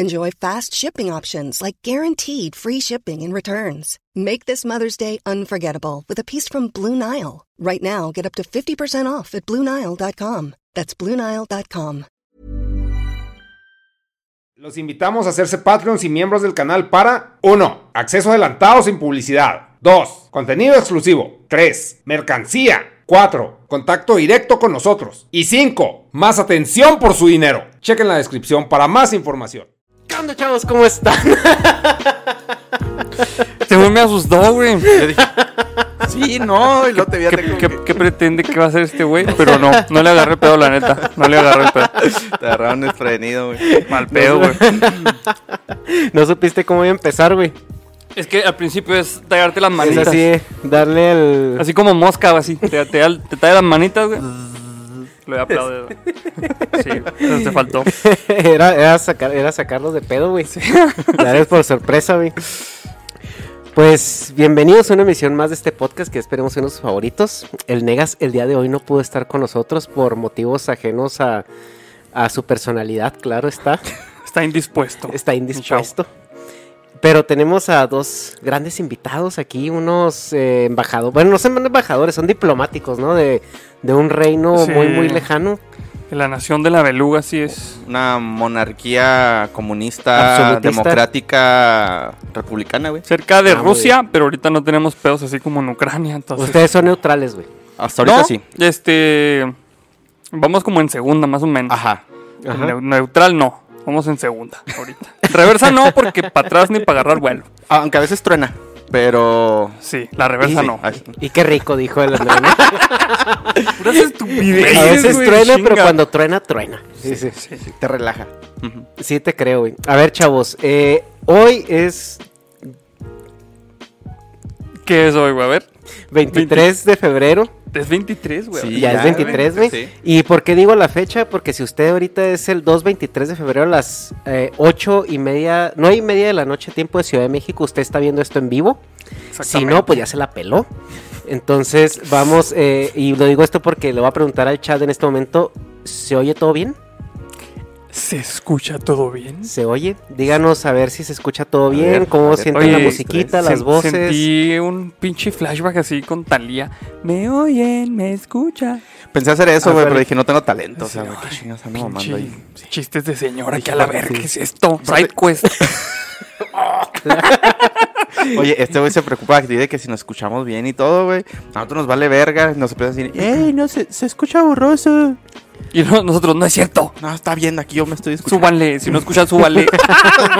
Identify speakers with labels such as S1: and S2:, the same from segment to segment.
S1: Enjoy fast shipping options like guaranteed free shipping and returns. Make this Mother's Day unforgettable with a piece from Blue Nile. Right now, get up to 50% off at BlueNile.com. That's BlueNile.com.
S2: Los invitamos a hacerse Patreons y miembros del canal para 1. Acceso adelantado sin publicidad. 2. Contenido exclusivo. 3. Mercancía. 4. Contacto directo con nosotros. Y 5. Más atención por su dinero. Chequen la descripción para más información.
S3: ¿Qué onda, chavos? ¿Cómo están?
S4: Este güey me asustó, güey.
S3: sí, no, y lo te vi a
S4: ¿Qué, qué- qué pretende que va a hacer este güey? Pero no, no le agarré el pedo, la neta. No le agarré el pedo.
S3: Te agarraron desprevenido, güey.
S4: Mal pedo, güey.
S5: No supiste cómo iba a empezar, güey.
S4: Es que al principio es tallarte las
S5: Es
S4: manitas.
S5: así, darle el...
S4: Así como mosca, así. Te, te, te talla las manitas, güey. Le voy a aplaudir, güey. Sí, te faltó.
S5: era, era, sacar, era sacarlos de pedo, güey. Darles por sorpresa, güey. Pues bienvenidos a una emisión más de este podcast que esperemos uno de sus favoritos. El Negas el día de hoy no pudo estar con nosotros por motivos ajenos a, a su personalidad, claro está.
S4: Está indispuesto.
S5: Está indispuesto. Pero tenemos a dos grandes invitados aquí, unos eh, embajadores, bueno, no son embajadores, son diplomáticos, ¿no? De, de un reino
S4: Sí.
S5: muy, muy lejano.
S4: La nación de la beluga, sí es.
S3: Una monarquía comunista, democrática, republicana, güey.
S4: Cerca de
S5: Ah,
S4: Rusia, pero ahorita no tenemos pedos así como en Ucrania, entonces.
S5: Ustedes son neutrales, güey.
S3: Hasta ahorita
S4: No,
S3: sí.
S4: Este. Vamos como en segunda, más o menos.
S3: Ajá.
S5: Ajá.
S4: Neu- neutral no. Vamos en segunda ahorita. Reversa no, porque para atrás ni para agarrar vuelo.
S3: Aunque a veces truena, pero...
S4: Sí, la reversa no.
S5: Y qué rico, dijo el Andrés.
S4: Puras estupideces,
S5: A veces
S4: güey,
S5: truena, pero cuando truena, truena. Sí, sí.
S3: Sí, te relaja.
S5: Sí, te creo, güey. A ver, chavos. eh, hoy es
S4: ¿Qué es hoy, güey? A ver.
S5: 23 de febrero.
S4: Es 23, güey.
S3: Sí.
S5: ya, es
S3: ya,
S5: 23, güey.
S3: sí.
S5: ¿Y por qué digo la fecha? Porque si usted ahorita es el 2-23 de febrero a las eh, 8 y media, 9 y media de la noche, tiempo de Ciudad de México, usted está viendo esto en vivo. Si no, pues ya se la peló. Entonces, vamos, eh, y lo digo esto porque le voy a preguntar al chat en este momento, ¿se oye todo bien?
S4: ¿Se escucha todo bien?
S5: ¿Se oye? Díganos a ver si se escucha todo bien,
S3: ver,
S5: cómo sienten la musiquita, las voces.
S4: Sentí un pinche flashback así con Talía. Me oyen, me escucha.
S3: Pensé hacer eso,
S5: Ah,
S3: güey, pero dije, no tengo talento. O sea, qué chingas ando mamando ahí.
S4: chistes de señora
S3: Dije,
S4: que a la
S3: sí.
S4: verga, ¿qué es esto? Side quest.
S3: Oye, este güey se preocupa de que si nos escuchamos bien y todo, güey. A nosotros nos vale verga. Nos empieza a decir, ¡Ey, no, se, se escucha borroso!
S4: Y no- nosotros, no es cierto.
S3: No, está bien, aquí yo me estoy escuchando.
S4: Súbanle, si no escuchan, súbanle.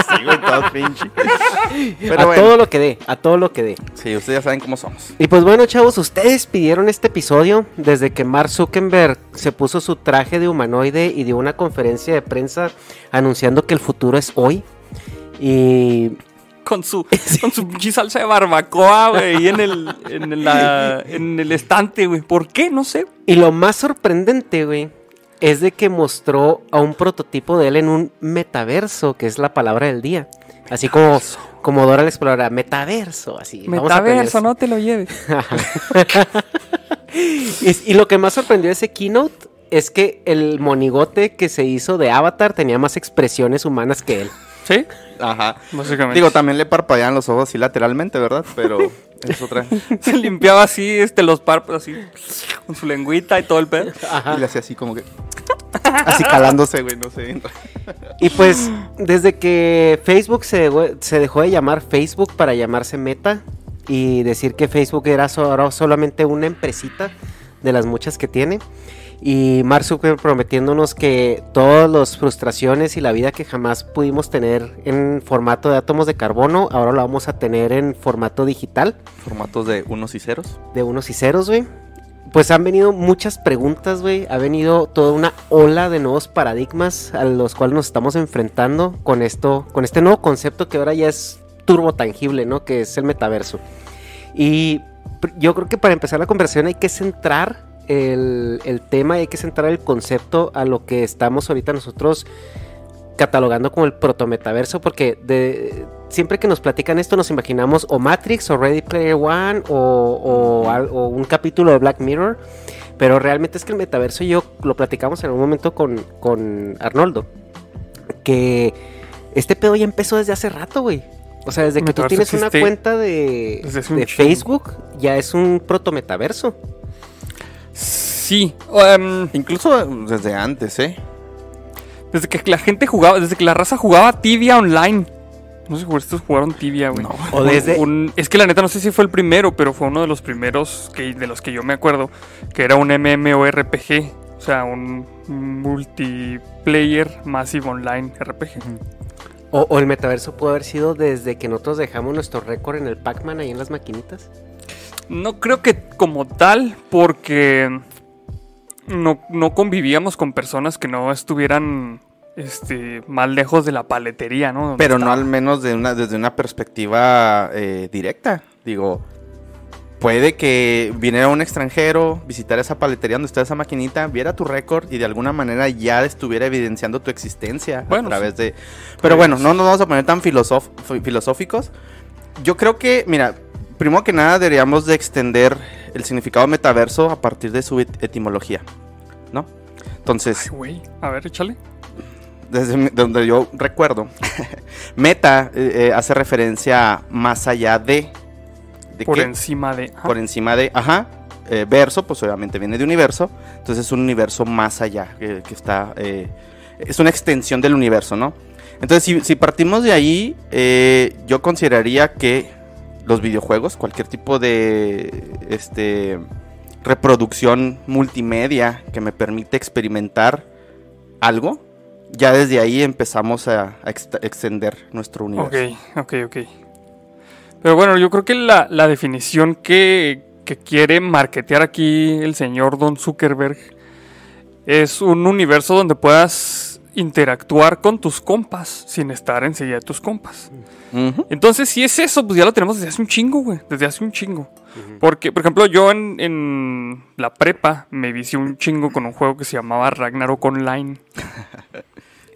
S3: Sí, güey, todo pinche. Pero
S5: a
S3: bueno,
S5: todo lo que dé, a todo lo que dé.
S3: sí, ustedes ya saben cómo somos.
S5: Y pues bueno, chavos, ustedes pidieron este episodio desde que Mark Zuckerberg se puso su traje de humanoide y dio una conferencia de prensa anunciando que el futuro es hoy. Y
S4: con su, con su pinche salsa de barbacoa, güey, y en el, en, la- en el estante, güey. ¿Por qué? No sé.
S5: Y lo más sorprendente, güey, es de que mostró a un prototipo de él en un metaverso, que es la palabra del día. Así como, como Dora la Exploradora, metaverso, así. vamos a
S4: Metaverso, no te lo lleves.
S5: Y, y lo que más sorprendió de ese keynote es que el monigote que se hizo de Avatar tenía más expresiones humanas que él.
S4: ¿Sí?
S3: Ajá.
S4: Básicamente.
S3: Digo, también le parpadean los ojos así lateralmente, ¿verdad? Pero es otra.
S4: Se limpiaba así este, los párpados, así, con su lengüita y todo el pedo.
S3: Y le hacía así como que. Así calándose, güey, no sé.
S5: Y pues, desde que Facebook se dejó, se dejó de llamar Facebook para llamarse Meta y decir que Facebook era so- ahora solamente una empresita de las muchas que tiene. Y Mark Zuckerberg prometiéndonos que todas las frustraciones y la vida que jamás pudimos tener en formato de átomos de carbono, ahora lo vamos a tener en formato digital.
S3: Formatos de unos y ceros.
S5: de unos y ceros, güey. Pues han venido muchas preguntas, güey. Ha venido toda una ola de nuevos paradigmas a los cuales nos estamos enfrentando con esto, con este nuevo concepto que ahora ya es turbo tangible, ¿no? Que es el metaverso. Y yo creo que para empezar la conversación hay que centrar el, el tema y hay que centrar el concepto a lo que estamos ahorita nosotros catalogando como el protometaverso, porque de, siempre que nos platican esto nos imaginamos o Matrix o Ready Player One o, o un capítulo de Black Mirror, pero realmente es que el metaverso y yo lo platicamos en un momento con, con Arnoldo, que este pedo ya empezó desde hace rato, güey. O sea, desde que tú
S4: Metaverso
S5: tienes una cuenta de,
S4: un
S5: de. Facebook, ya es un protometaverso.
S4: Sí. em,
S3: Incluso desde antes, ¿eh?
S4: desde que la gente jugaba, desde que la raza jugaba tibia online. No sé si estos jugaron tibia, güey.
S3: No.
S5: O
S4: Un-
S5: desde-
S4: un- es que la neta no sé si fue el primero, pero fue uno de los primeros que, de los que yo me acuerdo, que era un MMORPG, o sea, un multiplayer massive online RPG.
S5: O, o el metaverso pudo haber sido desde que nosotros dejamos nuestro récord en el Pac-Man ahí en las maquinitas.
S4: No creo que como tal, porque no, no convivíamos con personas que no estuvieran este, más lejos de la paletería, ¿no?
S3: Pero no al menos de una, desde una perspectiva eh, directa. Digo, puede que viniera un extranjero, visitara esa paletería donde está esa maquinita, viera tu récord y de alguna manera ya estuviera evidenciando tu existencia
S4: Bueno,
S3: a través
S4: sí.
S3: de... Pero bueno, no nos vamos a poner tan filosof- filosóficos. Yo creo que, mira, primero que nada deberíamos de extender el significado de metaverso a partir de su et- etimología, ¿no? Entonces,
S4: Ay, güey. A ver, échale.
S3: desde donde yo recuerdo, meta eh, eh, hace referencia a más allá de. ¿De
S4: Por
S3: qué?
S4: encima de.
S3: Por encima de. Ajá. eh, verso, pues obviamente viene de universo. Entonces es un universo más allá, que, que está. es una extensión del universo, ¿no? Entonces, si, si partimos de ahí, yo consideraría que los videojuegos, cualquier tipo de este, reproducción multimedia que me permite experimentar algo, ya desde ahí empezamos a, a ext- extender nuestro universo.
S4: Ok, ok, ok. Pero bueno, yo creo que la, la definición que, que quiere marketear aquí el señor Don Zuckerberg es un universo donde puedas interactuar con tus compas sin estar enseguida de tus compas. Entonces, si es eso, pues ya lo tenemos desde hace un chingo, güey. Desde hace un chingo. Porque, por ejemplo, yo en, en la prepa me vicié un chingo con un juego que se llamaba Ragnarok Online.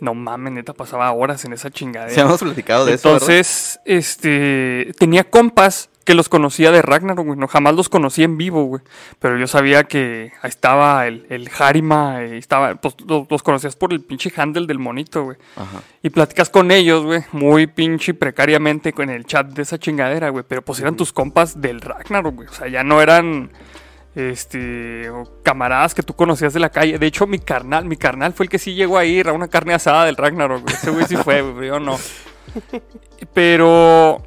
S4: No mames, neta, pasaba horas en esa chingadera.
S3: Sí, hemos platicado de eso. ¿verdad?
S4: Entonces, este, tenía compas que los conocía de Ragnarok, güey. No, jamás los conocí en vivo, güey. Pero yo sabía que ahí estaba el, el Harima, eh, estaba, pues los, los conocías por el pinche handle del monito, güey.
S3: Ajá.
S4: Y platicas con ellos, güey, muy pinche precariamente en el chat de esa chingadera, güey. Pero pues eran tus compas del Ragnarok, güey. O sea, ya no eran, este, camaradas que tú conocías de la calle. De hecho, mi carnal, mi carnal fue el que sí llegó a ir a una carne asada del Ragnarok, güey. Ese güey sí fue, güey, yo no. Pero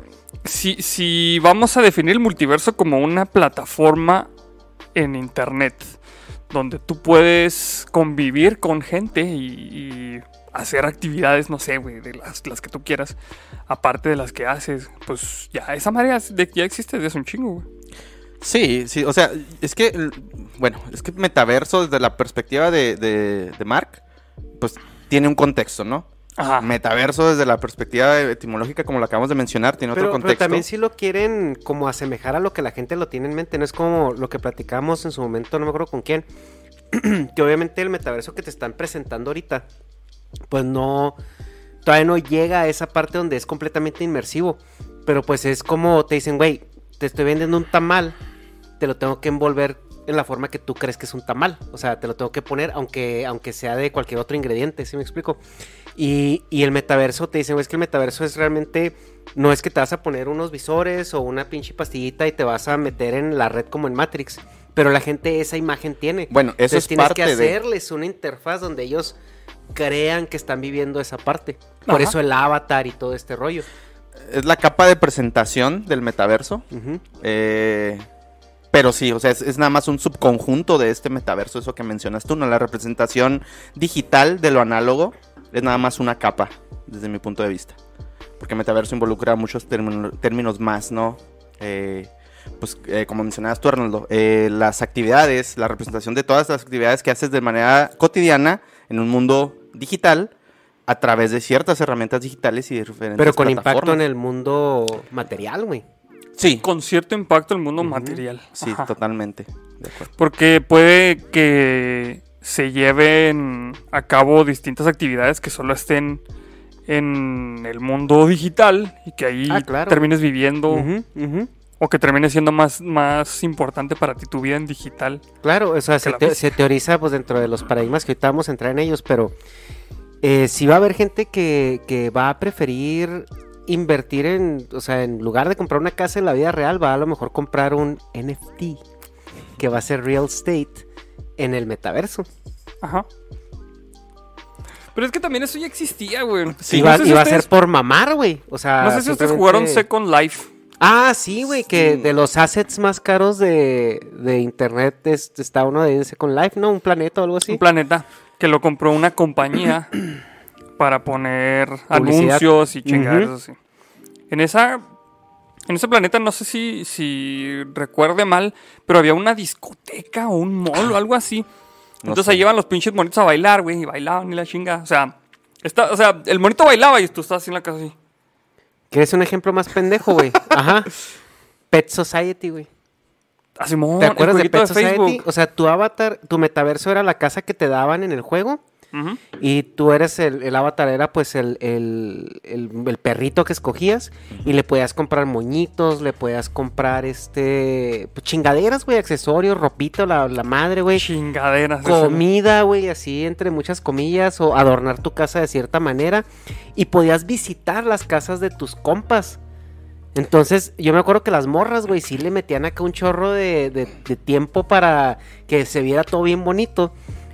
S4: si, si vamos a definir el multiverso como una plataforma en internet, donde tú puedes convivir con gente y, hacer actividades, no sé, güey, de las, las que tú quieras, aparte de las que haces, pues ya esa manera de, ya existe desde un chingo, güey.
S3: Sí, sí, o sea, es que, bueno, es que metaverso desde la perspectiva de, de, de Mark, pues tiene un contexto, ¿no?
S4: Ajá.
S3: Metaverso desde la perspectiva etimológica, como lo acabamos de mencionar, tiene
S5: Pero,
S3: otro
S5: pero
S3: contexto.
S5: también si lo quieren como asemejar a lo que la gente lo tiene en mente, no es como lo que platicamos en su momento, no me acuerdo con quién, que obviamente el metaverso que te están presentando ahorita, pues no, todavía no llega a esa parte donde es completamente inmersivo, pero pues es como te dicen, güey, te estoy vendiendo un tamal, te lo tengo que envolver en la forma que tú crees que es un tamal. O sea, te lo tengo que poner aunque, aunque sea de cualquier otro ingrediente, ¿sí me explico? Y, y el metaverso te dicen, güey, es que el metaverso es realmente, no es que te vas a poner unos visores o una pinche pastillita y te vas a meter en la red como en Matrix. Pero la gente esa imagen tiene.
S3: Bueno, eso
S5: Entonces
S3: es
S5: tienes
S3: parte
S5: que
S3: de-
S5: hacerles una interfaz donde ellos crean que están viviendo esa parte. Por eso el avatar y todo este rollo.
S3: Es la capa de presentación del metaverso. Eh, pero sí, o sea, es, es nada más un subconjunto de este metaverso, eso que mencionas tú, ¿no? La representación digital de lo análogo es nada más una capa, desde mi punto de vista. Porque metaverso involucra muchos término- términos más, ¿no? Eh, pues eh, como mencionabas tú, Arnoldo, eh, las actividades, la representación de todas las actividades que haces de manera cotidiana en un mundo digital a través de ciertas herramientas digitales y de diferentes
S5: Pero con impacto en el mundo material, güey.
S3: Sí,
S4: Con cierto impacto en el mundo material.
S3: sí,
S4: Ajá.
S3: totalmente. De acuerdo.
S4: Porque puede que se lleven a cabo distintas actividades que solo estén en el mundo digital y que ahí
S5: Ah, claro.
S4: termines viviendo o que termine siendo más, más importante para ti tu vida en digital.
S5: Claro, o sea, se, te- teoriza pues dentro de los paradigmas que ahorita vamos a entrar en ellos, pero eh, sí va a haber gente que, que va a preferir invertir en, o sea, en lugar de comprar una casa en la vida real, va a lo mejor comprar un NFT, que va a ser real estate en el metaverso.
S4: Ajá. Pero es que también eso ya existía, güey. No sé
S5: y
S4: si
S5: va a ser por mamar, güey. O sea,
S4: No sé si ustedes jugaron Second Life.
S5: Ah, sí, güey, que de los assets más caros de, de internet es- está uno de Second Life, ¿no? Un planeta o algo así.
S4: Un planeta que lo compró una compañía para poner
S5: Publicidad.
S4: anuncios y chingados así. En esa en ese planeta no sé si si recuerde mal, pero había una discoteca o un mall o algo así.
S3: No
S4: Entonces
S3: sé.
S4: ahí iban los pinches monitos a bailar, güey, y bailaban y la chinga, o sea, está, o sea, el monito bailaba y tú estabas así en la casa así.
S5: ¿Quieres un ejemplo más pendejo, güey? Ajá. Pet Society, güey.
S4: Mon,
S5: ¿Te acuerdas de Pet Society? O sea, tu avatar, tu metaverso era la casa que te daban en el juego. Y tú eres el, el avatar, era pues el, el, el- perrito que escogías. Y le podías comprar moñitos, le podías comprar este. pues, chingaderas, güey, accesorios, ropita, la, la madre, güey.
S4: Chingaderas.
S5: Comida, güey, así entre muchas comillas, o adornar tu casa de cierta manera. Y podías visitar las casas de tus compas. Entonces, yo me acuerdo que las morras, güey, sí le metían acá un chorro de, de- de tiempo para que se viera todo bien bonito.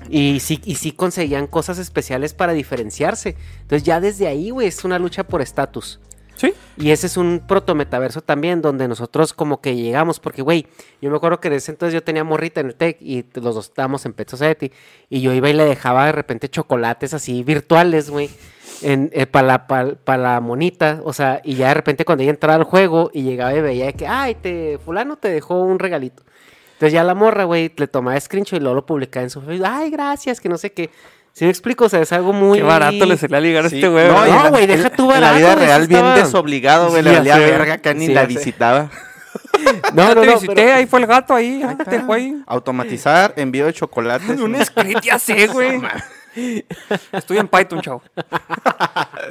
S5: Y sí, y sí conseguían cosas especiales para diferenciarse. Entonces, ya desde ahí, güey, es una lucha por estatus.
S4: Sí.
S5: Y ese es un protometaverso también, donde nosotros como que llegamos, porque, güey, yo me acuerdo que en ese entonces yo tenía morrita en el TEC y los dos estábamos en Pet Society, y yo iba y le dejaba de repente chocolates así virtuales, güey, para la, pa- pa la monita, o sea, y ya de repente cuando ella entraba al juego y llegaba y veía que, ay, te, fulano te dejó un regalito. Entonces ya la morra, güey, le tomaba screenshot y luego lo publicaba en su Facebook, ay, gracias, que no sé qué. Si me explico? O sea, es algo muy...
S4: Qué barato le salía a ligar a
S3: Sí.
S4: este güey.
S3: No, en
S5: güey,
S3: en-
S5: deja tú
S3: En la
S5: barato,
S3: vida real, bien
S5: estaba-
S3: desobligado, güey.
S4: Sí,
S3: le valía verga, acá ni
S5: Sí,
S3: la visitaba.
S5: No, no,
S4: te
S5: no,
S4: visité,
S5: pero-
S4: ahí fue el gato ahí, ah, te dejó ahí.
S3: Automatizar envío de chocolates.
S4: Un script, ya sé, güey. Estoy en Python, chavo.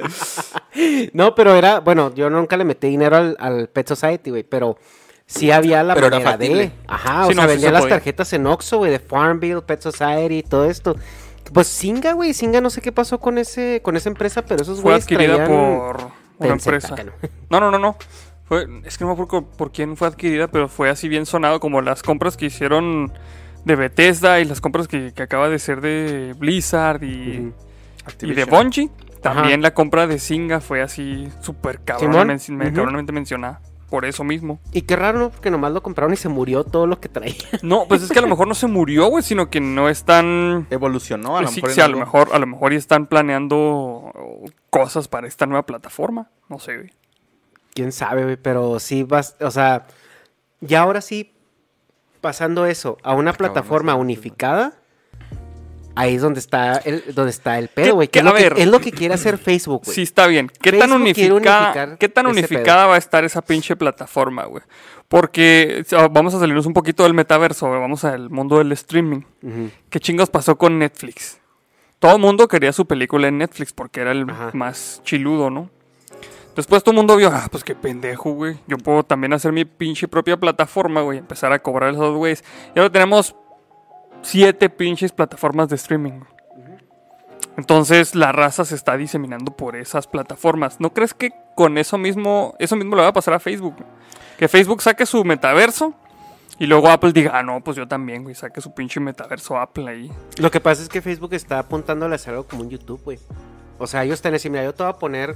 S5: No, pero era, bueno, yo nunca le metí dinero al, al Pet Society, güey, pero sí había la
S3: Pero
S5: manera de. Ajá,
S4: Sí,
S5: o
S4: no,
S5: sea, vendía
S4: se
S5: las
S4: podía.
S5: tarjetas en Oxxo, güey, de Farmville, Pet Society, todo esto. Pues Singa, güey, Singa no sé qué pasó con ese, con esa empresa, pero esos
S4: Fue
S5: güeyes
S4: adquirida
S5: traían
S4: por una
S5: Tencent,
S4: empresa.
S5: acá, ¿no?
S4: No, no, no, no. Fue, es que no me acuerdo por quién fue adquirida, pero fue así bien sonado como las compras que hicieron de Bethesda y las compras que, que acaba de ser de Blizzard y, y de. Bungie. También
S5: Ajá.
S4: la compra de Singa fue así súper cabronamente, mencionada. Por eso mismo.
S5: Y qué raro, ¿no? Porque nomás lo compraron y se murió todo lo que traía.
S4: No, pues es que a lo mejor no se murió, güey, sino que no están...
S3: Evolucionó a lo
S4: sí,
S3: mejor.
S4: sí, a lo mejor, a lo mejor ya están planeando cosas para esta nueva plataforma. No sé, güey.
S5: Quién sabe, güey, pero sí vas, o sea, ya ahora sí, pasando eso a una plataforma unificada, ahí es donde está el, donde está el
S4: ¿Qué-
S5: pedo, güey.
S4: qué-
S5: Que es, lo que- es lo que quiere hacer Facebook, güey.
S4: Sí, está bien. ¿Qué tan
S5: Facebook
S4: unificada,
S5: unificar
S4: ¿qué tan
S5: ese
S4: unificada va a estar esa pinche plataforma, güey? Porque vamos a salirnos un poquito del metaverso, güey, vamos al mundo del streaming. ¿Qué chingos pasó con Netflix? Todo el mundo quería su película en Netflix porque era el
S5: Ajá.
S4: más chiludo, ¿no? Después todo el mundo vio, ah, pues qué pendejo, güey. Yo puedo también hacer mi pinche propia plataforma, güey. Empezar a cobrar esos güeyes. Y ahora tenemos siete pinches plataformas de streaming. Entonces la raza se está diseminando por esas plataformas. ¿No crees que con eso mismo, eso mismo le va a pasar a Facebook? Que Facebook saque su metaverso y luego Apple diga, ah, no, pues yo también, güey, saque su pinche metaverso Apple ahí.
S5: Lo que pasa es que Facebook está apuntándole a hacer algo como un YouTube, güey. O sea, ellos a decir, mira, yo te voy a poner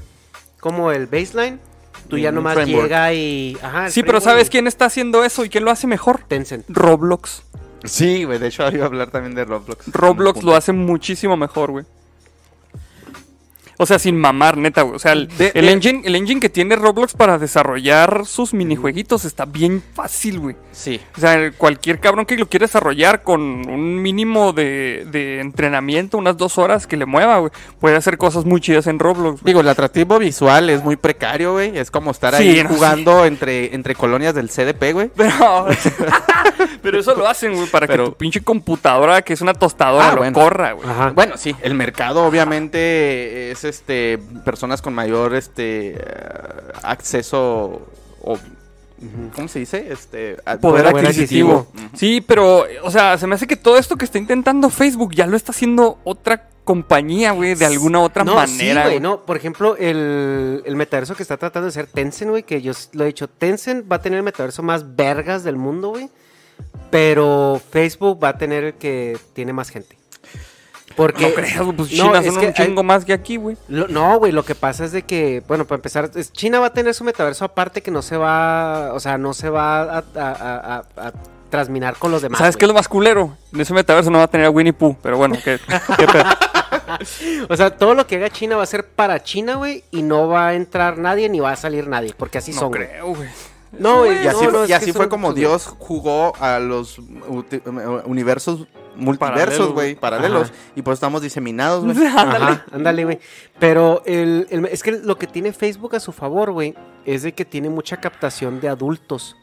S5: como el baseline. Tú ya nomás
S3: framework.
S5: llega y... Ajá,
S4: Sí, pero ¿sabes
S5: y-
S4: quién está haciendo eso y quién lo hace mejor?
S5: Tencent.
S4: Roblox.
S3: Sí, güey, de hecho iba a hablar también de Roblox.
S4: Roblox lo hace muchísimo mejor, güey. O sea, sin mamar, neta, güey. O sea, el,
S3: De-
S4: el
S3: de-
S4: engine, el engine que tiene Roblox para desarrollar sus minijueguitos está bien fácil, güey.
S3: Sí.
S4: O sea, cualquier cabrón que lo quiera desarrollar con un mínimo de, de entrenamiento, unas dos horas que le mueva, güey, puede hacer cosas muy chidas en Roblox. güey.
S3: Digo, el atractivo visual es muy precario, güey. Es como estar
S4: Sí,
S3: ahí
S4: no,
S3: jugando entre, entre colonias del CDP, güey.
S4: Pero, pero eso lo hacen, güey, para
S3: Pero-
S4: que tu pinche computadora, que es una tostadora,
S3: Ah,
S4: lo
S3: bueno.
S4: corra, güey.
S5: Ajá.
S3: Bueno, sí, el mercado obviamente es este personas con mayor este eh, acceso o ¿cómo se dice? Este
S4: Poder
S5: Poder
S4: adquisitivo. Sí, pero, o sea, se me hace que todo esto que está intentando Facebook ya lo está haciendo otra compañía, güey, de alguna otra
S5: no,
S4: manera.
S5: Sí, güey, no. Por ejemplo, el, el metaverso que está tratando de ser Tencent, güey, que yo lo he dicho, Tencent va a tener el metaverso más vergas del mundo, güey. Pero Facebook va a tener el que tiene más gente. Porque...
S4: No creas, güey, pues
S5: No,
S4: China
S5: es
S4: son
S5: que
S4: un chingo más que aquí, güey.
S5: No, güey, lo que pasa es de que, bueno, para empezar, es- China va a tener su metaverso aparte que no se va, o sea, no se va a, a- a- a- a transminar con los demás.
S4: ¿Sabes qué es lo más culero? En ese metaverso no va a tener a Winnie Pooh, pero bueno, ¿qué, qué pedo?
S5: O sea, todo lo que haga China va a ser para China, güey, y no va a entrar nadie ni va a salir nadie, porque así
S4: No
S5: son.
S4: creo, güey.
S5: No, güey,
S3: Y así,
S5: no, no,
S3: y así fue como Dios jugó a los universos multiversos, güey, paralelos.
S5: Ajá.
S3: Y pues estamos diseminados, güey.
S5: ándale, güey. Pero el, el- es que lo que tiene Facebook a su favor, güey, es de que tiene mucha captación de adultos.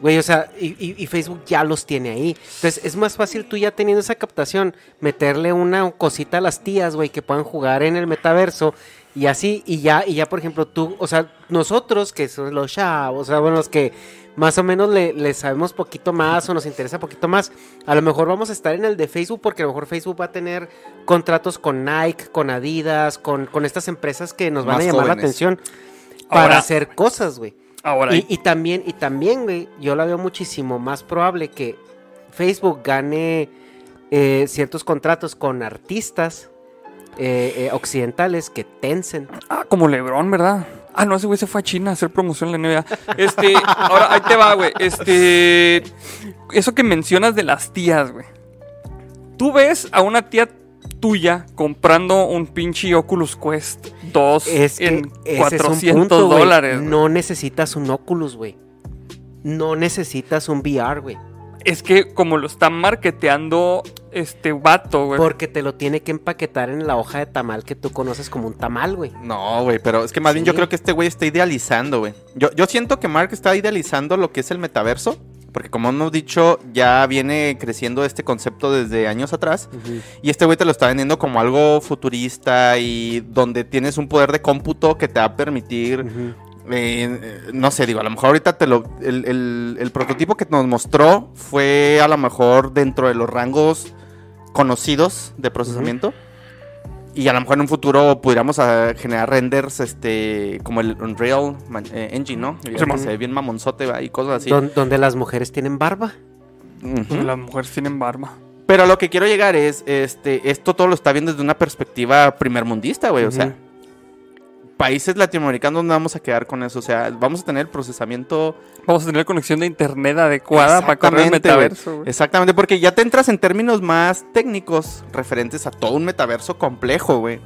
S5: Güey, o sea, y, y- y Facebook ya los tiene ahí. Entonces, es más fácil tú ya teniendo esa captación, meterle una cosita a las tías, güey, que puedan jugar en el metaverso. Y así, y ya, y ya, por ejemplo, tú, o sea, nosotros que son los chavos, o sea, bueno, los que más o menos le, le sabemos poquito más o nos interesa poquito más, a lo mejor vamos a estar en el de Facebook porque a lo mejor Facebook va a tener contratos con Nike, con Adidas, con, con estas empresas que nos van
S3: Más
S5: a llamar la atención para
S4: Ahora-
S5: hacer cosas, güey.
S4: Ahora,
S5: Y, y también, y también, güey, yo la veo muchísimo más probable que Facebook gane eh, ciertos contratos con artistas eh, eh, occidentales que Tencent.
S4: ah, como Lebron, ¿verdad? Ah, no, ese güey se fue a China a hacer promoción en la NBA. Este, ahora ahí te va, güey. Este, eso que mencionas de las tías, güey. Tú ves a una tía tuya comprando un pinche Oculus Quest 2
S5: Es que
S4: en
S5: ese
S4: 400
S5: es un punto, güey.
S4: dólares.
S5: No necesitas un Oculus, güey. No necesitas un VR, güey.
S4: Es que como lo está marketeando este vato, güey.
S5: Porque te lo tiene que empaquetar en la hoja de tamal que tú conoces como un tamal, güey.
S3: No, güey, pero es que más bien yo creo que este güey está idealizando, güey. Yo, yo siento que Mark está idealizando lo que es el metaverso. Porque como hemos dicho, ya viene creciendo este concepto desde años atrás. Y este güey te lo está vendiendo como algo futurista y donde tienes un poder de cómputo que te va a permitir... eh, no sé, digo, a lo mejor ahorita te lo... El, el- el prototipo que nos mostró fue a lo mejor dentro de los rangos conocidos de procesamiento. Y a lo mejor en un futuro pudiéramos ah, generar renders este como el Unreal man- eh, Engine, ¿no? Ya que
S4: Simón.
S3: se ve bien mamonzote y cosas así.
S5: Don- donde las mujeres tienen barba.
S3: Ujú.
S4: Las mujeres tienen barba.
S3: Pero a lo que quiero llegar es, este, esto todo lo está viendo desde una perspectiva primermundista, güey. O sea. Países latinoamericanos no vamos a quedar con eso. O sea, vamos a tener el procesamiento
S4: Vamos a tener conexión de internet adecuada para correr el metaverso, güey.
S3: Exactamente, porque ya te entras en términos más técnicos referentes a todo un metaverso complejo, güey.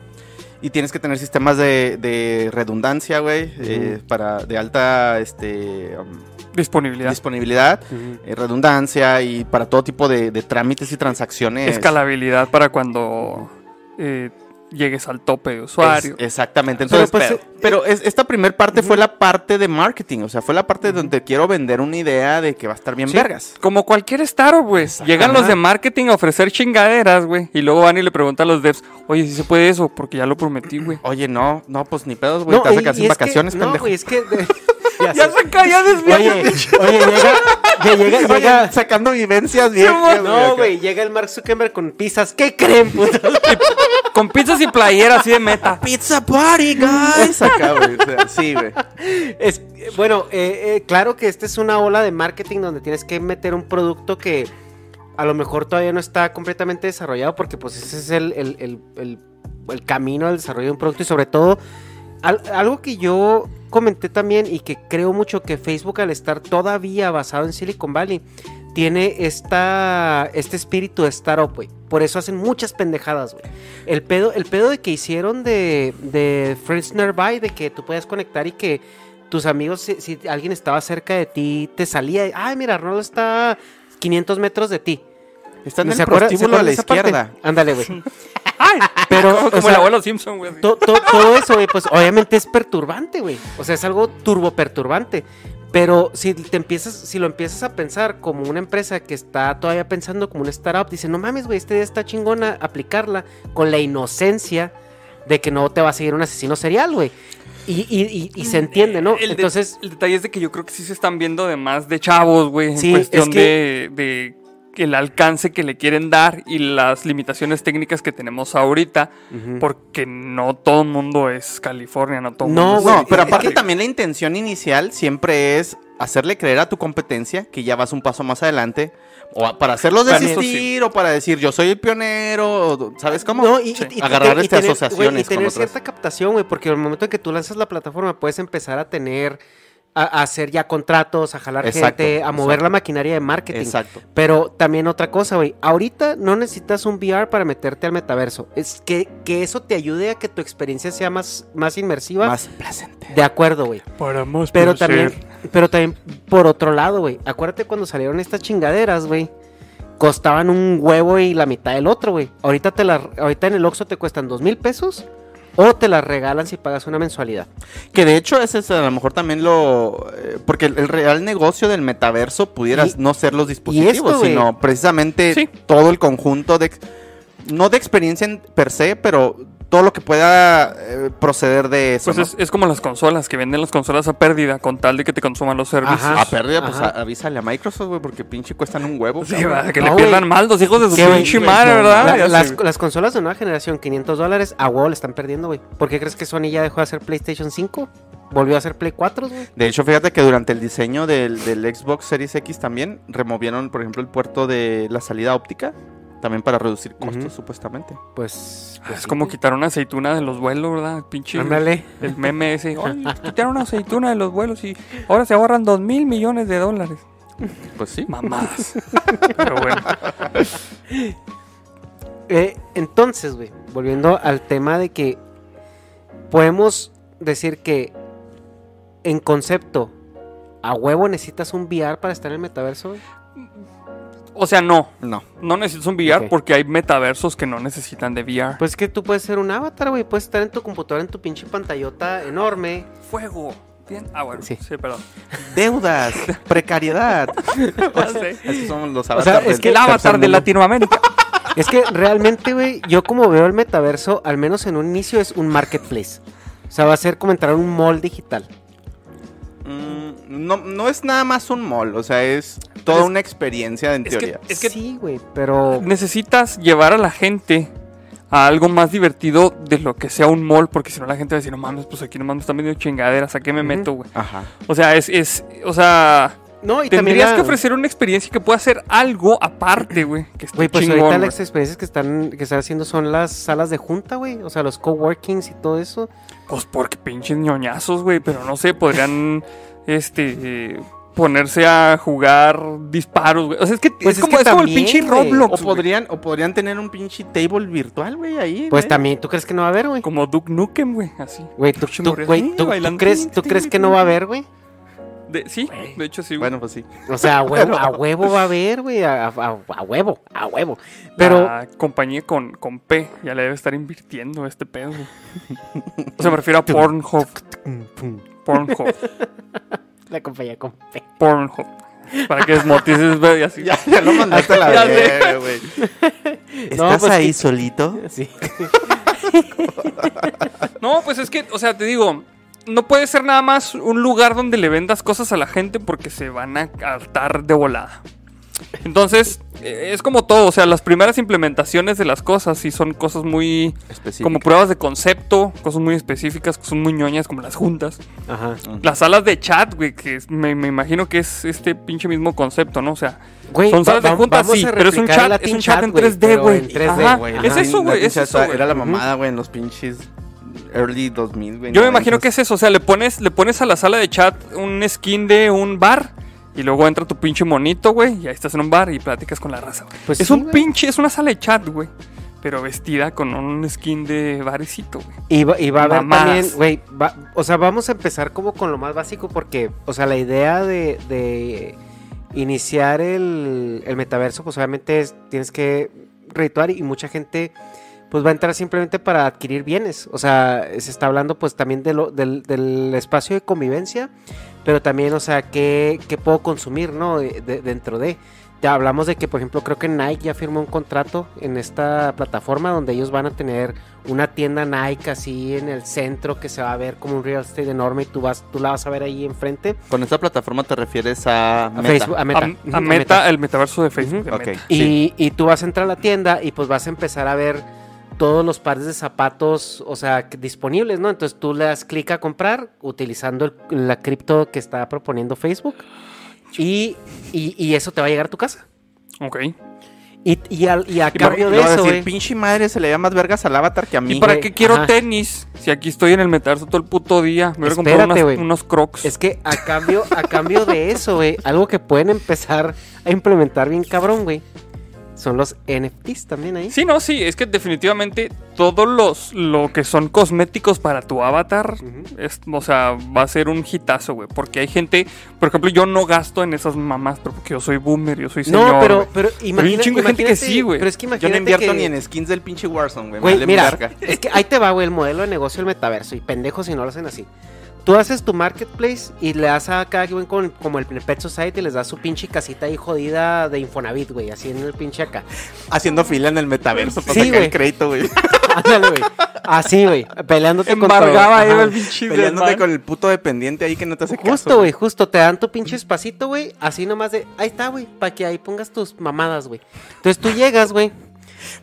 S3: Y tienes que tener sistemas de, de redundancia, güey, eh, para de alta este, um,
S4: Disponibilidad.
S3: disponibilidad, eh, redundancia y para todo tipo de, de trámites y transacciones.
S4: Escalabilidad para cuando eh, llegues al tope de usuarios.
S3: Es- exactamente. Entonces,
S5: pues,
S3: pero,
S5: eh,
S3: pero es- esta primera parte fue la parte de marketing, o sea, fue la parte donde quiero vender una idea de que va a estar bien
S4: Sí,
S3: vergas.
S4: Como cualquier startup, güey. Llegan los de marketing a ofrecer chingaderas, güey. Y luego van y le preguntan a los devs, oye, si se puede eso, porque ya lo prometí, güey.
S3: Oye, no, no, pues ni pedos, güey, te vas a
S5: y-
S3: quedar
S5: y
S3: sin
S5: es que-
S3: vacaciones,
S5: no, güey, es que... ya
S4: se cayó
S5: Oye, oye, llega, ya llega,
S3: Oye,
S5: llega,
S3: sacando vivencias bien.
S5: no, güey, llega el Mark Zuckerberg con pizzas. ¿Qué creen, puto?
S4: Con pizzas y playera así de meta.
S3: Pizza party, guys. Acá, güey. o sea, sí, güey.
S5: Es, bueno, eh, eh, claro que esta es una ola de marketing donde tienes que meter un producto que a lo mejor todavía no está completamente desarrollado porque pues ese es el, el- el- el- el camino al desarrollo de un producto y sobre todo al- algo que yo comenté también y que creo mucho que Facebook al estar todavía basado en Silicon Valley tiene esta, este espíritu de startup, güey. Por eso hacen muchas pendejadas, güey. El pedo, el pedo de que hicieron de, de Friends Nearby, de que tú puedes conectar y que tus amigos, si, si alguien estaba cerca de ti, te salía. Ay, mira, Arnoldo está 500 metros de ti.
S3: Está en el
S5: ¿Se
S3: prostíbulo a la izquierda.
S5: Ándale, güey.
S4: Ay,
S5: Pero,
S4: como,
S5: o sea,
S4: el abuelo Simpson, güey.
S5: to- todo eso, güey, pues obviamente es perturbante, güey. O sea, es algo turbo perturbante. Pero si te empiezas, si lo empiezas a pensar como una empresa que está todavía pensando como una startup, dice, no mames, güey, esta idea está chingona, aplicarla con la inocencia de que no te va a seguir un asesino serial, güey. Y, y- y- y se entiende, ¿no?
S4: El de-
S5: Entonces,
S4: el detalle es de que yo creo que sí se están viendo de más de chavos, güey. En
S5: Sí,
S4: cuestión
S5: es que-
S4: de, de el alcance que le quieren dar y las limitaciones técnicas que tenemos ahorita. Porque no todo el mundo es California, no todo el
S5: No,
S4: mundo es-
S3: No, pero
S5: es
S3: aparte
S5: que-
S3: también la intención inicial siempre es hacerle creer a tu competencia que ya vas un paso más adelante. O para hacerlos desistir, o para decir yo soy el pionero, o- ¿sabes cómo?
S5: No, y,
S4: Sí.
S5: y- y-
S3: Agarrar
S5: y tener-
S3: asociaciones
S5: güey, y tener
S3: con otras.
S5: cierta captación, güey, porque al momento en que tú lanzas la plataforma puedes empezar a tener, a, hacer ya contratos, a jalar
S3: Exacto,
S5: gente, a mover
S3: exacto.
S5: la maquinaria de marketing.
S3: Exacto.
S5: Pero también otra cosa, güey, ahorita no necesitas un VR para meterte al metaverso. Es que, que eso te ayude a que tu experiencia sea más, más inmersiva.
S3: Más placente.
S5: De acuerdo, güey.
S4: Para más
S5: Pero
S4: placer.
S5: también, pero también, por otro lado, güey, acuérdate cuando salieron estas chingaderas, güey. Costaban un huevo y la mitad del otro, güey. Ahorita te la, ahorita en el Oxxo te cuestan dos mil pesos o te las regalan si pagas una mensualidad.
S3: Que de hecho ese es a lo mejor también lo... eh, porque el, el real negocio del metaverso pudiera
S5: Y-
S3: no ser los dispositivos,
S5: esto,
S3: sino precisamente
S4: Sí.
S3: todo el conjunto de... No de experiencia en per se, pero todo lo que pueda eh, proceder de eso.
S4: Pues
S3: ¿no?
S4: es, es como las consolas, que venden las consolas a pérdida con tal de que te consuman los servicios.
S5: Ajá.
S3: A pérdida, pues
S5: Ajá.
S3: a- avísale a Microsoft, güey, porque pinche cuestan un huevo.
S4: Sí, va, que
S5: No,
S4: le
S5: güey.
S4: pierdan mal los hijos de su pinche madre,
S3: no,
S4: ¿verdad?
S5: La- las, consolas de nueva generación, 500 dólares, a huevo le están perdiendo, güey. ¿Por qué crees que Sony ya dejó de hacer PlayStation 5? Volvió a hacer Play 4, güey.
S3: De hecho, fíjate que durante el diseño del, del Xbox Series X también removieron, por ejemplo, el puerto de la salida óptica, también para reducir costos, supuestamente.
S5: Pues.
S4: Ah,
S5: pues
S4: Es
S5: sí,
S4: como quitar una aceituna de los vuelos, ¿verdad? El pinche.
S5: Ándale.
S4: El meme ese. Ay, quitaron una aceituna de los vuelos y ahora se ahorran dos mil millones de dólares.
S3: Pues sí.
S4: Mamadas. Pero bueno.
S5: Eh, entonces, güey, volviendo al tema de que podemos decir que en concepto, a huevo necesitas un VR para estar en el metaverso. güey?
S4: O sea, no.
S3: No.
S4: No necesitas un VR porque hay metaversos que no necesitan de VR.
S5: Pues que tú puedes ser un avatar, güey. Puedes estar en tu computadora, en tu pinche pantallota enorme.
S4: Fuego. Bien. Ah, bueno.
S5: Sí.
S4: Sí, perdón.
S3: Deudas, precariedad. Esos son los
S5: sea,
S3: avatares
S5: es que
S4: El avatar de. Latinoamérica.
S5: Es que realmente, güey, yo como veo el metaverso, al menos en un inicio, es un marketplace. O sea, va a ser como entrar a un mall digital.
S3: Mm, no, no es nada más un mall, o sea, es toda
S4: Es-
S3: una experiencia en
S4: es que-
S3: teoría.
S4: Es que-
S5: sí, güey, pero...
S4: necesitas llevar a la gente a algo más divertido de lo que sea un mall, porque si no la gente va a decir, no mames, pues aquí nomás me están vendiendo chingaderas, ¿a qué me meto, güey?
S3: Ajá.
S4: O sea, es, es, o sea,
S5: No, y también
S4: tendrías
S5: la-
S4: que ofrecer una experiencia que pueda hacer algo aparte, güey. Que esté
S5: Güey, pues
S4: chingón,
S5: ahorita las experiencias que están, que están haciendo son las salas de junta, güey. O sea, los coworkings y todo eso.
S4: Pues porque pinches ñoñazos, güey, pero no sé, podrían, este, eh, ponerse a jugar disparos, güey. O sea, es que
S5: Pues
S4: es,
S5: es
S4: como,
S5: que
S4: es como el pinche. Roblox,
S3: O
S4: güey.
S3: podrían, o podrían tener un pinche table virtual, güey, ahí.
S5: Pues también, ¿tú crees que no va a haber, güey?
S4: Como Duke Nukem, güey, así.
S5: Güey, ¿tú, tú- tú- crees, ¿tú crees que no va a haber, güey?
S4: De- sí, de hecho sí. güey.
S3: Bueno, pues sí.
S5: O sea, a huevo, a huevo va a haber, güey. A, a- a huevo, a huevo. Pero,
S4: La compañía con, con P ya le debe estar invirtiendo este pedo. güey. O sea, me refiero a Pornhub. Pornhub.
S5: la compañía con P.
S4: Pornhub. Para que desmotices, güey, y así.
S3: Ya, ya lo mandaste a la
S4: Ya sé.
S3: verga, güey.
S5: No,
S3: ¿Estás
S5: pues
S3: ahí
S5: que-
S3: solito?
S5: Sí.
S4: No, pues es que, o sea, te digo, no puede ser nada más un lugar donde le vendas cosas a la gente porque se van a hartar de volada. Entonces, eh, es como todo, o sea, las primeras implementaciones de las cosas sí son cosas muy...
S3: Específico.
S4: Como pruebas de concepto, cosas muy específicas, cosas muy ñoñas, como las juntas.
S5: Ajá.
S4: Las salas de chat, güey, que es- me, me imagino que es este pinche mismo concepto, ¿no? O sea,
S5: Güey,
S4: son salas
S5: va-
S4: de juntas, sí, pero es un chat, es un chat en
S5: güey,
S4: 3D,
S5: pero
S4: güey.
S5: en 3D,
S4: Ajá,
S5: güey.
S4: es eso, güey, es eso.
S3: Era la mamada, güey, en los pinches early 2000, güey.
S4: Yo me
S3: 90s.
S4: imagino que es eso, o sea, le pones, le pones a la sala de chat un skin de un bar y luego entra tu pinche monito, güey, y ahí estás en un bar y platicas con la raza, güey.
S5: Pues
S4: es
S5: sí,
S4: un
S5: güey.
S4: pinche, es una sala de chat, güey, pero vestida con un skin de barecito, güey.
S5: Y va, y va a haber también, güey, va- o sea, vamos a empezar como con lo más básico porque, o sea, la idea de, de iniciar el, el metaverso, pues obviamente es- tienes que redituar y mucha gente pues va a entrar simplemente para adquirir bienes. O sea, se está hablando pues también de lo, del, del espacio de convivencia, pero también, o sea, qué, qué puedo consumir, ¿no? De- de- dentro de... Ya hablamos de que, por ejemplo, creo que Nike ya firmó un contrato en esta plataforma donde ellos van a tener una tienda Nike así en el centro que se va a ver como un real estate enorme y tú vas, tú la vas a ver ahí enfrente.
S3: Con esta plataforma te refieres a,
S5: A
S3: Meta.
S5: Facebook, a Meta.
S4: a, a Meta, el metaverso de Facebook. de
S3: Ok.
S4: Meta.
S5: Y,
S3: sí.
S5: y tú vas a entrar a la tienda y pues vas a empezar a ver todos los pares de zapatos, o sea, disponibles, ¿no? Entonces tú le das clic a comprar utilizando el- la cripto que está proponiendo Facebook y, y- y eso te va a llegar a tu casa.
S4: Ok.
S5: Y, y, al- y a cambio
S3: y
S5: de eso,
S3: decir,
S5: güey,
S3: pinche madre, se le llama más vergas al avatar que a mí.
S4: ¿Y para qué quiero
S5: ajá.
S4: tenis? Si aquí estoy en el metaverso todo el puto día. Me hubiera comprado
S5: Espérate,
S4: unas-
S5: güey.
S4: unos crocs.
S5: es que a cambio, a cambio de eso, güey, algo que pueden empezar a implementar bien cabrón, güey, son los NFTs también ahí.
S4: Sí, no, sí, es que definitivamente todos los lo que son cosméticos para tu avatar, es, o sea, va a ser un hitazo, güey. Porque hay gente, por ejemplo, yo no gasto en esas mamás, pero porque yo soy boomer, yo soy señor.
S5: No, pero,
S4: güey.
S5: pero
S4: hay un
S5: imagina-
S4: chingo de gente que
S5: imagínate-
S4: sí, güey.
S5: Pero es que
S3: Yo no
S5: imagínate
S3: invierto
S5: que-
S3: ni en skins del pinche Warzone, güey.
S5: Mira, es que ahí te va, güey, el modelo de negocio del metaverso. Y pendejos si no lo hacen así. Tú haces tu marketplace y le das a cada quien con, como el Pet Society, les das su pinche casita ahí jodida de Infonavit, güey, así en el pinche acá.
S3: Haciendo fila en el metaverso para
S5: Sí,
S3: sacar
S5: güey.
S3: el crédito, güey.
S5: Ándale, güey. Así, güey, peleándote con todo.
S4: Ahí el pinche
S3: Peleándote con el puto dependiente ahí que no te hace caso.
S5: Justo, güey, justo, te dan tu pinche espacito, güey, así nomás de, ahí está, güey, para que ahí pongas tus mamadas, güey. Entonces tú llegas, güey, y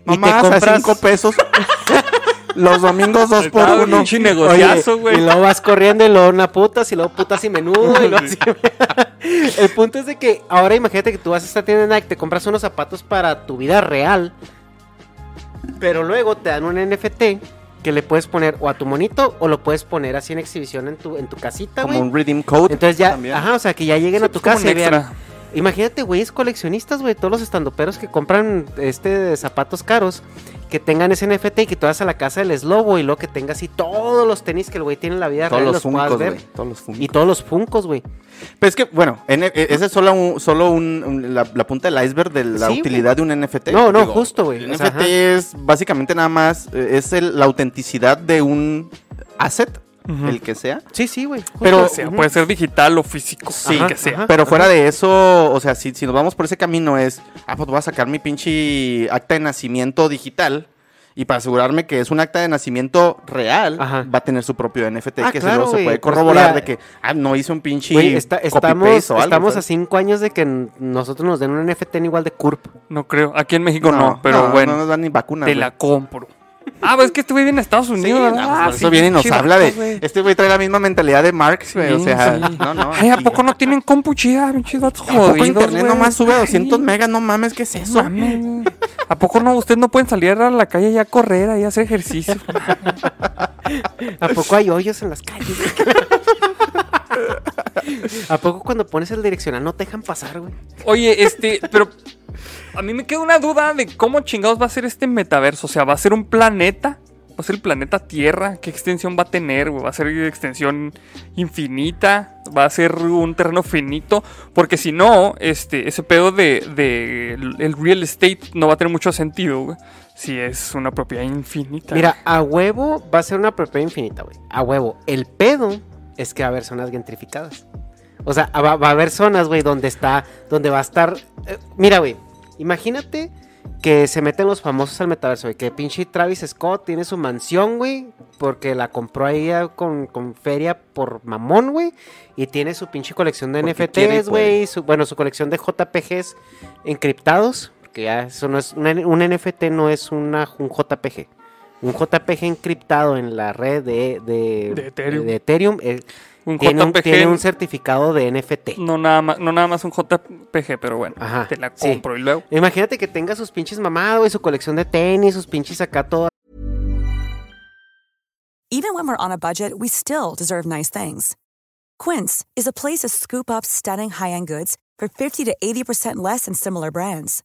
S5: te
S3: Mamás a
S5: compras...
S3: cinco pesos. Los domingos dos por
S4: Estaba
S3: uno.
S4: pinche negociazo, güey.
S5: Y luego vas corriendo y luego una putas y luego putas y menudo y luego así. El punto es de que ahora imagínate que tú vas a esta tienda de Nike, te compras unos zapatos para tu vida real, pero luego te dan un NFT que le puedes poner o a tu monito o lo puedes poner así en exhibición en tu, en tu casita,
S3: Como
S5: güey.
S3: un redeem code.
S5: Entonces ya,
S3: también.
S5: ajá, o sea, que ya lleguen
S4: Sí,
S5: a tu
S4: pues, como
S5: casa
S4: un
S5: y vean.
S4: extra.
S5: Imagínate, güeyes coleccionistas, güey, todos los estandoperos que compran este de zapatos caros, que tengan ese NFT y que tú vas a la casa del Slobo y luego que tengas así todos los tenis que el güey tiene en la vida
S3: Todos
S5: real
S3: los
S5: los puedas
S3: funcos,
S5: ver.
S3: Todos los funcos.
S5: Y todos los funcos, güey.
S3: Pero es que, bueno, N- e- ese es solo, un, solo un, un- la, la punta del iceberg de la
S5: Sí,
S3: utilidad de un NFT.
S5: No, no, justo, güey.
S3: El
S5: O sea,
S3: NFT
S5: ajá.
S3: es básicamente nada más, eh, es el- la autenticidad de un asset, El que sea.
S5: Sí, sí, güey.
S3: Pero-
S4: sea, puede ser digital o físico,
S3: Sí,
S4: el que sea.
S5: ajá.
S3: Pero fuera de eso, o sea, si, si nos vamos por ese camino es, ah, pues voy a sacar mi pinche acta de nacimiento digital y para asegurarme que es un acta de nacimiento real,
S5: Ajá.
S3: va a tener su propio NFT,
S5: Ah,
S3: que
S5: claro,
S3: luego se puede corroborar de que, ah, no hice un pinche
S5: está- estamos,
S3: copy-paste o algo,
S5: estamos a cinco años de que nosotros nos den un NFT en igual de CURP.
S4: No creo. Aquí en México no, pero
S3: no,
S4: bueno,
S3: No nos dan ni vacunas.
S4: te la compro. Ah, pues es que este güey viene a Estados
S3: Sí,
S4: Unidos,
S3: no,
S4: ¿verdad?
S3: pues
S4: Ah,
S3: por eso
S4: sí,
S3: viene y nos habla de.
S4: güey.
S3: Este güey trae la misma mentalidad de Marx, güey. o
S4: Sí,
S3: sea,
S4: sí.
S3: no, no.
S4: Ay, ¿a poco no tienen compu chida, pinches vatos
S3: ¿A poco
S4: jodidos,
S3: internet
S4: güey?
S3: nomás sube a 200
S4: Ay,
S3: megas? No mames, ¿qué es eso?
S4: mames. ¿A poco no? Ustedes no pueden salir a la calle y a correr, ahí a hacer ejercicio.
S5: ¿A poco hay hoyos en las calles? ¿A poco cuando pones el direccional no te dejan pasar, güey?
S4: Oye, este, pero a mí me queda una duda de cómo chingados va a ser este metaverso. O sea, ¿va a ser un planeta? Va a ser el planeta Tierra, qué extensión va a tener, güey, va a ser extensión infinita, va a ser un terreno finito, porque si no, este, ese pedo de, de el real estate no va a tener mucho sentido, güey. Si es una propiedad infinita.
S5: Mira, a huevo va a ser una propiedad infinita, güey. A huevo. El pedo es que va a haber zonas gentrificadas. O sea, va, va a haber zonas, güey, donde está, donde va a estar. eh, mira, güey, imagínate que se meten los famosos al metaverso, güey. Que pinche Travis Scott tiene su mansión, güey, porque la compró ahí ah, con, con feria por mamón, güey. Y tiene su pinche colección de
S3: Porque
S5: NFTs,
S3: puede.
S5: güey. su- Bueno, su colección de JPGs encriptados. Porque ya eso no es. Un, un NFT no es una, un JPG. Un JPG encriptado en la red de, de,
S4: De Ethereum.
S5: de Ethereum, eh,
S4: un
S5: tiene, un,
S4: JPG,
S5: tiene un certificado de NFT.
S4: no, nada más, no nada más un JPG, pero bueno,
S5: Ajá,
S4: te la
S5: sí.
S4: compro y luego.
S5: Imagínate que tenga sus pinches mamadas, güey, su colección de tenis, sus pinches acá todo
S6: Even when we're on a budget, we still deserve nice things. Quince is a place to scoop up stunning high-end goods for 50 to 80% less than similar brands.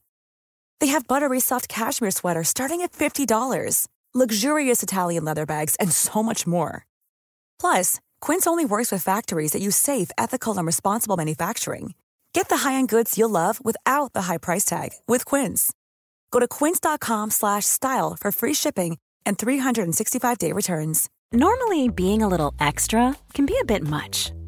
S6: They have buttery soft cashmere sweaters starting at $50, luxurious Italian leather bags, and so much more. Plus, Quince only works with factories that use safe, ethical, and responsible manufacturing. Get the high-end goods you'll love without the high price tag with Quince. Go to quince.com slash style for free shipping and 365-day returns.
S7: Normally, being a little extra can be a bit much,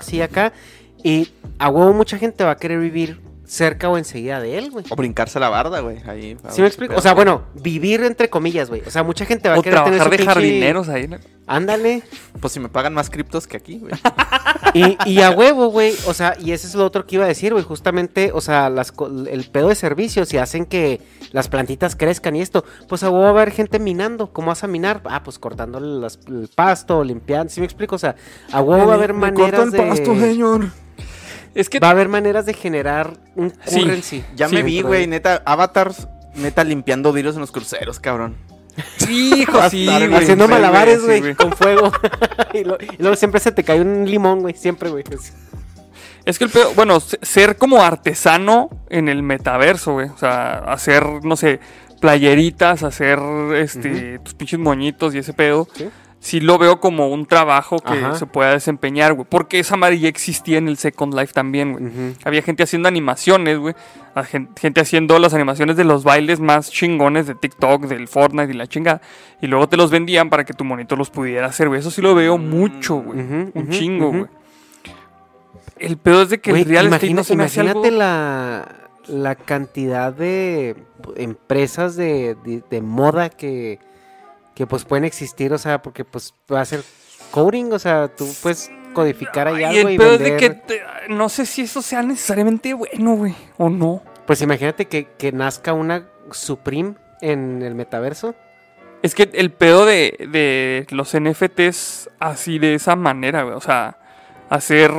S5: Así acá. Y a huevo mucha gente va a querer vivir cerca o enseguida de él, güey.
S3: O brincarse la barda, güey. Ahí.
S5: ¿Sí me explico? O sea, bueno, vivir entre comillas, güey. O sea, mucha gente va a
S4: O
S5: querer tener
S4: trabajar
S5: su
S4: de
S5: pinche-
S4: jardineros ahí, ¿no?
S5: Ándale.
S3: Pues si me pagan más criptos que aquí, güey.
S5: Y, y a huevo, güey. O sea, y ese es lo otro que iba a decir, güey. Justamente, o sea, las, co- el pedo de servicios y hacen que las plantitas crezcan y esto. Pues a huevo va a haber gente minando. ¿Cómo vas a minar? Ah, pues cortándole las- el pasto, limpiando. ¿Sí me explico? O sea, a huevo va a haber maneras de...
S3: señor.
S4: Es que
S5: Va a haber maneras de generar un
S4: Sí.
S5: currency.
S3: Ya
S4: Sí,
S3: me vi, güey, neta, avatars, neta, limpiando vidrios en los cruceros, cabrón.
S4: hijo, sí, güey.
S5: Haciendo
S4: Sí,
S5: malabares,
S4: sí,
S5: güey, con fuego. y, lo- y luego siempre se te cae un limón, güey. Siempre, güey.
S4: Es que el pedo, bueno, se- ser como artesano en el metaverso, güey. O sea, hacer, no sé, playeritas, hacer este, tus pinches moñitos y ese pedo.
S5: Sí.
S4: Sí lo veo como un trabajo que
S5: Ajá.
S4: se pueda desempeñar, güey. Porque esa madre ya existía en el Second Life también, güey. Había gente haciendo animaciones, güey. Gente haciendo las animaciones de los bailes más chingones de TikTok, del Fortnite y la chingada. Y luego te los vendían para que tu monito los pudiera hacer, güey. Eso sí lo veo mucho, güey. Un chingo, güey. El pedo es de que
S5: Güey,
S4: el real estate
S5: imagina-
S4: no se me hace
S5: imagínate
S4: algo...
S5: la, la cantidad de empresas de, de- de moda que, que pues pueden existir, o sea, porque pues va a ser coding, o sea, tú puedes codificar ahí
S4: y
S5: algo
S4: el
S5: y
S4: pedo es
S5: vender.
S4: de que te- no sé si eso sea necesariamente bueno, güey, o no.
S5: Pues imagínate que, que nazca una Supreme en el metaverso.
S4: Es que el pedo de, de los NFTs así de esa manera, güey. O sea, hacer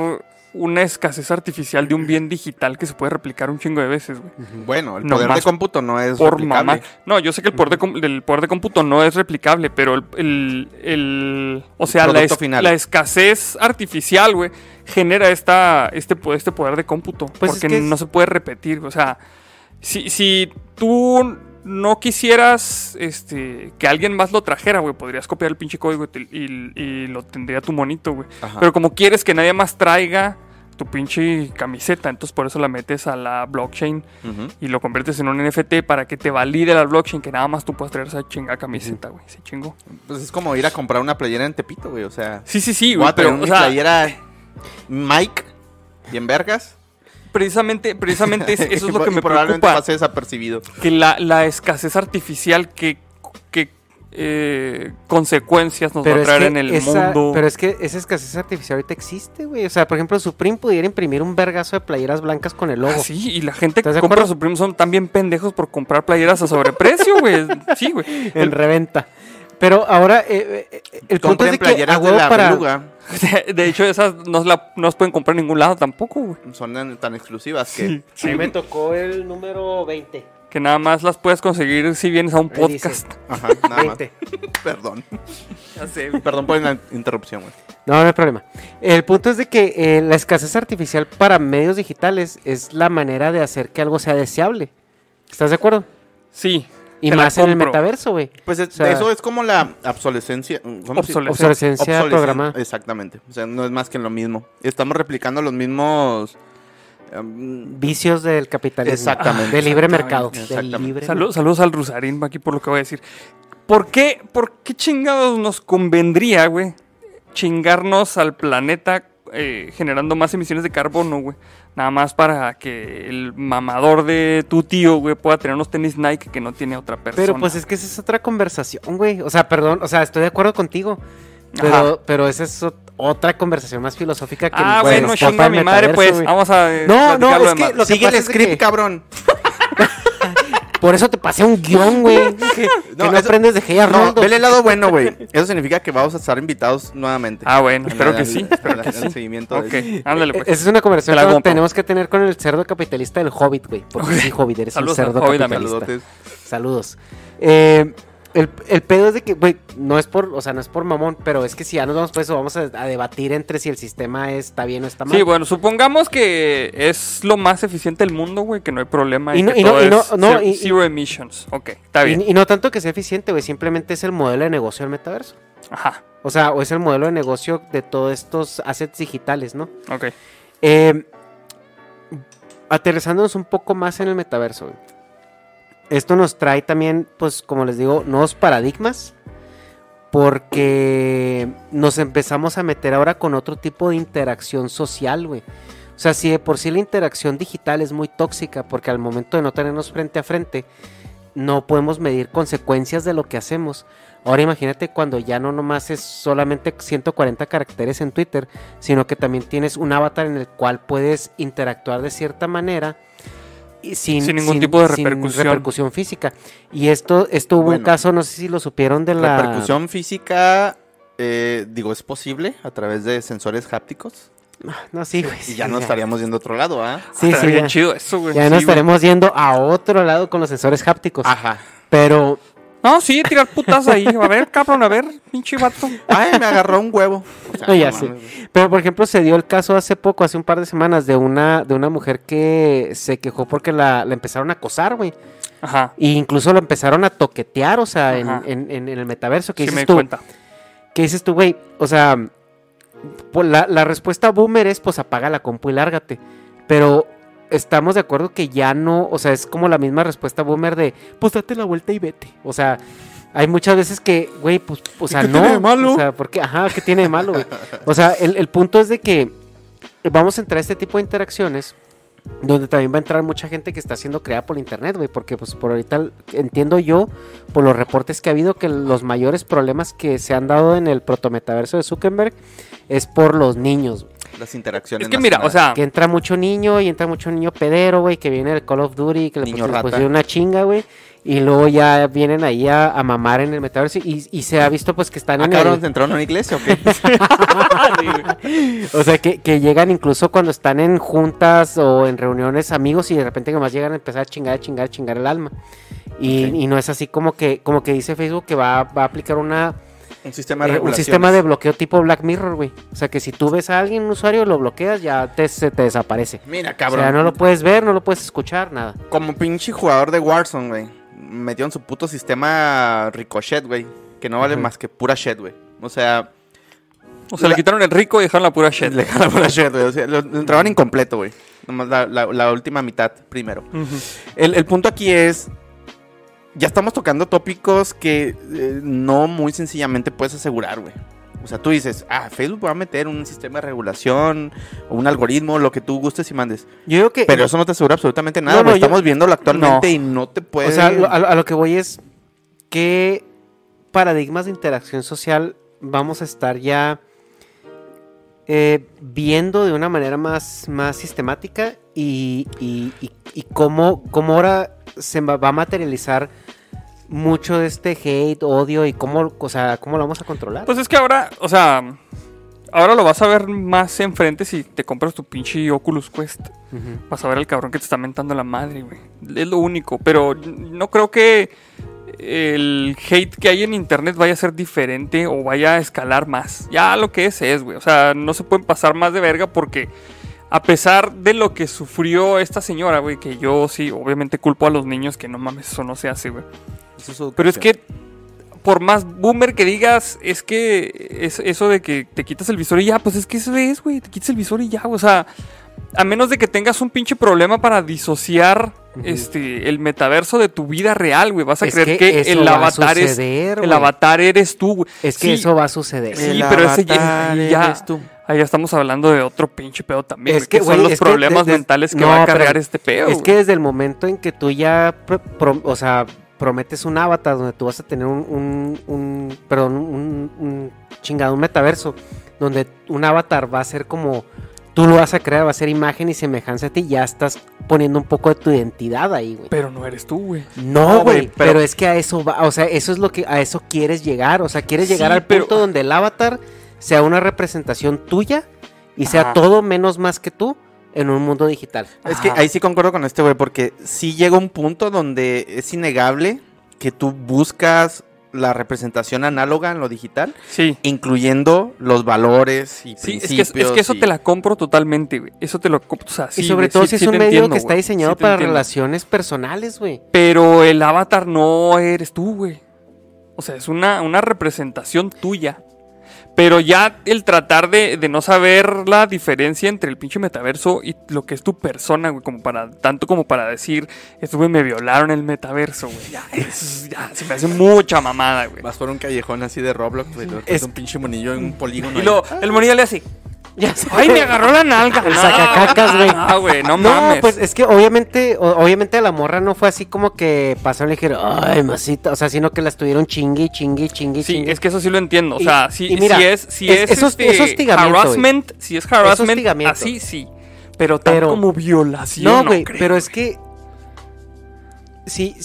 S4: una escasez artificial de un bien digital que se puede replicar un chingo de veces, güey.
S3: Bueno, el
S4: No
S3: poder de cómputo no es
S4: Por
S3: replicable.
S4: mamá. No, yo sé que el poder de, el poder de cómputo no es replicable, pero el. el- el- o sea, la,
S3: producto
S4: es-
S3: final.
S4: la escasez artificial, güey, genera esta, este, este poder de cómputo.
S5: Pues es
S4: porque
S5: que es-
S4: no se puede repetir. O sea, si, si tú no quisieras este, que alguien más lo trajera, güey, podrías copiar el pinche código y, lo tendría tu monito, güey. Pero como quieres que nadie más traiga tu pinche camiseta, entonces por eso la metes a la blockchain y lo conviertes en un NFT para que te valide la blockchain que nada más tú puedas traer esa chinga camiseta, güey. Se chingó.
S3: Pues es como ir a comprar una playera en Tepito, güey. O sea,
S4: Sí, sí, sí, güey. Pero, o
S3: mi
S4: sea,
S3: playera Mike, bien vergas.
S4: Precisamente, precisamente es- eso es lo que me
S3: probablemente
S4: preocupa.
S3: pase desapercibido.
S4: Que la, la escasez artificial que, que eh, consecuencias nos va a traer en el
S5: esa-
S4: mundo.
S5: Pero es que esa escasez artificial ahorita existe, güey. O sea, por ejemplo, Supreme pudiera imprimir un vergazo de playeras blancas con el logo.
S4: Ah, sí, y la gente que
S5: ¿Estás de
S4: compra
S5: acuerdo?
S4: Supreme son también pendejos por comprar playeras a sobreprecio, güey. Sí, güey.
S5: en reventa. Pero ahora, eh, eh, el punto es de que a
S3: de
S5: huevo
S3: la
S5: para...
S4: De, de hecho, esas no, la, no las pueden comprar en ningún lado tampoco, güey.
S3: Son tan- tan exclusivas que...
S5: A mí me tocó el número 20.
S4: Que nada más las puedes conseguir si vienes a un
S5: Ahí dice.
S4: podcast.
S3: Ajá, nada más.
S5: 20.
S3: Perdón.
S4: Ya sé,
S3: Perdón por la interrupción, güey.
S5: No, no hay problema. El punto es de que eh, la escasez artificial para medios digitales es la manera de hacer que algo sea deseable. ¿Estás de acuerdo?
S4: Sí.
S5: Y más en el metaverso, güey.
S3: Pues es-
S5: O sea-
S3: eso es como la obsolescencia. ¿cómo se-
S4: Obsolescencia.
S5: Obsolescencia programada.
S3: Exactamente. O sea, no es más que lo mismo. Estamos replicando los mismos. em,
S5: Vicios del capitalismo.
S3: Exactamente.
S5: Del libre
S4: Exactamente,
S5: mercado. Del
S3: exactamente.
S5: libre
S4: Salud- saludos al Rusarín aquí por lo que voy a decir. ¿Por qué, ¿Por qué chingados nos convendría, güey, chingarnos al planeta eh, generando más emisiones de carbono, güey? Nada más para que el mamador de tu tío, güey, pueda tener unos tenis Nike que no tiene otra persona.
S5: Pero pues es que esa es otra conversación, güey. O sea, perdón, o sea, estoy de acuerdo contigo. Pero,
S4: Ajá.
S5: pero esa es ot- otra conversación más filosófica que
S4: Ah,
S5: bueno,
S4: chinga mi madre, pues. Vamos a. eh,
S5: No, no, es
S4: lo
S5: que lo que
S3: Sigue el script,
S5: que-
S3: cabrón.
S5: Por eso te pasé un guion, güey. Que que no,
S3: eso-
S5: aprendes de Hey
S3: No, vele el lado bueno, güey. Eso significa que vamos a estar invitados nuevamente.
S4: Ah, bueno,
S3: En
S4: espero
S3: la-
S4: que sí. Espero que
S3: en el
S4: sí.
S3: seguimiento
S4: Ok,
S3: de-
S4: ándale, pues.
S5: Eh, Esa es una conversación que tenemos que tener con el cerdo capitalista del Hobbit, güey. Porque sí, Hobbit, eres
S4: Saludos
S5: un cerdo
S4: Hobbit,
S5: capitalista.
S3: Saludotes.
S5: Saludos. Eh, el, el pedo es de que, güey, no es por, o sea, no es por mamón, pero es que si ya nos vamos por eso, vamos a, a debatir entre si el sistema está bien o está mal.
S4: Sí, bueno, supongamos que es lo más eficiente del mundo, güey, que no hay problema.
S5: Y
S4: Y,
S5: no- y no-
S4: todo
S5: y no-
S4: es
S5: no,
S4: zero,
S5: y-
S4: zero emissions. Ok, está bien.
S5: Y, y no tanto que sea eficiente, güey, simplemente es el modelo de negocio del metaverso.
S4: Ajá,
S5: O sea, o es el modelo de negocio de todos estos assets digitales, ¿no?
S4: ok.
S5: Eh, aterrizándonos un poco más en el metaverso. güey. Esto nos trae también, pues, como les digo, nuevos paradigmas. Porque nos empezamos a meter ahora con otro tipo de interacción social, güey. O sea, si de por sí la interacción digital es muy tóxica, porque al momento de no tenernos frente a frente, no podemos medir consecuencias de lo que hacemos. Ahora imagínate cuando ya no nomás es solamente 140 caracteres en Twitter, sino que también tienes un avatar en el cual puedes interactuar de cierta manera sin,
S4: Sin ningún tipo de repercusión.
S5: repercusión física. Y esto, esto hubo un caso, no sé si lo supieron de la...
S3: Repercusión física, eh, digo, es posible a través de sensores hápticos.
S5: No, sí, güey.
S3: Y
S5: sí,
S3: ya no estaríamos yendo a otro lado, ¿ah?
S5: Sí,
S4: Está
S5: sí,
S4: bien
S5: ya,
S4: chido eso, güey.
S5: ya
S4: Sí,
S5: nos
S4: güey.
S5: estaremos yendo a otro lado con los sensores hápticos.
S3: Ajá.
S5: Pero
S4: No, sí, tirar putas ahí. A ver, cabrón, a ver, pinche vato.
S3: Ay, me agarró un huevo. O sea,
S5: No, ya
S3: güey.
S5: Pero por ejemplo se dio el caso hace poco, hace un par de semanas, de una, de una mujer que se quejó porque la, la empezaron a acosar, güey.
S4: Ajá.
S5: E incluso lo empezaron a toquetear, o sea, en, en- en- en el metaverso. ¿Qué
S4: Sí me
S5: dices
S4: di
S5: tú?
S4: cuenta.
S5: ¿Qué dices tú, güey? O sea, pues, la, la respuesta boomer es, pues apaga la compu y lárgate. Pero estamos de acuerdo que ya no, o sea, es como la misma respuesta boomer de, pues date la vuelta y vete. O sea, hay muchas veces que, güey, pues, o sea,
S3: qué
S5: no.
S3: tiene de malo?
S5: O sea, porque, ajá, ¿qué tiene de malo, güey? O sea, el, el punto es de que vamos a entrar a este tipo de interacciones donde también va a entrar mucha gente que está siendo creada por internet, güey, porque pues por ahorita entiendo yo, por los reportes que ha habido, que los mayores problemas que se han dado en el protometaverso de Zuckerberg es por los niños.
S3: Las interacciones.
S4: Es que mira, o sea,
S5: que entra mucho niño y entra mucho niño pedero, güey, que viene del Call of Duty, que le pusieron una chinga, güey, y luego ya vienen ahí a, a mamar en el metaverso y, y se ha visto pues que están
S3: ¿Ah,
S5: en
S3: cabrón,
S5: el...
S3: ¿te entraron a una iglesia o qué?
S5: O sea, que, que llegan incluso cuando están en juntas o en reuniones amigos y de repente nomás llegan a empezar a chingar, a chingar, a chingar el alma. Y, y no es así como que, como que dice Facebook que va, va a aplicar una,
S3: Un sistema de
S5: eh, un sistema de bloqueo tipo Black Mirror, güey. O sea, que si tú ves a alguien, un usuario, lo bloqueas, ya te, se te desaparece.
S3: Mira,
S5: O
S3: cabrón.
S5: sea, no lo puedes ver, no lo puedes escuchar, nada.
S3: Como pinche jugador de Warzone, güey. Metieron su puto sistema Ricochet, güey. Que no vale
S5: Ajá.
S3: más que pura shit, güey. O sea,
S4: o sea, le
S3: la-
S4: quitaron el rico y dejaron la pura shit.
S3: le dejaron pura shit, güey. O sea, lo, lo entraban incompleto, güey. Nomás la, la- la última mitad primero. El, el punto aquí es. Ya estamos tocando tópicos que eh, no muy sencillamente puedes asegurar, güey. O sea, tú dices, ah, Facebook va a meter un sistema de regulación o un algoritmo, lo que tú gustes y mandes.
S5: Yo digo que...
S3: Pero eso no te asegura absolutamente nada,
S5: No, no,
S3: güey.
S5: yo-
S3: Estamos viéndolo actualmente
S4: No.
S3: y no te puede.
S5: O sea, lo- a, lo- a lo que voy es qué paradigmas de interacción social vamos a estar ya eh, viendo de una manera más, más sistemática y, y- y- y cómo, cómo ahora se va a materializar mucho de este hate, odio y cómo, o sea, cómo lo vamos a controlar.
S4: Pues es que ahora, o sea, ahora lo vas a ver más enfrente si te compras tu pinche Oculus Quest. Vas a ver al cabrón que te está mentando la madre, güey. Es lo único. Pero no creo que el hate que hay en internet vaya a ser diferente o vaya a escalar más. Ya lo que es es, güey. O sea, no se pueden pasar más de verga porque a pesar de lo que sufrió esta señora, güey, que yo sí, obviamente culpo a los niños que no mames, eso no se hace, güey. Pero es que por más boomer que digas, es que es eso de que te quitas el visor y ya, pues es que eso es, güey, te quitas el visor y ya, o sea, a menos de que tengas un pinche problema para disociar este el metaverso de tu vida real, güey, vas a
S5: Es
S4: creer
S5: que
S4: el avatar es el avatar eres tú, güey.
S5: es que
S4: Sí,
S5: eso va a suceder.
S4: Sí,
S3: El
S4: pero ese ya,
S3: avatar
S4: ya-
S3: eres tú.
S4: Ahí ya estamos hablando de otro pinche pedo también,
S5: Es
S4: que, son los
S5: que
S4: problemas mentales que
S5: no,
S4: va a cargar este pedo.
S5: Es que desde el momento en que tú ya, pro- pro- o sea, prometes un avatar donde tú vas a tener un, un, un- perdón, un, un chingado, un metaverso, donde un avatar va a ser como, tú lo vas a crear, va a ser imagen y semejanza a ti, ya estás poniendo un poco de tu identidad ahí, güey.
S4: Pero no eres tú, güey.
S5: No,
S3: güey,
S5: pero,
S3: pero-
S5: es que a eso va, o sea, eso es lo que, a eso quieres llegar, o sea, quieres llegar
S4: Sí,
S5: al
S4: pero-
S5: punto donde el avatar sea una representación tuya y sea
S3: Ajá.
S5: todo menos más que tú en un mundo digital.
S3: Es que ahí sí concuerdo con este güey, porque sí llega un punto donde es innegable que tú buscas la representación análoga en lo digital,
S4: Sí.
S3: incluyendo los valores y
S4: Sí, es que, es
S3: principios.
S4: que eso
S3: y-
S4: te la compro totalmente, güey. Eso te lo compro. O sea, sí,
S5: y sobre
S4: güey,
S5: todo
S4: sí-
S5: si es
S4: sí
S5: un medio
S4: entiendo,
S5: que está diseñado para
S4: entiendo.
S5: relaciones personales, güey.
S4: Pero el avatar no eres tú, güey. O sea, es una, una representación tuya. Pero ya el tratar de, de no saber la diferencia entre el pinche metaverso y lo que es tu persona, güey, como para, tanto como para decir, estos güey me violaron el metaverso, güey. Ya, es- ya, se me hace mucha mamada, güey.
S3: Vas por un callejón así de Roblox, güey. Es un pinche monillo en un polígono.
S4: Y
S3: ahí.
S4: el monillo le hace,
S5: Ya sé.
S4: ¡ay, me agarró la nalga!
S5: El sacacacas, güey.
S4: Ah, güey, no,
S5: No,
S4: mames.
S5: pues es que obviamente, obviamente a la morra no fue así como que pasaron y le dijeron, ay, masita, o sea, sino que la estuvieron chingui, chingui, chingui,
S4: Sí,
S5: chingui.
S4: es que eso sí lo entiendo. O
S5: Y-
S4: sea, si,
S5: y mira,
S4: si es, si
S5: es-
S4: es,
S5: eso es-
S4: este,
S5: es hostigamiento,
S4: harassment, si es harassment,
S5: hostigamiento.
S4: así sí. Pero tan
S5: Pero-
S4: como violación.
S5: No, güey, pero es que. Sí.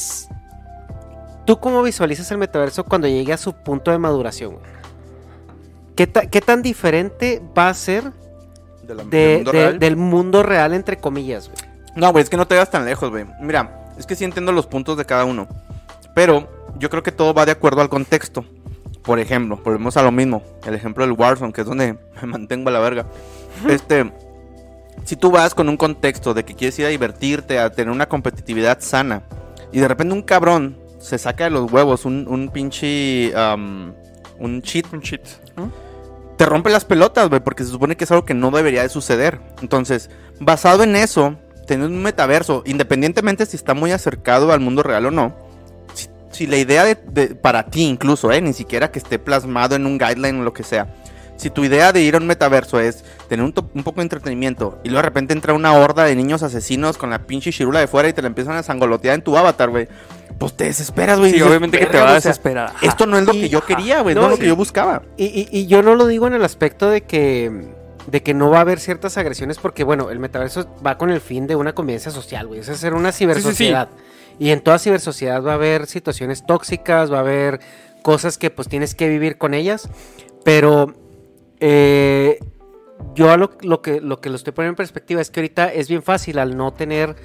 S5: ¿Tú cómo visualizas el metaverso cuando llegue a su punto de maduración? güey? ¿Qué, ta- qué tan diferente va a ser
S3: De la- del
S5: de-
S3: mundo
S5: de-
S3: real.
S5: del mundo real, entre comillas? güey?
S3: No, güey, es que no te vayas tan lejos, güey. Mira, es que sí entiendo los puntos de cada uno. Pero yo creo que todo va de acuerdo al contexto. Por ejemplo, volvemos a lo mismo. El ejemplo del Warzone, que es donde me mantengo a la verga. Este. Si tú vas con un contexto de que quieres ir a divertirte, a tener una competitividad sana, y de repente un cabrón se saca de los huevos un, un pinche. un cheat
S4: Un shit.
S3: Te rompe las pelotas, güey, porque se supone que es algo que no debería de suceder. Entonces, basado en eso, tener un metaverso, independientemente si está muy acercado al mundo real o no, si, la idea de, de- para ti incluso, eh, ni siquiera que esté plasmado en un guideline o lo que sea, si tu idea de ir a un metaverso es tener un, poco de entretenimiento y luego de repente entra una horda de niños asesinos con la pinche chirula de fuera y te la empiezan a sangolotear en tu avatar, güey, pues te desesperas, güey. y
S4: Sí,
S3: dices,
S4: obviamente que te
S3: "Verga,
S4: va a
S3: o sea,
S4: desesperar.
S3: Esto no es lo
S5: Y-
S3: que yo quería, güey, no,
S5: No,
S3: es lo que yo buscaba.
S5: Y, y- y yo no lo digo en el aspecto de que. De que no va a haber ciertas agresiones, porque bueno, el metaverso va con el fin de una convivencia social, güey. Es hacer una cibersociedad. Y en toda cibersociedad va a haber situaciones tóxicas, va a haber cosas que pues tienes que vivir con ellas. Pero eh, yo a lo, lo que, lo que lo estoy poniendo en perspectiva es que ahorita es bien fácil al no tener.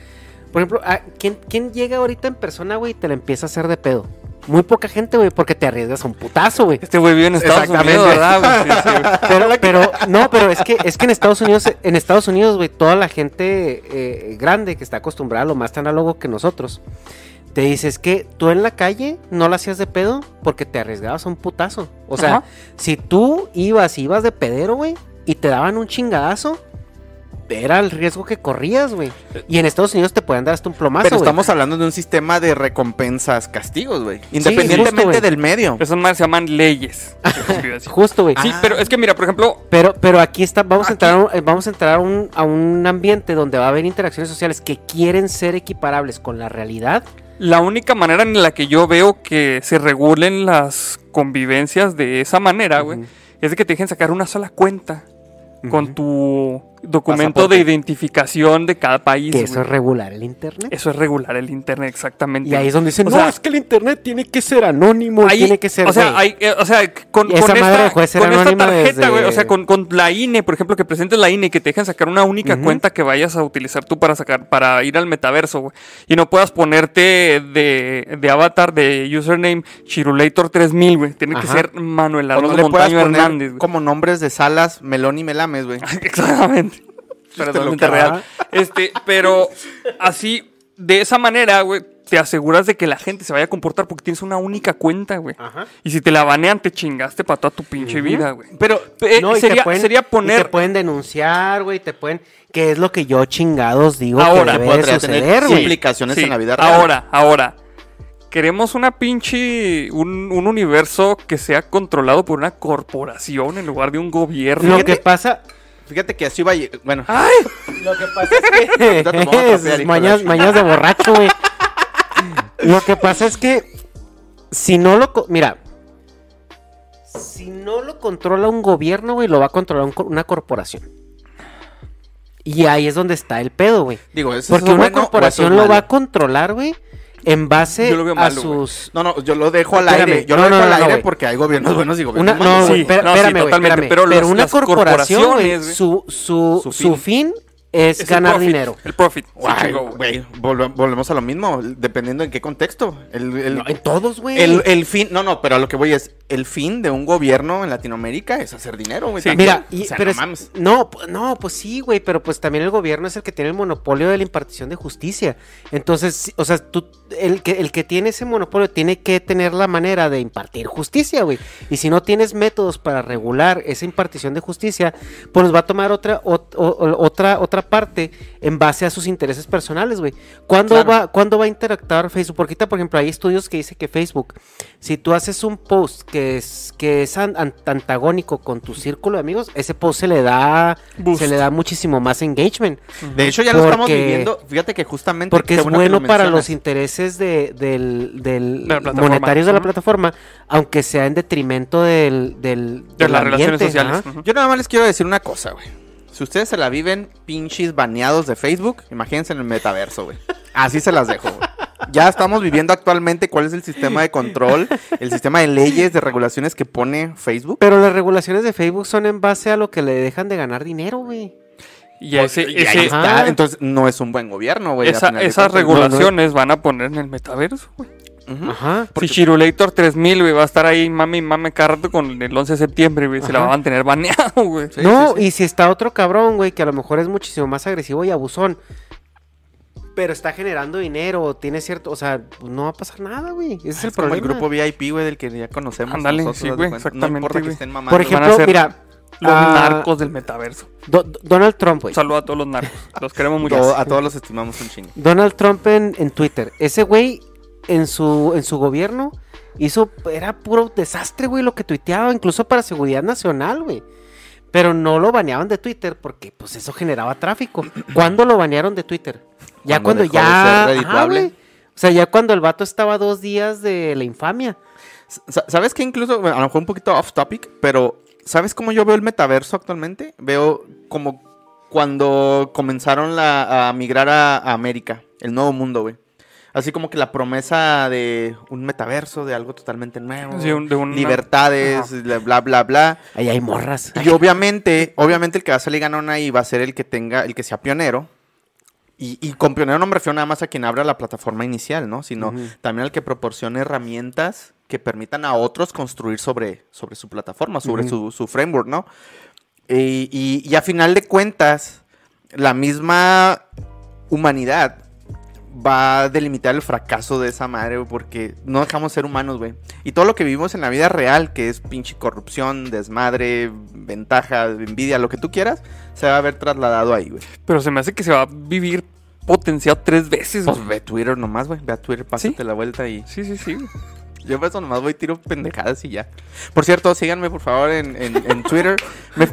S5: Por ejemplo, ¿a ¿quién, quién llega ahorita en persona, güey, y te la empieza a hacer de pedo? Muy poca gente, güey, porque te arriesgas a un putazo, güey.
S4: Este güey vive en Estados. Unidos, ¿verdad? Sí, sí.
S5: Pero, pero, no, pero es que, es que en Estados Unidos, en Estados Unidos, güey, toda la gente eh, grande que está acostumbrada a lo más análogo que nosotros, te dice es que tú en la calle no la hacías de pedo porque te arriesgabas a un putazo. O sea,
S4: Ajá.
S5: si tú ibas, ibas de pedero, güey, y te daban un chingadazo, era el riesgo que corrías, güey. Y en Estados Unidos te pueden dar hasta un plomazo,
S3: Pero estamos hablando de un sistema de recompensas castigos, güey. Independientemente
S5: justo,
S3: del medio.
S4: Esas madres se llaman leyes. Sí,
S5: Justo, güey.
S4: pero es que mira, por ejemplo,
S5: Pero, pero aquí está, vamos a
S4: Aquí-
S5: entrar, a un- eh, vamos a entrar a un, a un ambiente donde va a haber interacciones sociales que quieren ser equiparables con la realidad.
S4: La única manera en la que yo veo que se regulen las convivencias de esa manera, güey, es de que te dejen sacar una sola cuenta con tu documento de identificación de cada país.
S5: Que eso
S4: güey.
S5: es regular el internet.
S4: Eso es regular el internet, exactamente.
S5: Y ahí es donde dicen,
S4: O
S5: no,
S4: sea,
S5: es que el internet tiene que ser anónimo,
S4: Ahí,
S5: tiene que ser...
S4: o sea,
S5: güey".
S4: hay, eh, o sea, con, esta, con esta tarjeta,
S5: desde-
S4: güey, o sea, con, con la INE, por ejemplo, que presentes la INE y que te dejen sacar una única cuenta que vayas a utilizar tú para sacar, para ir al metaverso, güey. Y no puedas ponerte de, de avatar de username Chirulator 3000, güey. Tiene que ser Manuel
S3: O no
S4: Montaño Hernández, güey.
S3: como nombres de salas Melón y Melames, güey.
S4: Exactamente. Totalmente real. Este, pero así, de esa manera, güey, te aseguras de que la gente se vaya a comportar porque tienes una única cuenta, güey.
S5: Ajá.
S4: Y si te la banean, te chingaste para toda tu pinche vida, güey.
S3: Pero
S4: Eh,
S5: No, y te
S4: sería,
S5: pueden-
S4: sería
S5: y te
S4: poner.
S5: pueden denunciar, güey, te pueden... Que es lo que yo chingados digo
S4: Ahora,
S5: que debe suceder,
S3: tener
S5: güey.
S3: implicaciones
S4: Sí,
S3: en la vida real.
S4: Ahora, ahora. Queremos una pinche. Un, un universo que sea controlado por una corporación en lugar de un gobierno.
S5: Lo que pasa...
S3: Fíjate que así va Bueno,
S4: Ay,
S5: Lo que pasa es que... Mañas, de borracho, güey. Lo que pasa es que si no lo... Mira, si no lo controla un gobierno, güey, lo va a controlar un co- una corporación. Y ahí es donde está el pedo, güey.
S3: digo, ¿eso
S5: Porque
S3: es
S5: una
S3: bueno
S5: corporación
S3: es
S5: lo va a controlar, güey, en base
S4: Yo lo veo
S5: a sus...
S3: No, no, yo lo dejo al
S5: Espérame,
S3: aire. Yo
S5: no,
S3: lo dejo
S5: no,
S3: al
S5: no,
S3: aire
S5: güey.
S3: porque hay gobiernos buenos y gobiernos
S5: Una,
S3: malos.
S5: no,
S4: Sí, sí,
S5: espérame, güey,
S4: totalmente,
S5: espérame.
S4: pero
S5: una
S4: las
S5: corporación,
S4: corporaciones,
S5: su, Su
S3: su
S5: fin es, ganar
S4: profit,
S5: dinero.
S4: El profit.
S3: Ay, volve- volvemos a lo mismo, dependiendo en qué contexto. El, el-
S5: No, en todos, güey.
S3: el- el fin, no, no, pero a lo que voy es, el fin de un gobierno en Latinoamérica es hacer dinero, güey.
S4: Sí.
S5: Mira, y-
S3: O sea,
S5: pero
S3: no
S5: es-
S3: mames.
S5: no, no, pues sí, güey, pero pues también el gobierno es el que tiene el monopolio de la impartición de justicia. Entonces, o sea, tú, el que, el que tiene ese monopolio tiene que tener la manera de impartir justicia, güey. Y si no tienes métodos para regular esa impartición de justicia, pues nos va a tomar otra, ot- o- o- otra, otra parte en base a sus intereses personales, güey. ¿Cuándo,
S3: Claro.
S5: va, ¿Cuándo va a interactuar Facebook? Porque ahorita, por ejemplo, hay estudios que dicen que Facebook, si tú haces un post que es, que es an- an- antagónico con tu círculo de amigos, ese post se le da,
S4: Boost.
S5: se le da muchísimo más engagement.
S3: De hecho, ya lo estamos viviendo. Fíjate que justamente.
S5: Porque es
S3: bueno lo
S5: para los intereses de, del, del
S4: De
S5: monetarios de la plataforma, aunque sea en detrimento del, del,
S4: De las relaciones sociales.
S3: Yo nada más les quiero decir una cosa, güey. Si ustedes se la viven pinches baneados de Facebook, imagínense en el metaverso, güey. Así se las dejo, güey. Ya estamos viviendo actualmente cuál es el sistema de control, el sistema de leyes, de regulaciones que pone Facebook.
S5: Pero las regulaciones de Facebook son en base a lo que le dejan de ganar dinero, güey.
S4: Y ese,
S3: Y ahí
S4: ese-
S3: está.
S5: Ajá.
S3: Entonces no es un buen gobierno, güey.
S4: esa- esas regulaciones van a poner en el metaverso, güey.
S5: Ajá.
S4: Si Chirulator 3000, güey, va a estar ahí mame y mame cada rato con el 11 de septiembre, güey. Se la van a mantener baneado, güey.
S3: Sí,
S5: no,
S3: sí, sí.
S5: y si está otro cabrón, güey, que a lo mejor es muchísimo más agresivo y abusón, pero está generando dinero, tiene cierto, o sea, no va a pasar nada, güey. Ese es, el
S3: como
S5: problema.
S3: el grupo VIP, güey, del que ya conocemos.
S4: Ándale,
S3: nosotros,
S4: sí, güey,
S3: cuenta. No
S4: exactamente,
S3: importa que estén mamando.
S5: Por ejemplo, mira,
S4: Los
S5: ah,
S4: narcos del metaverso.
S5: Do- Donald Trump, güey.
S4: Un saludo a todos los narcos. Los queremos mucho.
S3: A todos los estimamos un chingo.
S5: Donald Trump en, en Twitter. Ese güey en su, en su gobierno hizo, era puro desastre, güey, lo que tuiteaba, incluso para seguridad nacional, güey. Pero no lo baneaban de Twitter porque pues eso generaba tráfico. ¿Cuándo lo banearon de Twitter? Ya
S3: Cuando
S5: cuando,
S3: dejó de
S5: ya...
S3: ser
S5: Ajá, güey. o sea, ya cuando el vato estaba dos días de la infamia.
S3: Sa- ¿Sabes qué? Incluso, a lo mejor un poquito off topic, pero ¿sabes cómo yo veo el metaverso actualmente? Veo como cuando comenzaron la- a migrar a, a América, el nuevo mundo, güey. Así como que la promesa de un metaverso, de algo totalmente nuevo,
S4: Sí, un- de una-
S3: libertades, bla, bla, bla, bla.
S5: Ahí hay morras.
S3: Y obviamente, obviamente el que va a salir ganón ahí va a ser el que tenga, el que sea pionero. Y, y con pionero no me refiero nada más a quien abra la plataforma inicial, ¿no? Sino
S5: Ujú.
S3: también al que proporcione herramientas que permitan a otros construir sobre, sobre su plataforma, sobre su, su framework, ¿no? Y, y- y a final de cuentas, la misma humanidad va a delimitar el fracaso de esa madre, güey, porque no dejamos ser humanos, güey. Y todo lo que vivimos en la vida real, que es pinche corrupción, desmadre, ventaja, envidia, lo que tú quieras, se va a ver trasladado ahí, güey.
S4: Pero se me hace que se va a vivir potenciado tres veces, güey.
S3: Pues ve Twitter nomás, güey. Ve a Twitter, pásate la vuelta y...
S4: Sí, sí, sí.
S3: Yo por eso nomás voy tiro pendejadas y ya. Por cierto, síganme por favor en, en- en Twitter.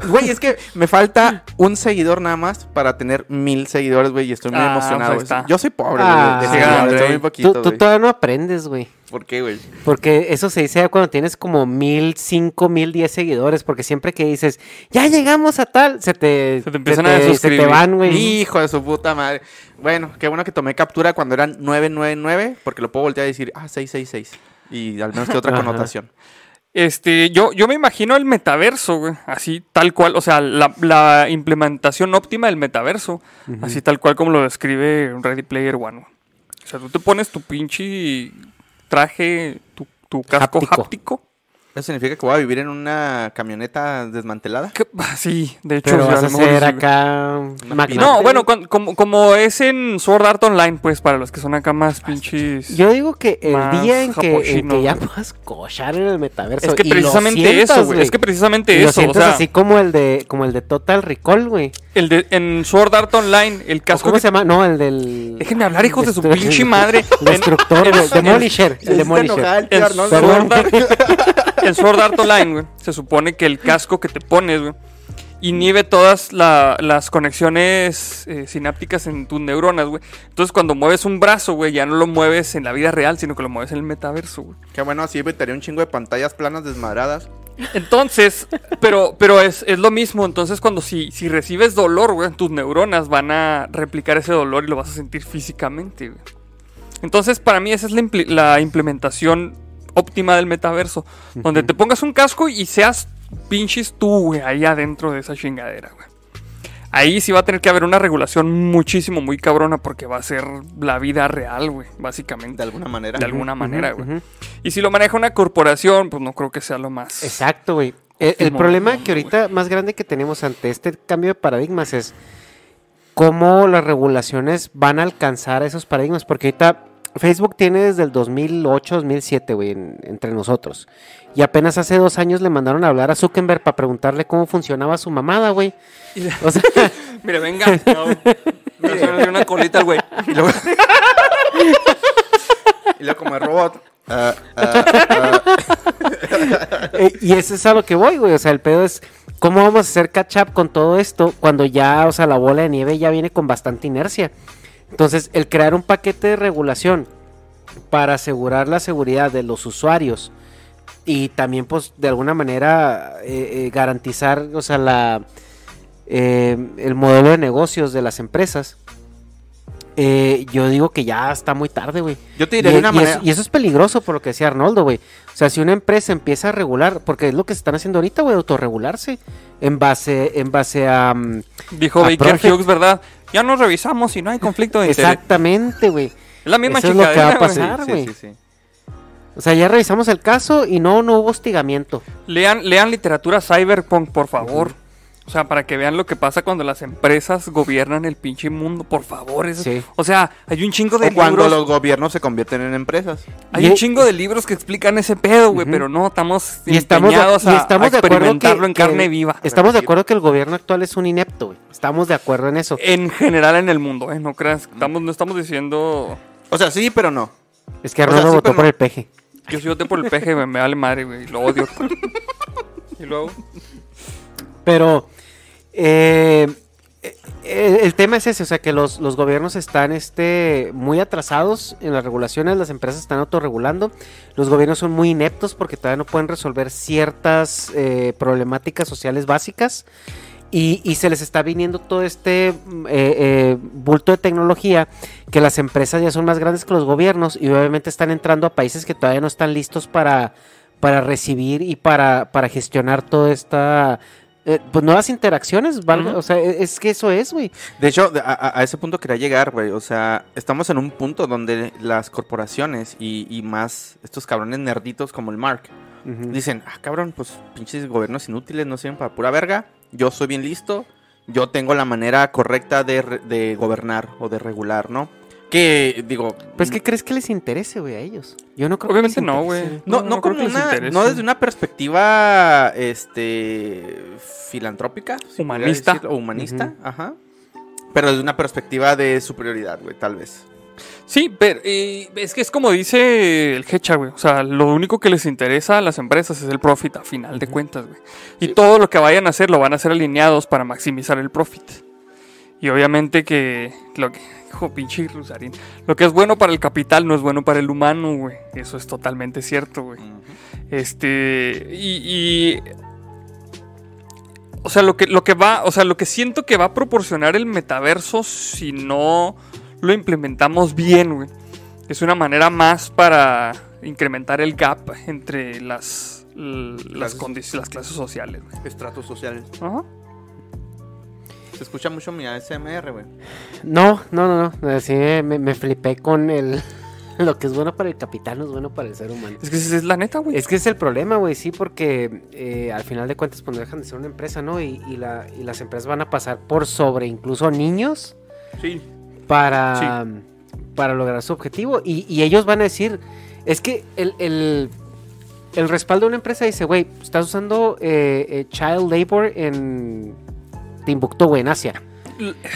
S3: Güey, es que me falta un seguidor nada más para tener mil seguidores, güey, y estoy muy
S4: Ah,
S3: emocionado.
S4: pues.
S3: Yo soy pobre,
S5: Ah,
S3: güey. estoy muy
S5: Tú,
S3: poquito,
S5: tú
S3: güey.
S5: todavía no aprendes, güey.
S3: ¿Por qué, güey?
S5: Porque eso se dice cuando tienes como mil cinco, mil diez seguidores, porque siempre que dices, ya llegamos a tal, se te,
S4: Se te empiezan a suscribir.
S5: se te van, güey.
S3: Hijo de su puta madre. Bueno, qué bueno que tomé captura cuando eran 999, porque lo puedo voltear y decir, ah, 666. Y al menos tiene otra connotación.
S4: Este, yo, yo me imagino el metaverso, güey, así tal cual, o sea, la, la implementación óptima del metaverso, así tal cual como lo describe Ready Player One. güey. O sea, tú te pones tu pinche traje, tu, tu casco
S5: Háptico.
S4: háptico.
S3: ¿Eso significa que voy a vivir en una camioneta desmantelada?
S4: que- sí, de hecho,
S5: Pero vas a hacer acá... Magnate.
S4: No, bueno, con- como, como es en Sword Art Online, pues, para los que son acá más pinches...
S5: Yo digo que el
S4: Más
S5: día en que, en
S4: japochino,
S5: que ya
S4: güey.
S5: puedas cochar en el metaverso
S4: es que
S5: y lo
S4: precisamente
S5: sientas,
S4: eso, güey. Es que precisamente
S5: y lo
S4: eso, o
S5: sientas
S4: sea,
S5: así como el de como el de Total Recall, güey.
S4: el de, en Sword Art Online, el
S5: ¿O
S4: casco
S5: ¿Cómo
S4: que-
S5: se llama? No, el del...
S4: Déjenme hablar, hijos de su
S5: Destru-
S4: pinche madre.
S5: El destructor, güey. Demolisher. El Demolisher.
S4: Art, en Sword Art Online, güey, se supone que el casco que te pones, güey, inhibe todas la- las conexiones eh, sinápticas en tus neuronas, güey. Entonces, cuando mueves un brazo, güey, ya no lo mueves en la vida real, sino que lo mueves en el metaverso, güey.
S3: Qué bueno, así evitaría un chingo de pantallas planas desmadradas.
S4: Entonces, pero, pero es, es lo mismo. Entonces, cuando si, si recibes dolor, güey, tus neuronas van a replicar ese dolor y lo vas a sentir físicamente, güey. Entonces, para mí, esa es la implementación óptima del metaverso. Donde te pongas un casco y seas pinches tú, güey, ahí adentro de esa chingadera, güey. Ahí sí va a tener que haber una regulación muchísimo, muy cabrona, porque va a ser la vida real, güey, básicamente.
S3: De alguna manera.
S4: De alguna manera, güey. Y si lo maneja una corporación, pues no creo que sea lo más.
S5: Exacto, güey. El, el problema
S4: mundo,
S5: que ahorita más grande que tenemos ante este cambio de paradigmas es cómo las regulaciones van a alcanzar esos paradigmas. Porque ahorita Facebook tiene desde el 2008, 2007, güey, en- entre nosotros. Y apenas hace dos años le mandaron a hablar a Zuckerberg para preguntarle cómo funcionaba su mamada, güey. O sea,
S4: Mire, venga. No, se me dio una colita al güey.
S3: Y luego, y luego como el robot.
S5: Eh, y eso es a lo que voy, güey. O sea, el pedo es cómo vamos a hacer catch up con todo esto cuando ya, o sea, la bola de nieve ya viene con bastante inercia. Entonces, el crear un paquete de regulación para asegurar la seguridad de los usuarios y también, pues, de alguna manera eh, eh, garantizar, o sea, la, eh, el modelo de negocios de las empresas. yo digo que ya está muy tarde, güey.
S3: Yo te
S5: Y,
S3: diré de una
S5: y
S3: manera.
S5: eso, y eso es peligroso por lo que decía Arnoldo, güey. O sea, si una empresa empieza a regular, porque es lo que se están haciendo ahorita, güey, autorregularse en base, en base a... mm,
S4: Dijo
S5: A
S4: Baker
S5: Profit.
S4: Hughes, ¿verdad? Ya nos revisamos y no hay conflicto de interés.
S5: exactamente, güey.
S4: Es la misma
S5: Eso es lo que va a pasar. güey.
S3: sí, sí.
S5: O sea, ya revisamos el caso y no, no hubo hostigamiento.
S4: Lean, lean literatura cyberpunk, por favor. O sea, para que vean lo que pasa cuando las empresas gobiernan el pinche mundo, por favor. eso-
S5: Sí.
S4: O sea, hay un chingo de
S3: O cuando
S4: libros.
S3: los gobiernos se convierten en empresas.
S4: Hay
S5: Y-
S4: un chingo de libros que explican ese pedo, güey, pero no, estamos
S5: Y estamos de,
S4: empeñados
S5: y
S4: a,
S5: estamos
S4: a
S5: de acuerdo que,
S4: experimentarlo en
S5: que-
S4: carne viva.
S5: Estamos de acuerdo que el gobierno actual es un inepto, güey. Estamos de acuerdo en eso.
S4: En general en el mundo, ¿eh? No creas, estamos, no estamos diciendo...
S3: O sea, sí, pero no.
S5: Es que
S3: o sea,
S5: Arnoldo
S3: sí,
S5: votó por
S3: no.
S5: el peje.
S4: Yo soy voté por el peje, me, me vale madre, güey, lo odio. y luego...
S5: Pero eh, eh, el tema es ese, o sea que los, los gobiernos están este, muy atrasados en las regulaciones, las empresas están autorregulando, los gobiernos son muy ineptos porque todavía no pueden resolver ciertas eh, problemáticas sociales básicas y, se les está viniendo todo este mm, bulto de tecnología que las empresas ya son más grandes que los gobiernos y obviamente están entrando a países que todavía no están listos para, para recibir y para, para gestionar toda esta... eh, pues nuevas interacciones,
S4: Ujú.
S5: o sea, e- es que eso es, güey.
S3: De hecho, a, a- ese punto quería llegar, güey. O sea, estamos en un punto donde las corporaciones y, y más estos cabrones nerditos como el Mark dicen, ah, cabrón, pues pinches gobiernos inútiles no sirven para pura verga. Yo soy bien listo. Yo tengo la manera correcta de, re- de gobernar o de regular, ¿no? Que, digo...
S5: Pues, ¿qué crees que les interese, güey, a ellos? Yo no creo
S4: Obviamente
S5: que les
S4: no,
S5: interese.
S4: güey.
S3: No,
S4: No,
S3: no,
S4: no creo
S3: como
S4: que les
S3: una,
S4: interese.
S3: no desde una perspectiva, este, filantrópica,
S4: Humanista.
S3: o humanista, ajá. Pero desde una perspectiva de superioridad, güey, tal vez.
S4: Sí, pero eh, es que es como dice el Hecha, güey. O sea, lo único que les interesa a las empresas es el profit a final de cuentas, güey. Y todo lo que vayan a hacer lo van a hacer alineados para maximizar el profit. Y obviamente que lo que, hijo pinche Rusarín, lo que es bueno para el capital no es bueno para el humano, güey. Eso es totalmente cierto, güey. Este, y, y o sea, lo que, lo que va, o sea, lo que siento que va a proporcionar el metaverso si no lo implementamos bien, güey. Es una manera más para incrementar el gap entre las, las, las clases sociales, güey.
S3: Estratos sociales.
S4: Ajá.
S3: Se escucha mucho mi ASMR, güey.
S5: No, no, no, no. Así me, me flipé con el. Lo que es bueno para el capital no es bueno para el ser humano.
S4: Es que es la neta, güey.
S5: Es que es el problema, güey, sí, porque eh, al final de cuentas, pues no dejan de ser una empresa, ¿no? Y, y, la, y las empresas van a pasar por sobre incluso niños.
S3: Sí.
S5: Para, para lograr su objetivo. Y, y ellos van a decir, es que el, el, el respaldo de una empresa dice, güey, estás usando eh, eh, child labor en Timbuktu, güey, en Asia.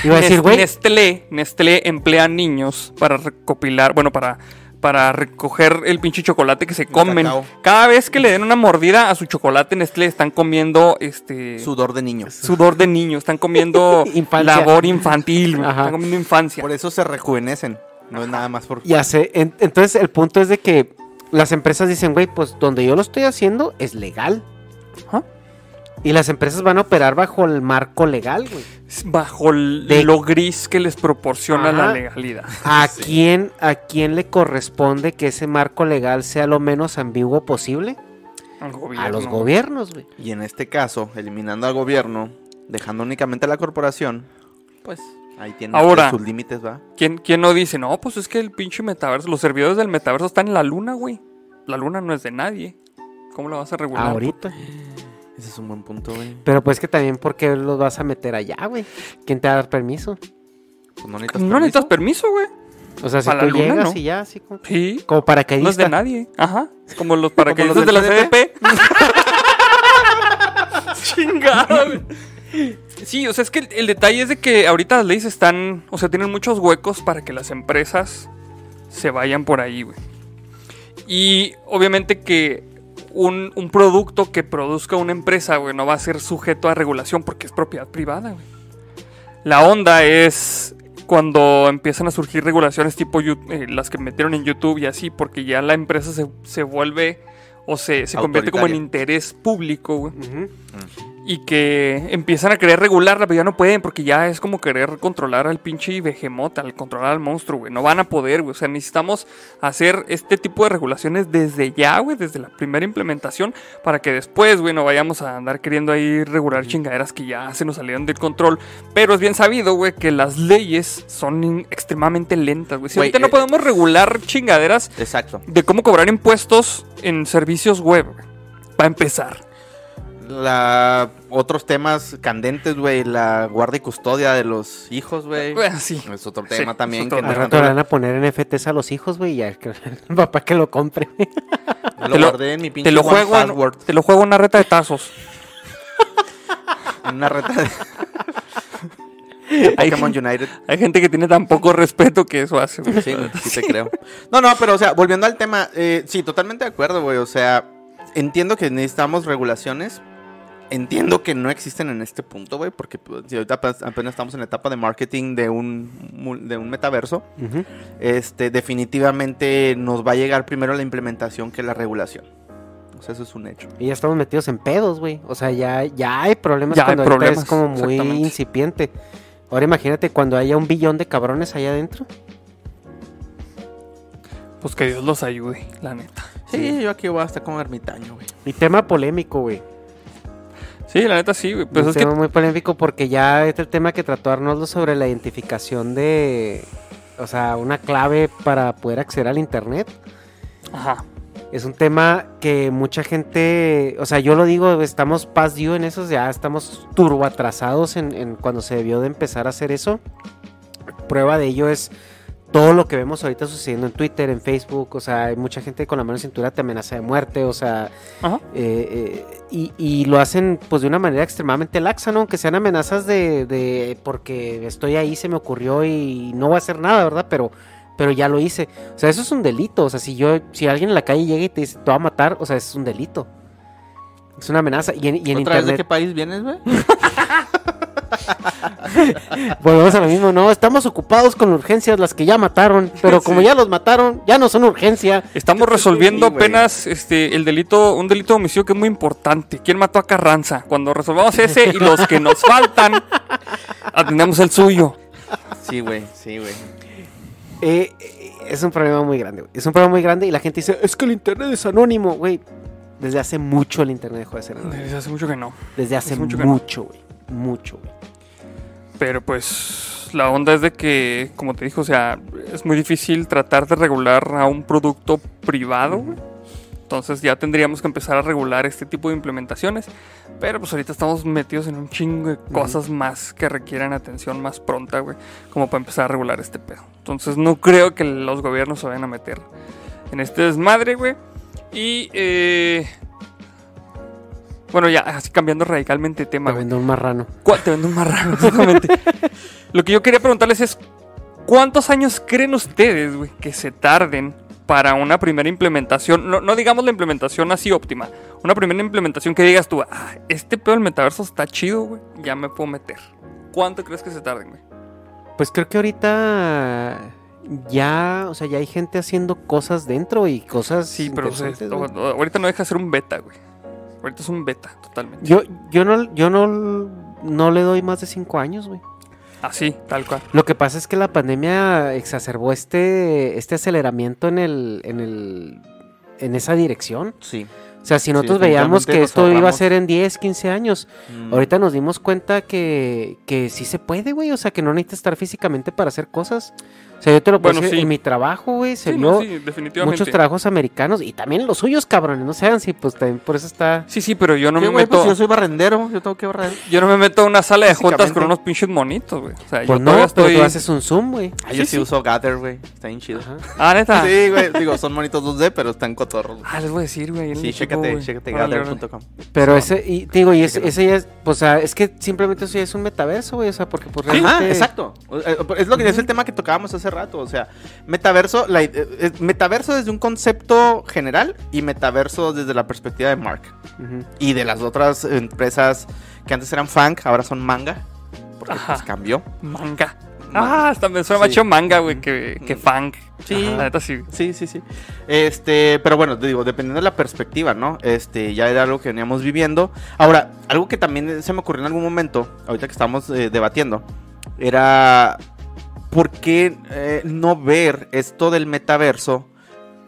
S4: Iba a decir, güey. Nestlé, Nestlé emplea niños para recopilar, bueno, para, para recoger el pinche chocolate que se comen.
S3: cacao.
S4: Cada vez que le den una mordida a su chocolate Nestlé, están comiendo este
S3: Sudor de niños.
S4: sudor de niños, están comiendo labor infantil, están comiendo infancia.
S3: Por eso se rejuvenecen. No es nada más por.
S5: Ya sé. en- entonces, el punto es de que las empresas dicen, güey, pues donde yo lo estoy haciendo es legal.
S4: Ajá.
S5: Y las empresas van a operar bajo el marco legal, güey.
S4: Bajo el-
S5: De-
S4: lo gris que les proporciona
S5: Ajá.
S4: la legalidad.
S5: ¿A quién, ¿A quién le corresponde que ese marco legal sea lo menos ambiguo posible?
S4: Al
S5: A los
S4: gobierno.
S5: gobiernos, güey.
S3: Y en este caso, eliminando al gobierno, dejando únicamente a la corporación, pues ahí tienen
S4: Ahora-
S3: sus límites, ¿va?
S4: ¿Quién, ¿Quién no dice? No, pues es que el pinche metaverso, los servidores del metaverso están en la luna, güey. La luna no es de nadie. ¿Cómo la vas a regular?
S5: Ahorita.
S3: Ese es un buen punto, güey.
S5: Pero pues que también, ¿por qué los vas a meter allá, güey? ¿Quién te va a dar permiso?
S3: Pues no necesitas
S4: No necesitas permiso, güey.
S5: O sea, si
S4: Para
S5: tú
S4: la luna,
S5: llegas
S4: ¿no?
S5: y ya, así como,
S4: Sí.
S5: como para que
S4: No es de nadie. Ajá. Como los paracaidistas
S3: los
S4: de la CDP. Chingada, güey. Sí, o sea, es que el, el detalle es de que ahorita las leyes están, o sea, tienen muchos huecos para que las empresas se vayan por ahí, güey. Y obviamente que un, un producto que produzca una empresa, güey, no va a ser sujeto a regulación porque es propiedad privada, güey. La onda es cuando empiezan a surgir regulaciones tipo eh, las que metieron en YouTube y así, porque ya la empresa se, se vuelve o se, se convierte como en interés público, güey.
S5: Ujú.
S4: Y que empiezan a querer regularla, pero ya no pueden porque ya es como querer controlar al pinche behemoth, al controlar al monstruo, güey. No van a poder, güey. O sea, necesitamos hacer este tipo de regulaciones desde ya, güey, desde la primera implementación, para que después, güey, no vayamos a andar queriendo ahí regular chingaderas que ya se nos salieron del control. Pero es bien sabido, güey, que las leyes son extremadamente lentas, güey. Si ahorita no
S3: eh,
S4: podemos regular chingaderas
S3: Exacto.
S4: de cómo cobrar impuestos en servicios web, güey. Va a empezar.
S3: La, otros temas candentes, güey, la guardia y custodia de los hijos, güey.
S4: Bueno, sí.
S3: Es otro tema también.
S4: otro
S3: que
S4: tema.
S5: Al
S3: no-
S5: rato le van a poner NFTs a los hijos, güey, y el papá que lo compre.
S3: Lo
S4: Te lo-
S3: guardé en mi pinche
S4: Te lo, juego en, te lo juego en una reta de tazos.
S3: en una reta de
S4: Hay,
S3: Pokémon United.
S4: hay gente que tiene tan poco respeto que eso hace. güey.
S3: Sí, sí te creo. No, no, pero o sea, volviendo al tema, eh, sí, totalmente de acuerdo, güey. O sea, entiendo que necesitamos regulaciones. Entiendo que no existen en este punto, güey, porque pues, si ahorita apenas estamos en la etapa de marketing de un, mul- de un metaverso. Este, definitivamente nos va a llegar primero la implementación que la regulación. O sea, eso es un hecho.
S5: Y ya estamos metidos en pedos, güey. O sea, ya, ya hay problemas
S4: Ya hay
S5: cuando ahorita
S4: problemas,
S5: es como muy incipiente. Ahora imagínate cuando haya un billón de cabrones allá adentro.
S4: Pues que Dios los ayude, la neta.
S3: Sí, yo aquí voy a estar con ermitaño, güey.
S5: Y tema polémico, güey.
S4: Sí, la neta sí, güey. Pues que
S5: tema muy polémico porque ya es el tema que trató Arnoldo sobre la identificación de... O sea, una clave para poder acceder al internet.
S4: Ajá.
S5: Es un tema que mucha gente, o sea, yo lo digo, estamos past due en eso, ya estamos turbo atrasados en, en cuando se debió de empezar a hacer eso. Prueba de ello es todo lo que vemos ahorita sucediendo en Twitter, en Facebook, o sea, hay mucha gente con la mano en cintura te amenaza de muerte, o sea, eh, eh, y, y lo hacen pues de una manera extremadamente laxa, ¿no? Aunque sean amenazas de, de porque estoy ahí, se me ocurrió y no voy a hacer nada, ¿verdad? Pero, pero ya lo hice. O sea, eso es un delito. O sea, si yo, si alguien en la calle llega y te dice, te va a matar, o sea, es un delito. Es una amenaza. Y en, y en
S3: ¿Otra vez de qué
S5: internet.
S3: país vienes, güey?
S5: Volvemos a lo mismo, no, estamos ocupados con urgencias, las que ya mataron, pero como ya los mataron, ya no son urgencia.
S4: Estamos resolviendo
S3: Sí,
S4: apenas este el delito, un delito de homicidio que es muy importante. ¿Quién mató a Carranza? Cuando resolvamos ese y los que nos faltan, atendemos el suyo.
S3: Sí, güey, sí, güey.
S5: Eh, es un problema muy grande, güey. Es un problema muy grande y la gente dice, es que el internet es anónimo, güey. Desde hace mucho el internet dejó de ser anónimo.
S4: Desde hace mucho que no.
S5: Desde hace
S4: mucho que no.
S5: mucho, güey. Mucho, güey.
S4: Pero pues la onda es de que, como te dijo, o sea, es muy difícil tratar de regular a un producto privado. güey. Entonces ya tendríamos que empezar a regular este tipo de implementaciones. Pero pues ahorita estamos metidos en un chingo de cosas más que requieren atención más pronta, güey. Como para empezar a regular este pedo. Entonces no creo que los gobiernos se vayan a meter en este desmadre, güey. Y, eh... Bueno, ya, así cambiando radicalmente de tema, güey.
S5: vendo un marrano.
S4: ¿Cuál- Te vendo un marrano, exactamente. Lo que yo quería preguntarles es: ¿cuántos años creen ustedes, güey, que se tarden para una primera implementación? No, no digamos la implementación así óptima. Una primera implementación que digas tú, ah, este pedo del metaverso está chido, güey, ya me puedo meter. ¿Cuánto crees que se tarden, güey?
S5: Pues creo que ahorita ya, o sea, ya hay gente haciendo cosas dentro y cosas.
S4: Sí, pero o sea,
S5: interesantes, güey.
S4: o- ahorita no deja de ser un beta, güey. Ahorita es un beta, totalmente.
S5: Yo, yo no, yo no, no le doy más de cinco años, güey.
S4: Así, tal cual.
S5: Lo que pasa es que la pandemia exacerbó este, este aceleramiento en el, en el, en esa dirección.
S3: Sí.
S5: O sea, si nosotros veíamos que
S3: nos
S5: esto iba a ser en 10, 15 años,
S3: Mm.
S5: ahorita nos dimos cuenta que, que sí se puede, güey. O sea, que no necesitas estar físicamente para hacer cosas. O sea, yo te lo puedo
S4: Bueno,
S5: decir,
S4: sí.
S5: en mi trabajo, güey, se
S4: Sí,
S5: vio
S4: no, sí, definitivamente.
S5: muchos trabajos americanos y también los suyos, cabrones. No sean si pues también por eso está...
S4: Sí, sí, pero yo no
S3: ¿Qué,
S4: me
S3: güey?
S4: meto.
S3: Pues yo soy barrendero, yo tengo que barrer.
S4: Yo no me meto a una sala de juntas con unos pinches monitos, güey. O sea,
S5: Pues
S4: yo
S5: no, pero
S4: estoy.
S5: tú haces un zoom, güey.
S3: Ah, yo
S4: Sí,
S3: sí,
S4: sí.
S3: uso Gather, güey. Está bien chido.
S5: Ajá.
S4: Ah, neta.
S3: Sí, güey. Digo, son monitos 2D, pero están cotorros.
S4: Ah, les voy a decir, güey.
S3: Sí, chécate, chécate
S4: órale.
S3: gather.com.
S5: Pero ese, y te digo, y ese, ya es, pues, o sea, es que simplemente eso ya es un metaverso, güey, o sea, porque pues
S3: Ajá,
S5: realmente...
S3: exacto. Es lo que es el tema que tocábamos hace rato. O sea, metaverso, la- eh, metaverso desde un concepto general y metaverso desde la perspectiva de Mark. Y de las otras empresas que antes eran funk, ahora son manga. Porque
S4: Ajá.
S3: pues cambió.
S4: Manga. Ah, hasta me suena
S3: Sí.
S4: más chido manga, güey, que, que funk.
S3: Sí.
S4: Ajá, La neta sí.
S3: Sí, sí, sí. Este, pero bueno, te digo, dependiendo de la perspectiva, ¿no? Este, ya era algo que veníamos viviendo. Ahora, algo que también se me ocurrió en algún momento, ahorita que estamos eh, debatiendo, era ¿por qué eh, no ver esto del metaverso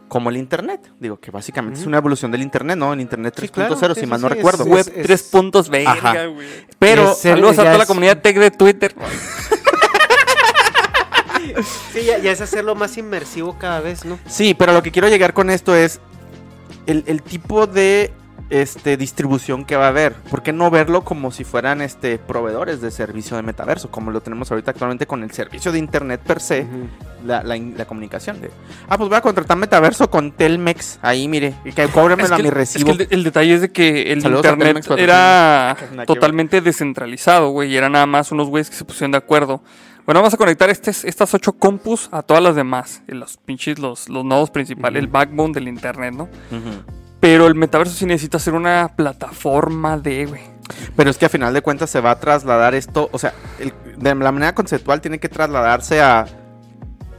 S3: como el internet? Digo, que básicamente es una evolución del internet, ¿no? El internet 3.0,
S5: Sí, claro,
S3: si
S5: sí,
S3: mal
S5: sí,
S3: no
S5: sí,
S3: recuerdo.
S5: es-
S4: Web
S5: es-
S4: 3 puntos verga,
S3: Ajá.
S4: güey.
S3: pero
S5: es ser-
S4: Saludos a toda la comunidad tech de Twitter.
S5: Sí, ya, ya es hacerlo más inmersivo cada vez, ¿no?
S3: Sí, pero lo que quiero llegar con esto es el, el tipo de este, distribución que va a haber. ¿Por qué no verlo como si fueran este, proveedores de servicio de metaverso? Como lo tenemos ahorita actualmente con el servicio de internet per se, la, la comunicación. De, ah, pues voy a contratar metaverso con Telmex. Ahí, mire, y que cóbremelo
S4: Es
S3: a mi
S4: es
S3: recibo.
S4: que el, de- el detalle es de que el
S3: Saludos
S4: internet era totalmente descentralizado, güey. Y era nada más unos güeyes que se pusieron de acuerdo. Bueno, vamos a conectar estes- estas ocho compus a todas las demás. Los pinches, los, los nodos principales, el backbone del internet, ¿no?
S3: Ujú.
S4: Pero el metaverso sí necesita ser una plataforma de, güey.
S3: Pero es que a final de cuentas se va a trasladar esto, o sea, el- de la manera conceptual tiene que trasladarse a,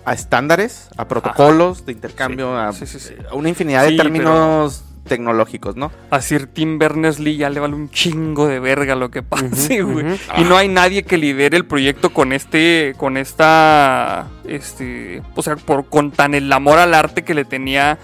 S3: a estándares, a protocolos de intercambio,
S4: Sí,
S3: a,
S4: sí, sí, sí.
S3: a una infinidad de términos tecnológicos, ¿no?
S4: A Sir Tim Berners-Lee ya le vale un chingo de verga lo que pase, güey. Y no hay nadie que lidere el proyecto con este, con esta, este, o sea, por, con tan el amor al arte que le tenía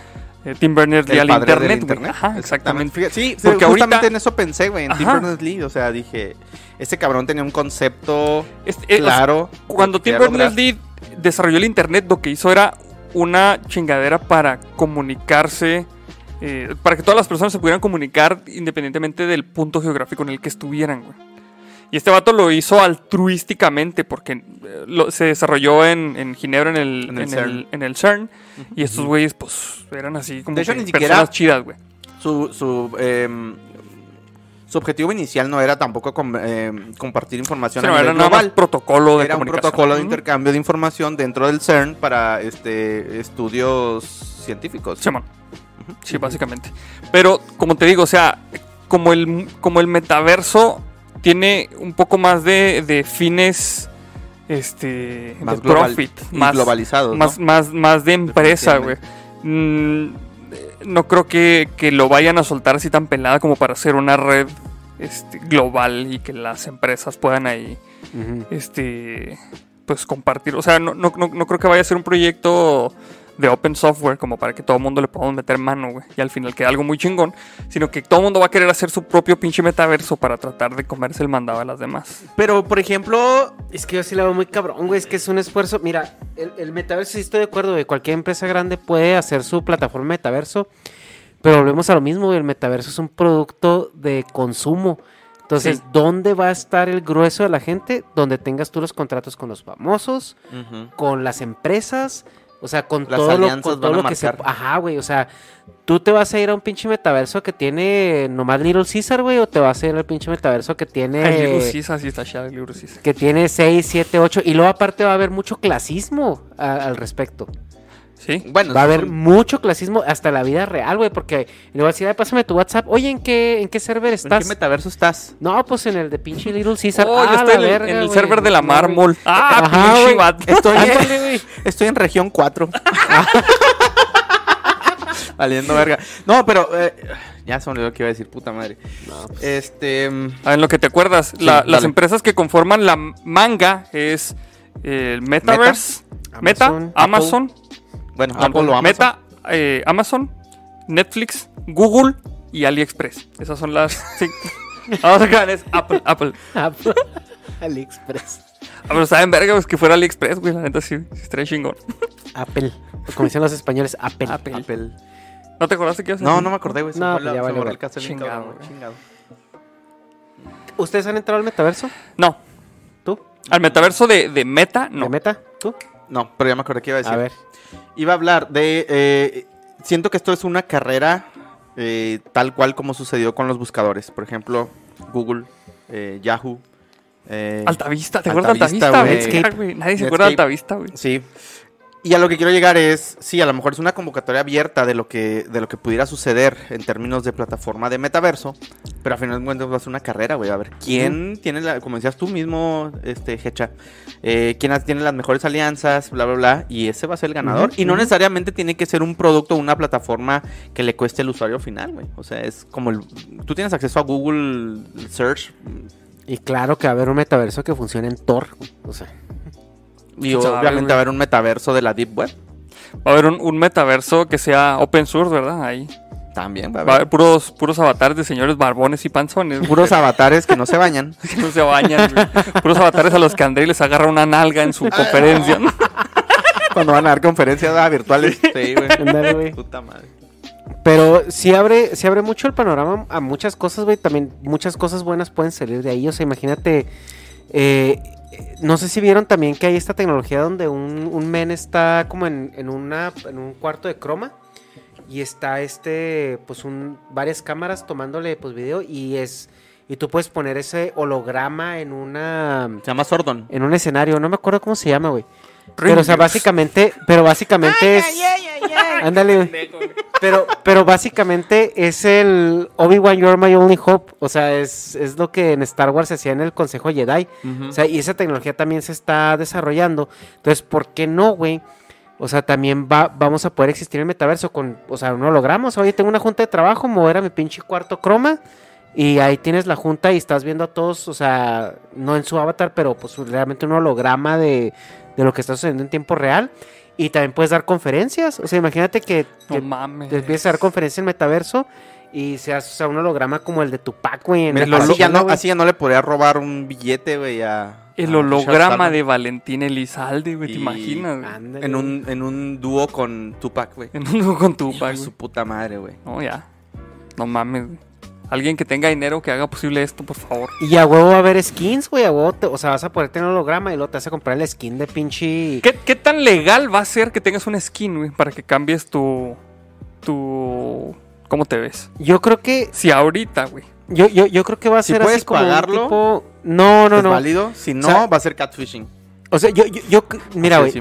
S4: eh, Tim Berners-Lee al internet. Ajá, exactamente.
S3: Sí,
S4: Porque
S3: Porque justamente
S4: ahorita-
S3: en eso pensé, güey, en Tim. Berners-Lee, o sea, dije, este cabrón tenía un concepto
S4: Este, eh, o sea,
S3: claro.
S4: cuando Tim. Berners-Lee desarrolló el internet, lo que hizo era una chingadera para comunicarse, eh, para que todas las personas se pudieran comunicar independientemente del punto geográfico en el que estuvieran, güey. Y este vato lo hizo altruísticamente porque eh, lo- se desarrolló en, en Ginebra en el,
S3: En el
S4: en
S3: CERN.
S4: el- en el CERN. Y estos güeyes, pues, eran así como
S3: De hecho,
S4: que
S3: ni siquiera-
S4: personas chidas, güey.
S3: Su, su, em, su objetivo inicial no era tampoco com- em, compartir información
S4: Sí,
S3: a
S4: no,
S3: nivel
S4: era nada
S3: global.
S4: protocolo de
S3: era un protocolo de intercambio de información dentro del CERN para este estudios científicos.
S4: Simón. Sí, básicamente. Pero, como te digo, o sea, como el, como el metaverso tiene un poco más de, de fines este
S3: Más
S4: de
S3: global-
S4: profit, más
S3: globalizados,
S4: más,
S3: ¿no?
S4: más, más de empresa, güey. Mm, no creo que, que lo vayan a soltar así tan pelada como para hacer una red este, global y que las empresas puedan ahí este pues compartir. O sea, no, no, no, no creo que vaya a ser un proyecto de open software como para que todo el mundo le podamos meter mano, güey. Y al final quede algo muy chingón. Sino que todo el mundo va a querer hacer su propio pinche metaverso para tratar de comerse el mandado a las demás.
S3: Pero, por ejemplo,
S5: Es que yo sí la veo muy cabrón, güey. Es que es un esfuerzo. Mira, el, el metaverso, sí estoy de acuerdo, güey. Cualquier empresa grande puede hacer su plataforma metaverso. Pero volvemos a lo mismo, güey. El metaverso es un producto de consumo. Entonces,
S4: Sí.
S5: ¿dónde va a estar el grueso de la gente? Donde tengas tú los contratos con los famosos, con las empresas, o sea, con
S3: Las
S5: todo lo, con todo lo que se... Ajá, güey, o sea, ¿tú te vas a ir a un pinche metaverso que tiene nomás Little Caesar, güey? ¿O te vas a ir al pinche metaverso que tiene...
S4: El libro sí, así está chado el libro sí.
S5: que tiene 6, 7, 8. Y luego aparte va a haber mucho clasismo a- al respecto.
S4: Sí.
S3: bueno,
S5: Va a haber mucho clasismo hasta la vida real, güey. Porque le voy a decir, "Ay, pásame tu WhatsApp. Oye, ¿en qué, en qué server
S3: ¿En
S5: estás?
S3: qué metaverso estás?
S5: No, pues en el de pinche Little Caesar.
S4: Oh, yo
S5: Ah,
S4: estoy
S5: la
S4: en, el-
S5: verga,
S4: en el
S5: güey.
S4: server de la
S5: No,
S4: mármol. Ah,
S5: Ajá,
S4: pinche vato.
S3: Estoy,
S5: güey.
S3: estoy en región 4. Valiendo verga. No, pero eh, ya se me olvidó lo que iba a decir, puta madre. Este. mm,
S4: Ah, en lo que te acuerdas, la- las empresas que conforman la manga es eh, el Metaverse, Meta,
S5: Amazon,
S4: Amazon,
S3: Bueno, Apple o Amazon.
S4: Meta, eh, Amazon, Netflix, Google y AliExpress. Esas son las. Sí. Vamos a es Apple, Apple.
S5: Apple. AliExpress.
S4: Ah, pero saben verga, pues que fuera AliExpress, güey. La neta sí, sí estaría chingón.
S5: Apple. Como dicen los españoles, Apple.
S4: Apple.
S3: Apple.
S4: ¿No te acordaste que ibas a
S3: No,
S4: decir?
S3: no me acordé, güey.
S5: No,
S3: fue
S5: pues
S3: la-
S5: ya güey.
S3: el bien
S4: Chingado,
S3: chingado.
S5: ¿Ustedes han entrado al metaverso?
S4: No,
S5: ¿Tú?
S4: al metaverso de, de Meta, no.
S5: ¿De meta? ¿Tú?
S3: No, pero ya me acordé que iba a decir.
S5: A ver.
S3: Iba a hablar de. eh, siento que esto es una carrera eh, tal cual como sucedió con los buscadores. Por ejemplo, Google, eh, Yahoo. eh,
S4: Altavista, ¿te acuerdas de
S3: Altavista,
S4: Altavista? Ah, güey, Nadie se acuerda de
S3: Netscape.
S4: Altavista, güey.
S3: Sí. Y a lo que quiero llegar es, sí, a lo mejor es una convocatoria abierta de lo que, de lo que pudiera suceder en términos de plataforma de metaverso, pero al final de cuentas va a ser una carrera, güey. A ver, ¿quién tiene la, como decías tú mismo, este, Hecha, eh, quién tiene las mejores alianzas, bla, bla, bla, y ese va a ser el ganador. Y no necesariamente tiene que ser un producto o una plataforma que le cueste al usuario final, güey. O sea, es como el, tú tienes acceso a Google Search
S5: Y claro que va a haber un metaverso que funcione en Tor. O sea,
S3: y obviamente va a haber un metaverso de la Deep Web.
S4: Va a haber un, un metaverso que sea open source, ¿verdad? Ahí.
S3: También va a
S4: Va a
S3: haber
S4: haber puros, puros avatares de señores barbones y panzones.
S3: puros avatares que no se bañan.
S4: que no se bañan. güey. Puros avatares a los que André les agarra una nalga en su conferencia. ¿no?
S3: Cuando van a dar conferencias ah, virtuales. Sí, güey. Puta madre.
S5: Pero sí abre, sí abre mucho el panorama a muchas cosas, güey. También muchas cosas buenas pueden salir de ahí. O sea, imagínate. eh, no sé si vieron también que hay esta tecnología donde un, un men está como en, en una, en un cuarto de croma. Y está este, pues un, varias cámaras tomándole pues video. Y es. Y tú puedes poner ese holograma en una.
S3: Se llama Sordon.
S5: En un escenario. No me acuerdo cómo se llama, güey. Pero, o sea, básicamente, pero básicamente es. Ándale. Pero, pero básicamente es el Obi-Wan You're My Only Hope. O sea, es, es lo que en Star Wars se hacía en el Consejo Jedi. O sea, y esa tecnología también se está desarrollando. Entonces, ¿por qué no, güey? O sea, también va, vamos a poder existir en el metaverso con, o sea, un holograma. O sea, oye, tengo una junta de trabajo, mover a mi pinche cuarto croma. Y ahí tienes la junta y estás viendo a todos, o sea, no en su avatar, pero pues realmente un holograma de, de lo que está sucediendo en tiempo real. Y también puedes dar conferencias. O sea, imagínate que,
S4: No
S5: que
S4: mames.
S5: te empieces a dar conferencias en metaverso y seas o sea, un holograma como el de Tupac, güey.
S3: Mira, así, ya no,
S5: güey.
S3: así ya no le podría robar un billete, güey, a...
S4: El
S3: a
S4: holograma de Valentín Elizalde, güey, ¿te imaginas? güey?
S5: Ándale,
S3: En un, en un dúo con Tupac, güey.
S4: En un juego con tu
S3: Hijo de su puta madre, güey.
S4: No, ya. No mames, güey. Alguien que tenga dinero que haga posible esto, por favor.
S5: Y a huevo va a haber skins, güey. A huevo te- o sea, vas a poder tener holograma y luego te vas a comprar el skin de pinche.
S4: ¿Qué, qué tan legal va a ser que tengas un skin, güey, para que cambies tu. tu. ¿Cómo te ves?
S5: Yo creo que.
S4: Si ahorita, güey.
S5: Yo, yo, yo creo que va a
S3: Si
S5: ser
S3: puedes
S5: así como un
S3: pagarlo,
S5: tipo. No, no,
S3: ¿Es
S5: no.
S3: válido? Si no,
S5: O sea,
S3: va a ser catfishing.
S5: O sea, yo, yo, yo- mira, güey.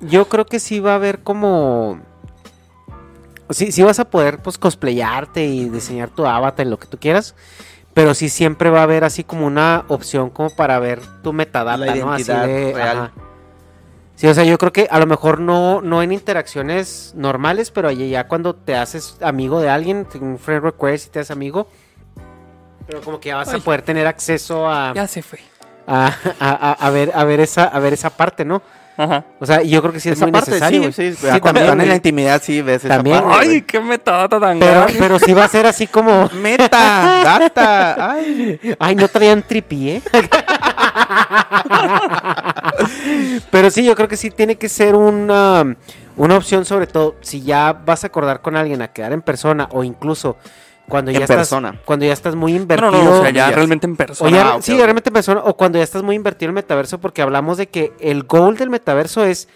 S5: Yo creo que sí va a haber como. Sí, sí vas a poder, pues, cosplayarte y diseñar tu avatar y lo que tú quieras. pero sí siempre va a haber así como una opción como para ver tu metadata,
S3: La
S5: ¿no? Así de,
S3: real.
S5: ajá. Sí, o sea, yo creo que a lo mejor no, no en interacciones normales, pero ya- ya cuando te haces amigo de alguien, un friend request y te haces amigo, pero como que ya vas
S4: Ay.
S5: a poder tener acceso a,
S4: Ya se fue.
S5: a, a- a- a ver, a ver esa, a ver esa parte, ¿no?
S4: Ajá.
S5: O sea, yo creo que sí es
S3: Esa
S5: muy
S3: parte,
S5: necesario.
S3: sí,
S5: güey.
S3: sí, cuando
S5: también,
S3: están en la intimidad, sí, ves esa
S5: También,
S3: parte,
S4: Ay, qué metadata tan
S5: pero,
S4: grande.
S5: pero sí va a ser así como,
S3: Meta, data, ay.
S5: ay, no traían tripi, ¿eh? Pero sí, yo creo que sí tiene que ser una, una opción, sobre todo si ya vas a acordar con alguien a quedar en persona o incluso cuando ya
S3: En
S5: estás
S3: persona.
S5: cuando ya estás muy invertido.
S4: no, no, o sea, ya realmente en
S5: o
S4: persona.
S5: ya-
S3: Ah,
S5: sí, realmente en persona o cuando ya estás muy invertido en el metaverso porque hablamos de que el goal del metaverso es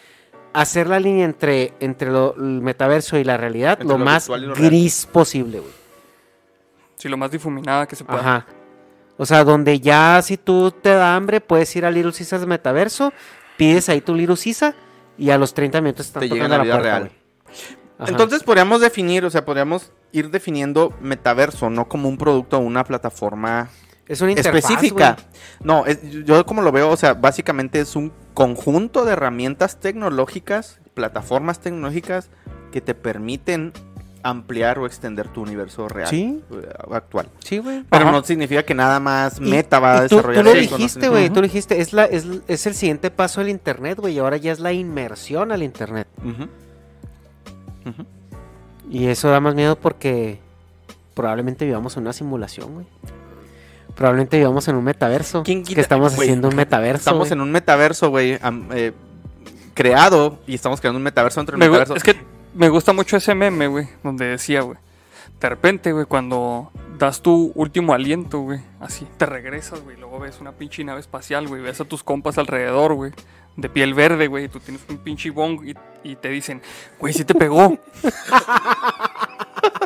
S5: hacer la línea entre, entre lo- el metaverso y la realidad
S3: Entre
S5: lo,
S3: lo
S5: más
S3: real.
S5: gris posible, güey.
S4: Sí, lo más difuminada que se pueda.
S5: Ajá. O sea, donde ya si tú te da hambre, puedes ir a Little Caesars Metaverso, pides ahí tu Little Caesar y a los 30 minutos están
S3: Te llega
S5: tocando
S3: en
S5: la,
S3: la vida
S5: puerta,
S3: real. Entonces podríamos definir, o sea, podríamos ir definiendo metaverso, no como un producto o una plataforma
S5: es una
S3: específica.
S5: güey.
S3: No, es- yo como lo veo, o sea, básicamente es un conjunto de herramientas tecnológicas, plataformas tecnológicas que te permiten ampliar o extender tu universo real
S5: Sí.
S3: eh, actual.
S5: Sí, güey.
S3: Pero
S4: Ajá.
S3: no significa que nada más Meta va a
S5: y tú,
S3: desarrollar
S5: tú lo
S3: eso,
S5: dijiste, güey, tú lo dijiste, es, la, es, es el siguiente paso del internet, güey, y ahora ya es la inmersión al internet.
S3: Ujú. Ujú.
S5: Y eso da más miedo porque probablemente vivamos en una simulación, güey. Probablemente vivamos en un metaverso.
S3: ¿Quién
S5: que
S3: quita?
S5: estamos
S3: Güey,
S5: haciendo un metaverso.
S3: Estamos
S5: güey.
S3: en un metaverso, güey, eh, creado y estamos creando un metaverso
S4: Me gu-
S3: metaverso.
S4: es que me gusta mucho ese meme, güey, donde decía, güey. De repente, güey, cuando das tu último aliento, güey, así, te regresas, güey, luego ves una pinche nave espacial, güey, ves a tus compas alrededor, güey, de piel verde, güey, y tú tienes un pinche bong y, y te dicen, güey, sí te pegó.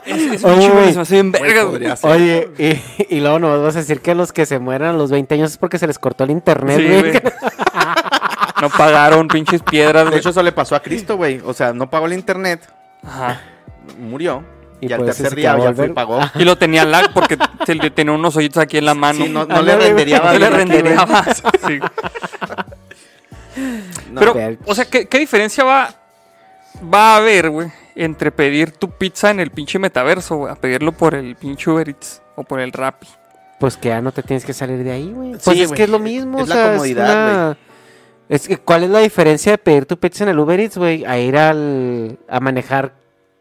S4: Me hace bien verga, güey.
S5: Oye, y, y luego nos vas a decir que los que se mueran a los 20 años es porque se les cortó el internet, güey.
S4: No pagaron pinches piedras,
S3: De hecho, eso le pasó a Cristo, güey. O sea, no pagó el internet,
S4: Ajá.
S3: murió.
S5: Y
S3: Y, al
S5: pues,
S3: tercer
S5: es
S3: día ya fue pagó.
S4: Y lo tenía lag porque se le tenía unos hoyitos aquí en la mano.
S3: Sí, no, no
S5: Ah,
S3: le
S5: no,
S3: rendería
S4: No le rendereaba. Sí.
S3: No,
S4: Pero, o sea, ¿qué, qué diferencia va, va a haber, güey, entre pedir tu pizza en el pinche metaverso, güey, a pedirlo por el pinche Uber Eats o por el Rappi?
S5: Pues que ya no te tienes que salir de ahí, güey.
S3: Sí,
S5: Pues es
S3: güey.
S5: que es lo mismo,
S3: Es
S5: o
S3: la comodidad,
S5: una- Es que, ¿cuál es la diferencia de pedir tu pizza en el Uber Eats, güey? A ir al, a manejar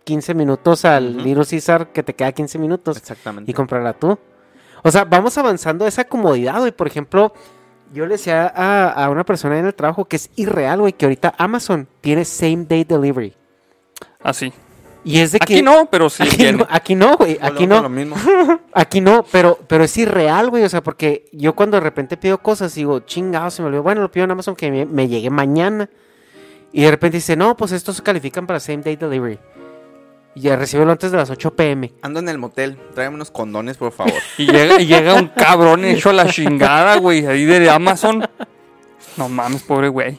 S5: 15 minutos al
S3: Ujú.
S5: Little Caesar que te queda 15 minutos
S3: Exactamente.
S5: y comprarla tú. O sea, vamos avanzando a esa comodidad, güey. Por ejemplo, yo le decía a, a una persona en el trabajo que es irreal, güey, que ahorita Amazon tiene same day delivery.
S4: Así.
S5: Y es de que...
S4: Aquí no, pero sí
S5: Aquí
S4: tiene.
S5: no, aquí no, güey. Aquí no.
S3: Lo mismo.
S5: Aquí no, pero, pero es irreal, güey. O sea, porque yo cuando de repente pido cosas, digo, chingado, se me olvidó. Bueno, lo pido en Amazon que me, me llegue mañana. Y de repente dice, no, pues estos se califican para same day delivery. Y ya recibelo antes de las 8 pm.
S3: Ando en el motel. Tráigame unos condones, por favor.
S4: Y llega, y llega un cabrón hecho a la chingada, güey, ahí de Amazon. No mames, pobre güey.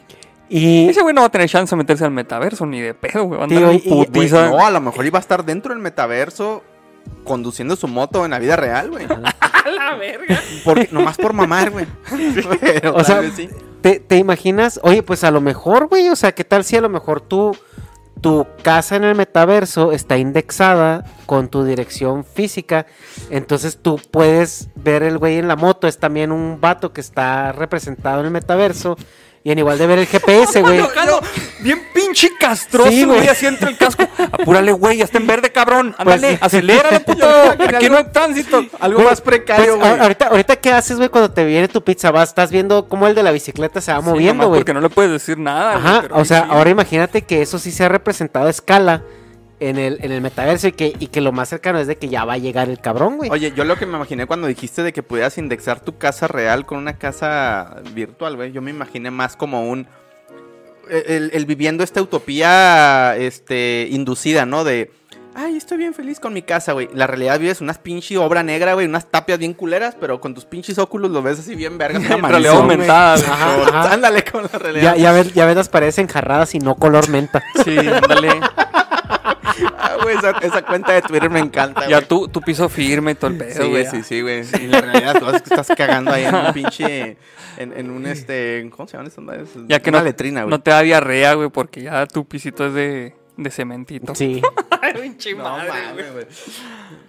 S5: Y
S4: Ese güey no va a tener chance de meterse al metaverso ni de pedo, güey. Va a andar
S5: Tío, y-
S3: no, a lo mejor iba a estar dentro del metaverso conduciendo su moto en la vida real, güey.
S4: A la verga.
S3: Porque, nomás por mamar, güey. Pero
S5: O sea,
S3: sí.
S5: ¿te, te imaginas? Oye, pues a lo mejor, güey. O sea, ¿qué tal si a lo mejor tú, tu casa en el metaverso está indexada con tu dirección física? Entonces tú puedes ver el güey en la moto. Es también un vato que está representado en el metaverso. Y en igual de ver el GPS, güey.
S4: Bien pinche castroso,
S5: Sí,
S4: güey, así entra el casco. Apúrale, güey, ya está en verde, cabrón. Ándale,
S5: Pues
S4: acelérale, puto. Aquí no hay tránsito.
S3: Algo
S5: Güey,
S3: más precario,
S5: pues,
S3: güey.
S5: ahorita, ahorita, ¿qué haces, güey, cuando te viene tu pizza? Vas, estás viendo cómo el de la bicicleta se va
S4: Sí,
S5: moviendo, güey.
S4: Porque no le puedes decir nada. güey,
S5: Ajá, o sea,
S4: sí.
S5: ahora imagínate que eso sí se ha representado a escala en el, en el metaverso y que, y que lo más cercano es de que ya va a llegar el cabrón, güey.
S3: Oye, yo lo que me imaginé cuando dijiste de que pudieras indexar tu casa real con una casa virtual, güey, yo me imaginé más como un... El, el viviendo esta utopía este, inducida, ¿no? De... Ay, estoy bien feliz con mi casa, güey. La realidad vives unas pinche obra negra, güey, unas tapias bien culeras, pero con tus pinches óculos lo ves así bien verga.
S4: En realidad aumentada, güey.
S5: Ajá, ajá.
S3: Ándale con la realidad.
S5: Ya, ya, ves, ya ves las paredes enjarradas y no color menta.
S4: Sí, ándale.
S3: Ah, güey, esa, esa cuenta de Twitter me encanta,
S4: Ya tú, tu piso firme y todo el pedo,
S3: Sí,
S4: güey.
S3: sí, sí, güey. Y la realidad cosas es que estás cagando ahí en un pinche... En, en un, este... ¿Cómo se llaman estas madres?
S4: Ya que
S3: Una
S4: no,
S3: letrina, güey.
S4: no te da diarrea, güey, porque ya tu pisito es de, de cementito.
S5: Sí.
S4: Pinche
S3: No
S4: madre, güey.
S3: mames, güey.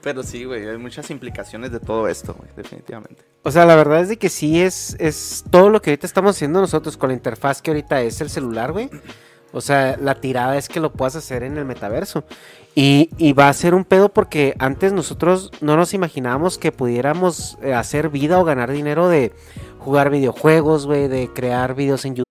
S3: Pero sí, güey, hay muchas implicaciones de todo esto, güey, definitivamente.
S5: O sea, la verdad es de que sí es, es todo lo que ahorita estamos haciendo nosotros con la interfaz que ahorita es el celular, güey. O sea, la tirada es que lo puedas hacer en el metaverso. Y, y va a ser un pedo porque antes nosotros no nos imaginábamos que pudiéramos eh, hacer vida o ganar dinero de jugar videojuegos, güey, de crear videos en YouTube.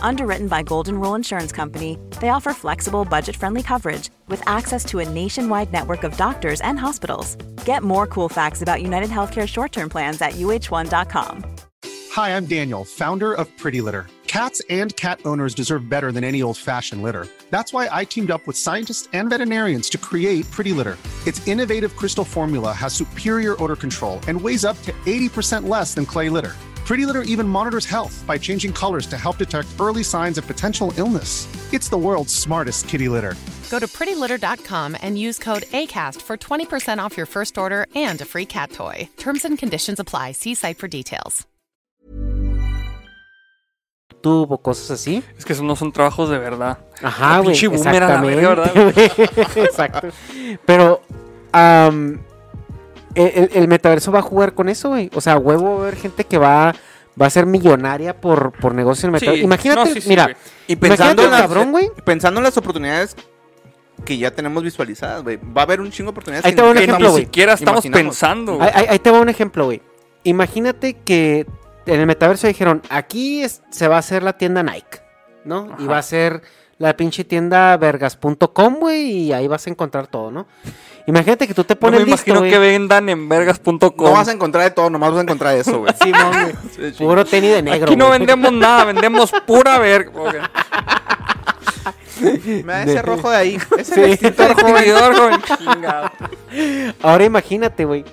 S7: Underwritten by Golden Rule Insurance Company, they offer flexible, budget friendly coverage with access to a nationwide network of doctors and hospitals. Get more cool facts about United Healthcare short term plans at uh1.com.
S8: Hi, I'm Daniel, founder of Pretty Litter. Cats and cat owners deserve better than any old fashioned litter. That's why I teamed up with scientists and veterinarians to create Pretty Litter. Its innovative crystal formula has superior odor control and weighs up to 80% less than clay litter. Pretty Litter even monitors health by changing colors to help detect early signs of potential illness. It's the world's smartest kitty litter.
S9: Go to prettylitter.com and use code ACAST for 20% off your first order and a free cat toy. Terms and conditions apply. See site for details.
S5: YouTube o cosas así.
S4: Es que esos no son trabajos de verdad.
S5: Ajá,
S4: La
S5: güey.
S4: pinche boomer la verga,
S5: Exactamente. Exacto. Pero am, el, metaverso va a jugar con eso, güey. O sea, huevo va a haber gente que va, va a ser millonaria por, por negocio en el
S4: Sí.
S5: metaverso. Imagínate,
S4: No, sí, sí,
S5: mira,
S4: güey.
S3: Y pensando en, las,
S5: cabrón, güey.
S3: pensando en las oportunidades que ya tenemos visualizadas, güey. Va a haber un chingo de oportunidades
S5: Ahí
S3: que
S5: te va un ejemplo,
S3: ni
S5: güey.
S4: siquiera estamos
S3: imaginamos.
S4: pensando.
S5: Ahí, ahí- ahí te va un ejemplo, güey. Imagínate que en el metaverso dijeron, aquí es- se va a hacer la tienda Nike, ¿no? Y va a ser la pinche tienda vergas.com, güey, y ahí vas a encontrar todo, ¿no? Imagínate que tú te
S4: No
S5: pones
S4: me
S5: listo,
S4: imagino que vendan en vergas.com.
S3: No vas a encontrar de todo, nomás vas a encontrar eso, güey.
S5: Simón, güey. Puro tenis de negro,
S4: Aquí no vendemos nada, vendemos pura verga.
S3: Me da ese rojo de ahí. Ese
S5: Sí.
S3: extintor, joven.
S4: Chingado.
S5: Ahora imagínate, güey,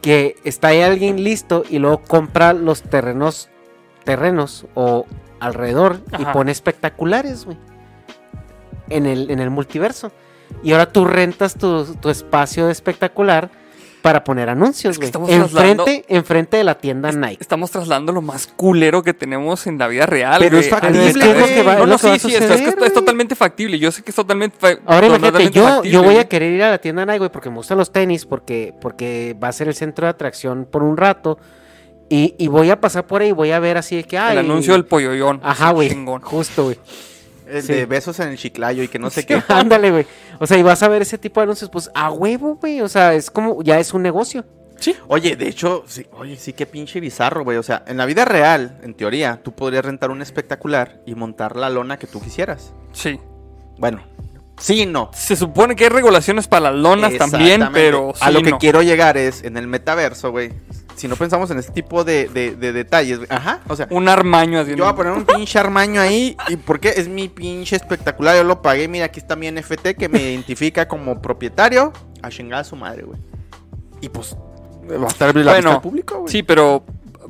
S5: que está ahí alguien listo y luego compra los terrenos, terrenos o alrededor y pone espectaculares, güey. En el, en el multiverso. Y ahora tú rentas tu, tu espacio de espectacular para poner anuncios,
S4: Es que
S5: güey. enfrente, enfrente de la tienda Nike.
S4: Estamos trasladando lo más culero que tenemos en la vida real.
S3: Pero
S4: güey.
S3: es factible,
S5: Es que va-
S4: No, no, sí, sí, es, es que es
S5: güey.
S4: totalmente factible. Yo sé que es totalmente
S5: Ahora imagínate, yo,
S4: factible,
S5: yo voy
S4: güey.
S5: a querer ir a la tienda Nike, güey, porque me gustan los tenis, porque, porque va a ser el centro de atracción por un rato. Y, y voy a pasar por ahí y voy a ver así de que hay.
S4: El anuncio del polloyón.
S5: Ajá, güey. Justo, güey.
S3: El
S5: Sí.
S3: de besos en el chiclayo y que no sé qué.
S5: Ándale, güey. O sea, y vas a ver ese tipo de anuncios, pues a huevo, güey. O sea, es como, ya es un negocio.
S3: Oye, de hecho, sí, oye, sí, qué pinche bizarro, güey. O sea, en la vida real, en teoría, tú podrías rentar un espectacular y montar la lona que tú quisieras.
S4: Sí.
S3: Bueno, sí y no.
S4: Se supone que hay regulaciones para las lonas también, pero
S3: A
S4: sí,
S3: lo que
S4: no.
S3: quiero llegar es, en el metaverso, güey, si no pensamos en este tipo de, de- de detalles, güey, ajá, o sea,
S4: Un armaño así.
S3: yo voy a poner un pinche armaño ahí, ¿y por qué? Es mi pinche espectacular, yo lo pagué, mira, aquí está mi NFT que me identifica como propietario, a chingar a su madre, güey. Y pues, va a estar la vista
S4: Bueno,
S3: al público, güey.
S4: Sí, pero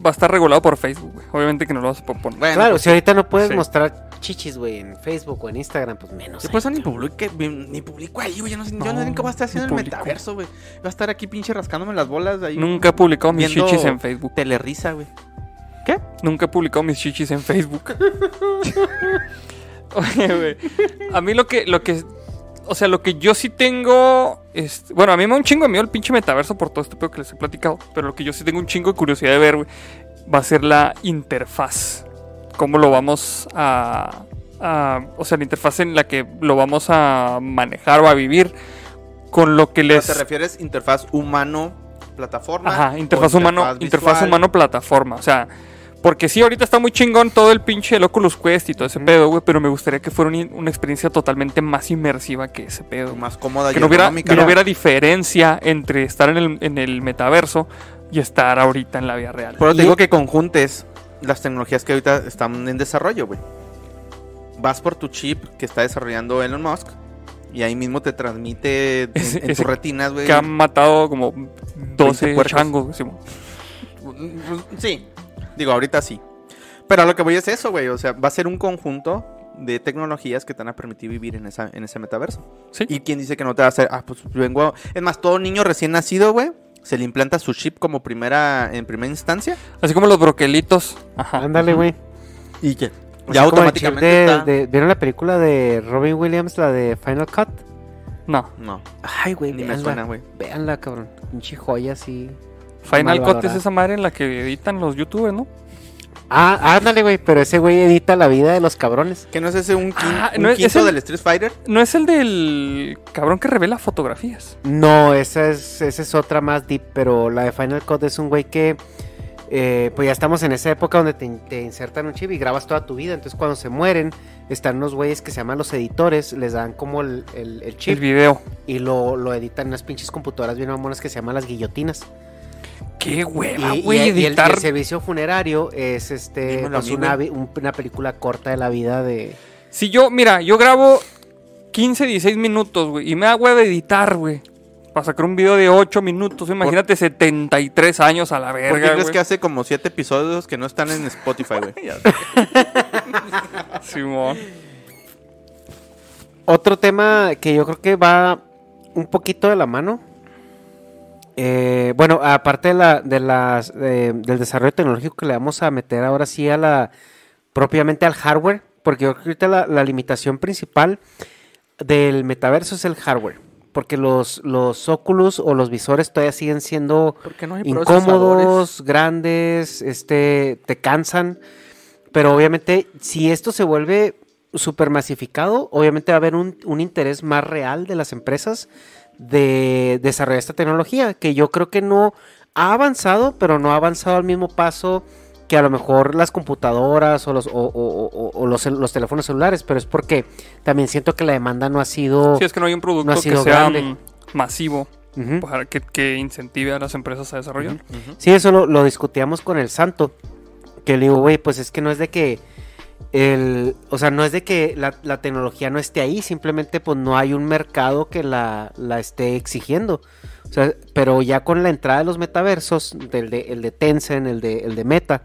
S4: va a estar regulado por Facebook, güey. Obviamente que no lo vas a poner.
S3: Bueno,
S5: claro,
S3: pues,
S5: si ahorita no puedes
S4: Sí.
S5: mostrar chichis, güey, en Facebook o en Instagram, pues menos.
S3: Yo
S5: ahí,
S3: por eso ni publico, ni publico ahí, güey. Yo no sé, yo
S4: No,
S3: sé qué va a estar haciendo el metaverso, güey. Va a estar aquí pinche rascándome las bolas ahí.
S4: Nunca he publicado mis chichis en Facebook.
S3: Telerisa, güey.
S4: Nunca he publicado mis chichis en Facebook. Oye, güey. A mí lo que, lo que. O sea, lo que yo sí tengo. Es, bueno, a mí me da un chingo de miedo el pinche metaverso por todo este pedo que les he platicado. Pero lo que yo sí tengo un chingo de curiosidad de ver, güey. Va a ser la interfaz cómo lo vamos a, a- O sea, la interfaz en la que lo vamos a manejar o a vivir con lo que les...
S3: ¿Te refieres interfaz humano plataforma?
S4: Ajá, interfaz
S3: o
S4: humano, interfaz humano plataforma, o sea, porque sí, ahorita está muy chingón todo el pinche el Oculus Quest y todo ese pedo, güey, pero me gustaría que fuera un- una experiencia totalmente más inmersiva que ese pedo.
S3: Más cómoda
S4: Que
S3: y
S4: no hubiera, que no hubiera diferencia entre estar en el, en el metaverso y estar ahorita en la vida real.
S3: Pero te digo que conjuntes las tecnologías que ahorita están en desarrollo, güey. Vas por tu chip que está desarrollando Elon Musk y ahí mismo te transmite en,
S4: Ese-
S3: en
S4: ese
S3: tus retinas, güey.
S4: Que han matado como 12
S3: puercos.
S4: changos, Simón.
S3: Sí, digo, ahorita sí. Pero a lo que voy es eso, güey. O sea, va a ser un conjunto de tecnologías que te van a permitir vivir en, esa, en ese metaverso.
S4: Sí.
S3: Y quién dice que no te va a hacer, ah, pues vengo. Es más, todo niño recién nacido, güey, se le implanta su chip como primera, en primera instancia.
S4: Así como los broquelitos. Ajá.
S5: Ándale, güey.
S3: Y que
S5: O
S3: ya automáticamente
S5: de-
S3: está-
S5: de- ¿Vieron la película de Robin Williams, la de Final Cut?
S4: No.
S3: No,
S5: Ay, güey,
S3: ni me suena, güey.
S5: Véanla, cabrón. Pinche joya, así.
S4: Final Cut es esa madre en la que editan los youtubers, ¿no?
S5: Ah, ándale, güey, pero ese güey edita la vida de los cabrones.
S3: ¿Que no es ese un, quin-
S4: Ah,
S3: un
S4: no, es- es
S3: quinto
S4: el-
S3: del Street Fighter?
S4: No es el del cabrón que revela fotografías.
S5: No, esa es, esa es otra más deep, pero la de Final Cut es un güey que, eh, pues ya estamos en esa época donde te, te insertan un chip y grabas toda tu vida. Entonces cuando se mueren, están unos güeyes que se llaman los editores, les dan como el, el- el chip
S4: El video.
S5: y lo, lo editan en unas pinches computadoras bien mamonas que se llaman las guillotinas.
S4: Qué hueva, güey,
S5: y- y el, y
S4: editar.
S5: el servicio funerario es este pues una, una película corta de la vida de...
S4: Si yo, mira, yo grabo 15, 16 minutos, güey, y me da hueva editar, güey. Para sacar un video de 8 minutos. Imagínate 73 años a la
S3: ¿Por qué
S4: verga,
S3: crees que hace como siete episodios que no están en Spotify, güey?
S4: Simón.
S5: Otro tema que yo creo que va un poquito de la mano. Eh, bueno, aparte de la, de las, eh, del desarrollo tecnológico que le vamos a meter ahora sí a la propiamente al hardware, porque yo creo que ahorita la, la limitación principal del metaverso es el hardware, porque los, los Oculus o los visores todavía siguen siendo
S3: no
S5: incómodos, grandes, este, te cansan. Pero obviamente, si esto se vuelve super masificado, obviamente va a haber un, un interés más real de las empresas de desarrollar esta tecnología, que yo creo que no ha avanzado, pero no ha avanzado al mismo paso que a lo mejor las computadoras o los, o, o- o- o los, teléfonos celulares, pero es porque también siento que la demanda no ha sido...
S4: Si es que no hay un producto
S5: no
S4: que sea
S5: grande.
S4: masivo para que, que incentive a las empresas a desarrollar.
S5: Sí, eso lo, lo discutíamos con el santo. Que le digo, güey, pues es que no es de que el, o sea, no es de que la, tecnología no esté ahí, simplemente pues no hay un mercado que la, la esté exigiendo. O sea, pero ya con la entrada de los metaversos, del de, el de Tencent, el de, el de Meta,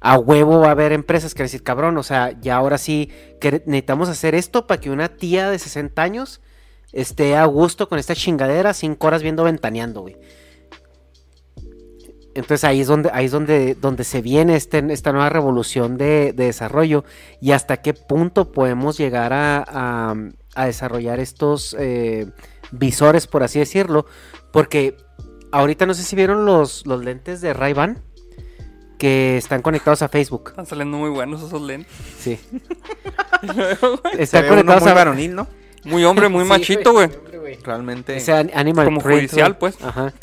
S5: a huevo va a haber empresas que decir, cabrón, o sea, ya ahora sí que necesitamos hacer esto para que una tía de 60 años esté a gusto con esta chingadera, cinco horas viendo ventaneando, güey. Entonces ahí es donde, ahí es donde, donde se viene este, esta nueva revolución de, de desarrollo y hasta qué punto podemos llegar a, a- a desarrollar estos eh, visores, por así decirlo. Porque ahorita no sé si vieron los, los lentes de Ray-Ban que están conectados a Facebook.
S4: Están saliendo muy buenos esos lentes.
S5: Sí. Están conectados
S3: muy
S5: a
S3: varonil, ¿no?
S4: Muy hombre, muy
S5: Sí,
S4: machito, güey.
S3: Realmente.
S5: Animal
S4: Como
S5: Print,
S4: judicial, pues.
S5: Ajá.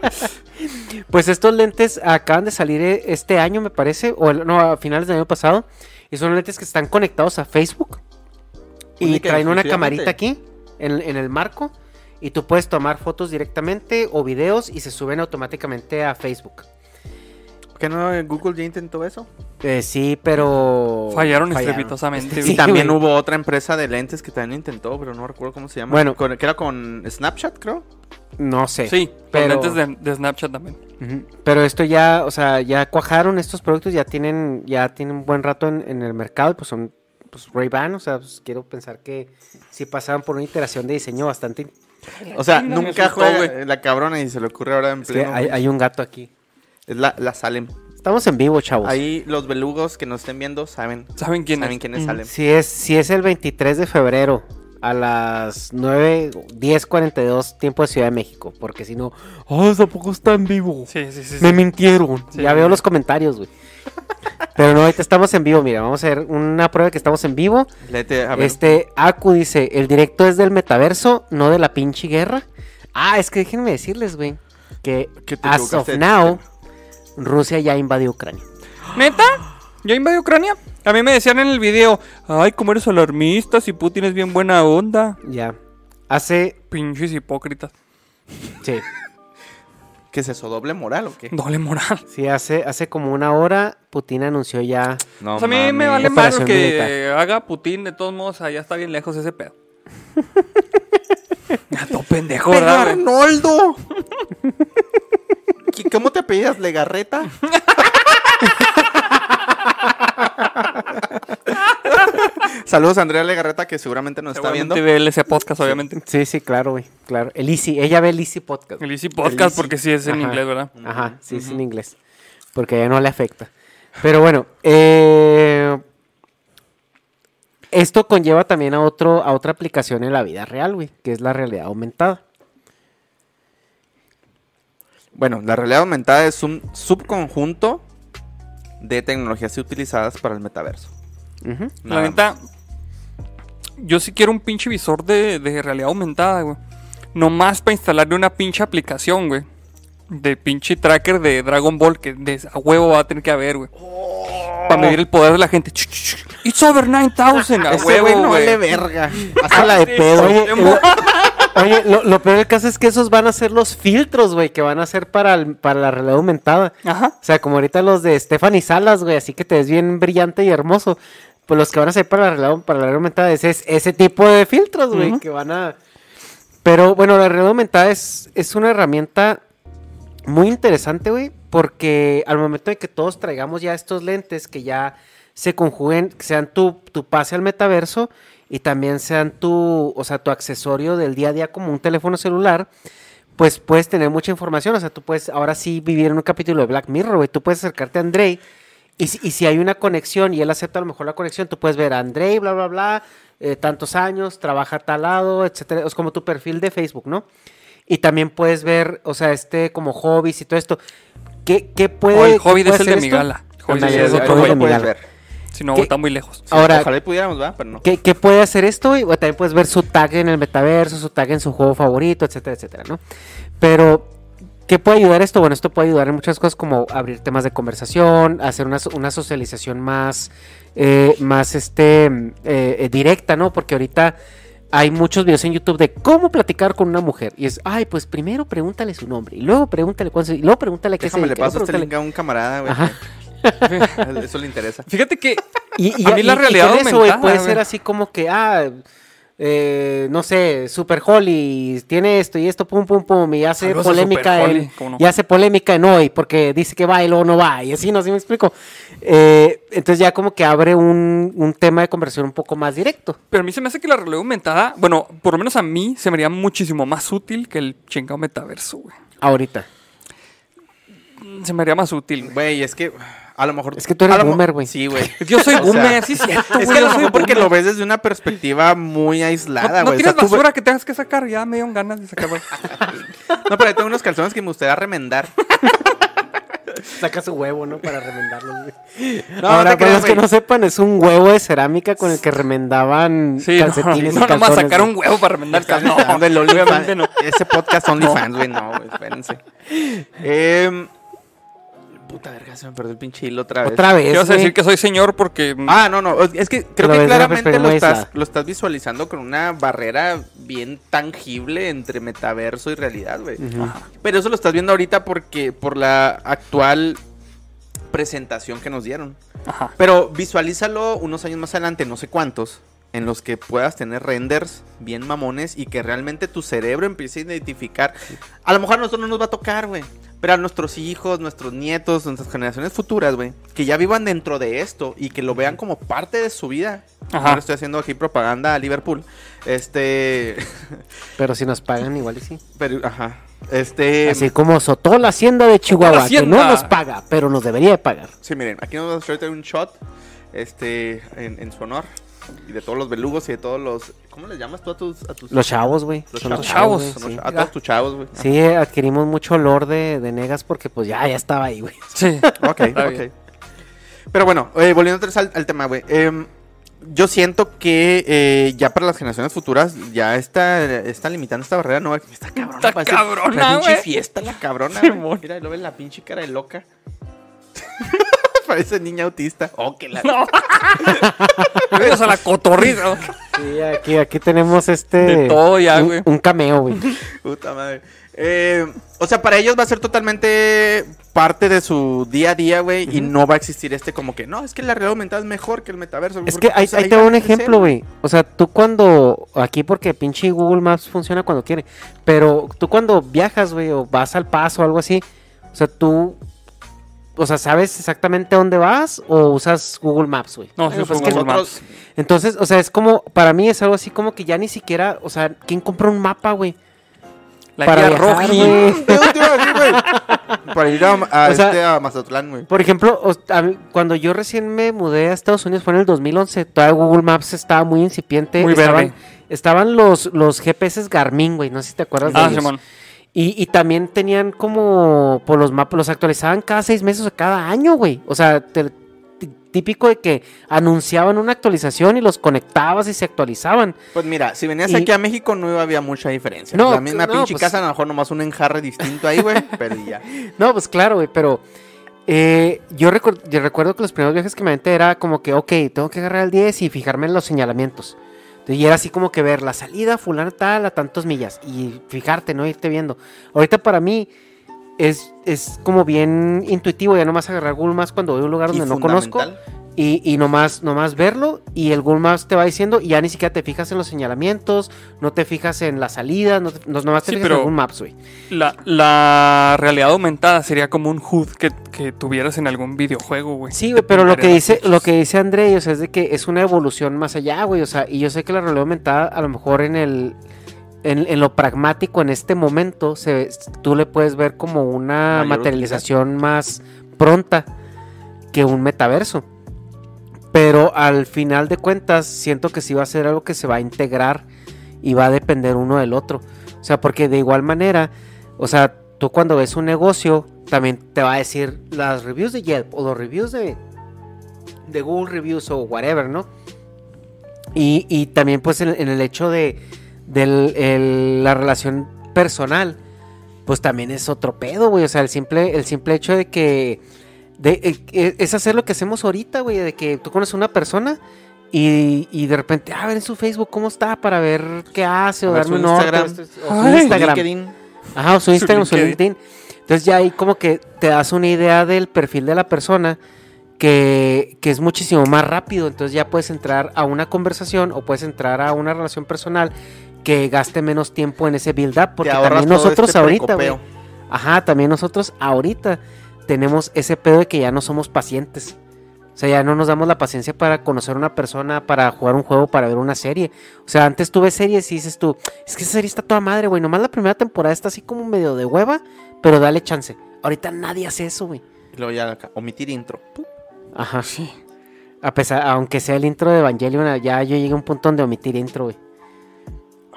S5: pues estos lentes acaban de salir eh, este año, me parece, o no, a finales del año pasado. Y son lentes que están conectados a Facebook. Y traen una camarita aquí, en, en el marco. Y tú puedes tomar fotos directamente o videos y se suben automáticamente a Facebook.
S3: ¿Por qué no Google ya intentó eso?
S5: Eh, sí, pero...
S4: Fallaron estrepitosamente,
S3: Y
S5: Sí,
S3: también
S5: güey.
S3: hubo otra empresa de lentes que también intentó, pero no recuerdo cómo se llama.
S5: Bueno.
S3: Con- que era con Snapchat, creo.
S5: No sé.
S4: Sí,
S5: pero-
S4: con lentes de, de Snapchat también.
S5: Pero esto ya, o sea, ya cuajaron estos productos, ya tienen, ya tienen un buen rato en, en el mercado, y pues son pues Ray-Ban, o sea, pues quiero pensar que sí pasaban por una iteración de diseño bastante.
S3: O sea, nunca
S4: asustó,
S3: juega la cabrona y se le ocurre ahora en
S5: Es que
S3: pleno.
S5: hay, hay un gato aquí.
S3: Es la, la Salem.
S5: Estamos en vivo, chavos.
S3: Ahí los belugos que nos estén viendo saben,
S4: ¿Saben quién
S3: saben
S4: es?
S3: quién es. Salem.
S5: Si es, si es el 23 de febrero, a las 9, 10.42 tiempo de Ciudad de México. Porque si no, oh, tampoco está en vivo.
S4: Sí, sí, sí.
S5: Me
S4: sí.
S5: mintieron.
S4: Sí.
S5: Ya veo los comentarios, güey. Pero no, ahorita estamos en vivo, mira, vamos a ver una prueba de que estamos en vivo.
S3: Léete, a ver.
S5: Este, Aku dice, el directo es del metaverso, no de la pinche guerra. Ah, es que déjenme decirles, güey, que as of now, Rusia ya invadió Ucrania.
S4: ¿Neta? ¿Ya invadió Ucrania? A mí me decían en el video, ay, cómo eres alarmista si Putin es bien buena onda.
S5: Ya. Hace,
S4: Pinches hipócritas.
S5: sí,
S3: ¿Qué es eso? ¿Doble moral o qué?
S4: Doble moral.
S5: sí, hace, hace como una hora Putin anunció ya...
S3: No,
S4: O sea, a mí me vale más lo que
S5: militar.
S4: haga Putin, de todos modos, allá está bien lejos ese pedo. Ya todo pendejo,
S3: ¡Pero
S4: ¿verdad, güey?
S3: Arnoldo! ¿Qué- ¿Cómo te apellidas? ¿Legarreta? Saludos a Andrea Legarreta, que seguramente nos está viendo.
S4: Seguramente ve ese podcast, obviamente.
S5: Sí, sí, claro, güey, claro. El Easy, ella ve el Easy Podcast.
S4: El Easy Podcast, porque sí es en
S5: Ajá.
S4: inglés, ¿verdad?
S5: Ajá, sí, es en inglés. Porque ya no le afecta. Pero bueno, eh, esto conlleva también a, otro, a otra aplicación en la vida real, güey, que es la realidad aumentada.
S3: Bueno, la realidad aumentada es un subconjunto de tecnologías utilizadas para el metaverso.
S5: Ujú.
S4: La neta, yo sí quiero un pinche visor de, de realidad aumentada, güey. Nomás para instalarle una pinche aplicación, güey. De pinche tracker de Dragon Ball que de- a huevo va a tener que haber, güey. Para medir el poder de la gente. It's over 9000 a huevo,
S3: güey no
S4: güey.
S3: vale verga.
S5: Hazla de
S4: Sí,
S5: pedo. Oye, lo, peor del caso es que esos van a ser los filtros, güey, que van a ser para, el- para la realidad aumentada.
S4: Ajá.
S5: O sea, como ahorita los de Stephanie Salas, güey, así que te ves bien brillante y hermoso. Pues los que van a ser para la realidad, para la realidad aumentada es, es ese tipo de filtros, güey, que van a... Pero bueno, la realidad aumentada es, es una herramienta muy interesante, güey, porque al momento de que todos traigamos ya estos lentes que ya se conjuguen, que sean tu, tu pase al metaverso y también sean tu, o sea, tu accesorio del día a día como un teléfono celular, pues puedes tener mucha información. O sea, tú puedes ahora sí vivir en un capítulo de Black Mirror, güey. Tú puedes acercarte a Andrei y, si- y si hay una conexión y él acepta a lo mejor la conexión, tú puedes ver a Andrei, bla, bla, bla, eh, tantos años, trabaja a tal lado, etcétera. Es como tu perfil de Facebook, ¿no? Y también puedes ver, o sea, este como hobbies y todo esto. ¿Qué, qué puede
S4: O el
S5: puede
S4: es el de
S5: esto?
S4: Migala. El
S5: Ándale,
S4: es güey.
S5: de Migala.
S4: Si no,
S5: ¿Qué?
S4: está muy lejos.
S5: Ahora,
S3: Ojalá y pudiéramos, ¿verdad? Pero no.
S5: ¿Qué, qué puede hacer esto? O también puedes ver su tag en el metaverso, su tag en su juego favorito, etcétera, etcétera, ¿no? Pero, ¿qué puede ayudar esto? Bueno, esto puede ayudar en muchas cosas como abrir temas de conversación, hacer una, una socialización más, eh, más este, eh, directa, ¿no? Porque ahorita hay muchos videos en YouTube de cómo platicar con una mujer. Y es, ay, pues primero pregúntale su nombre, y luego pregúntale cuándo se- y luego pregúntale qué se
S3: Déjame le
S5: dedica, y
S3: paso este link a un camarada, güey. Eso le interesa.
S4: Fíjate que
S5: Y, y-
S4: A mí la
S5: y- y
S4: realidad
S5: con eso, puede ser así como que, ah, eh, no sé, Super Holly tiene esto y esto, pum, pum, pum, y hace
S4: Saludos
S5: polémica
S4: Holly,
S5: en, y hace polémica en hoy, porque dice que va y luego no va, y así, no sé si me explico. Eh, entonces ya como que abre un, un tema de conversación un poco más directo.
S4: Pero a mí se me hace que la realidad aumentada, bueno, por lo menos a mí se me haría muchísimo más útil que el chingado metaverso, güey.
S5: Ahorita.
S4: Se me haría más útil. Güey,
S3: es que a lo mejor.
S5: Es que tú eres boomer, güey.
S3: Sí, güey.
S4: Yo soy boomer, sí, es cierto,
S3: Es
S4: güey,
S3: que a lo mejor porque lo ves desde una perspectiva muy
S4: No,
S3: aislada,
S4: no
S3: güey. O
S4: tienes
S3: sea, tú ve-
S4: basura que tengas que sacar, ya me dieron ganas de sacar. güey.
S3: No, pero ahí tengo unos calzones que me gustaría remendar.
S5: Saca su huevo, ¿no? Para remendarlo. güey.
S3: No,
S5: Ahora,
S3: no
S5: para los que no sepan, es un huevo de cerámica con el que remendaban
S4: Sí, no,
S5: calcetines
S4: no,
S5: y
S4: nomás
S5: calzones.
S4: sacar
S5: güey.
S4: un huevo para remendar
S3: Estás
S4: No, no.
S3: Ese podcast OnlyFans, güey, no, güey, espérense. Em, puta verga, se me perdió el pinche hilo otra vez.
S5: Otra vez,
S4: ¿Qué vas a
S5: güey.
S4: decir que soy señor porque...
S3: Ah, no, no, es que creo que claramente lo estás,
S5: aislada.
S3: lo estás visualizando con una barrera bien tangible entre metaverso y realidad, güey. Ajá. Pero eso lo estás viendo ahorita porque por la actual presentación que nos dieron.
S4: Ajá.
S3: Pero visualízalo unos años más adelante, no sé cuántos, en los que puedas tener renders bien mamones y que realmente tu cerebro empiece a identificar. A lo mejor a nosotros no nos va a tocar, güey. Pero a nuestros hijos, nuestros nietos, nuestras generaciones futuras, güey, que ya vivan dentro de esto y que lo vean como parte de su vida.
S4: Ajá.
S3: Ahora estoy haciendo aquí propaganda a Liverpool. Este.
S5: Pero si nos pagan igual y sí.
S3: Pero, ajá. Este.
S5: Así como Sotó la hacienda de Chihuahua, que no nos paga, pero nos debería de pagar.
S3: Sí, miren, aquí nos vamos a hacer un shot. Este. En, en su honor. Y de todos los belugos y de todos los. ¿Cómo les llamas tú a tus. A tus...
S5: Los chavos, güey.
S3: Los
S5: Son
S4: chavos.
S5: sí.
S3: A todos tus chavos, güey.
S5: Sí, adquirimos mucho olor de, de negas porque pues ya, ya estaba ahí, güey.
S4: Sí.
S3: Ok, ok. Pero bueno, eh, volviendo otra vez al, al tema, güey. em, yo siento que eh, ya para las generaciones futuras, ya está, está limitando esta barrera nueva. Está cabrona,
S4: Está
S3: parece
S4: cabrona,
S3: una pinche fiesta la cabrona. Mira, lo ven la pinche cara de loca. Parece niña autista. Oh, que la...
S4: No. A la cotorriza.
S5: Sí, aquí, aquí tenemos este.
S4: De todo ya,
S5: un-
S4: güey.
S5: Un, cameo, güey.
S3: Puta madre. Eh, o sea, para ellos va a ser totalmente parte de su día a día, güey. Y no va a existir este como que, no, es que la realidad aumentada es mejor que el metaverso.
S5: Es que ahí,
S3: pues,
S5: ahí te
S3: va
S5: doy un ejemplo, güey. O sea, tú cuando. Aquí, porque pinche Google Maps funciona cuando quiere. Pero tú cuando viajas, güey, o vas al paso o algo así. O sea, tú. O sea, ¿sabes exactamente dónde vas o usas Google Maps, güey?
S4: No, sí,
S3: Bueno, pues
S4: Google
S3: nosotros-
S4: Maps.
S5: Entonces, o sea, es como. Para mí es algo así como que ya ni siquiera. O sea, ¿quién compra un mapa, güey?
S4: La
S5: para
S4: guía
S5: viajar,
S4: roji.
S5: güey.
S3: Eso te iba a decir, güey. Para ir a, a
S5: O sea-
S3: este, a Mazatlán, güey.
S5: Por ejemplo, o- a mí- cuando yo recién me mudé a Estados Unidos fue en el 2011, todavía Google Maps estaba muy incipiente.
S4: Muy
S5: estaban,
S4: verde.
S5: estaban los, los GPS Garmin, güey, no sé si te acuerdas de
S4: Ah,
S5: ellos.
S4: Simón.
S5: Y, y también tenían como, por los mapas, los actualizaban cada seis meses o cada año, güey. O sea, te- tí- típico de que anunciaban una actualización y los conectabas y se actualizaban.
S3: Pues mira, si venías
S5: Y-
S3: aquí a México no había mucha diferencia.
S5: No,
S3: la misma
S5: no,
S3: pinche
S5: pues-
S3: casa, a lo mejor nomás un enjarre distinto ahí, güey. pero ya.
S5: No, pues claro, güey, pero eh, yo, recuer- yo recuerdo que los primeros viajes que me aventé era como que, ok, tengo que agarrar el 10 y fijarme en los señalamientos. Y era así como que ver la salida fulano tal a tantos millas y fijarte, no irte viendo. Ahorita para mí es, es como bien intuitivo, ya nomás agarrar Google Maps cuando voy a un lugar donde no conozco. Y, y nomás, nomás verlo y el Google Maps te va diciendo y ya ni siquiera te fijas en los señalamientos, no te fijas en la salida, no te- no- nomás te
S4: Sí,
S5: fijas
S4: pero-
S5: en Google Maps, güey.
S4: La, la realidad aumentada sería como un HUD que, que tuvieras en algún videojuego, güey.
S5: Sí, güey, pero lo que dice,
S4: las
S5: lo que dice André, o sea, es de que es una evolución más allá, güey. O sea, y yo sé que la realidad aumentada, a lo mejor en el. En, en lo pragmático en este momento, se, tú le puedes ver como una
S3: Mayor
S5: materialización más pronta que un metaverso. Pero al final de cuentas, siento que sí va a ser algo que se va a integrar y va a depender uno del otro. O sea, porque de igual manera, o sea, tú cuando ves un negocio, también te va a decir las reviews de Yelp o los reviews de, de Google Reviews o whatever, ¿no? Y, y también pues en, el hecho de el- la relación personal, pues también es otro pedo, güey. O sea, el simple, el simple hecho de que de, eh, es hacer lo que hacemos ahorita, güey, de que tú conoces a una persona y, y de repente, a ver en su Facebook cómo está para ver qué hace o
S3: A
S5: darme
S3: su
S5: un
S3: Instagram.
S5: o su. Instagram.
S3: LinkedIn.
S5: Ajá, o su Instagram su
S4: LinkedIn.
S5: Entonces ya ahí como que te das una idea del perfil de la persona que, que es muchísimo más rápido. Entonces ya puedes entrar a una conversación o puedes entrar a una relación personal que gaste menos tiempo en ese build up. Porque también
S3: todo
S5: nosotros
S3: este
S5: ahorita, güey. Ajá, también nosotros ahorita tenemos ese pedo de que ya no somos pacientes. O sea, ya no nos damos la paciencia para conocer a una persona, para jugar un juego, para ver una serie. O sea, antes tú ves series y dices tú, es que esa serie está toda madre, güey. Nomás la primera temporada está así como medio de hueva, pero dale chance. Ahorita nadie hace eso, güey.
S3: Y luego ya acá, omitir intro.
S5: Ajá. A pesar, aunque sea el intro de Evangelion, ya yo llegué a un punto donde omitir intro, güey.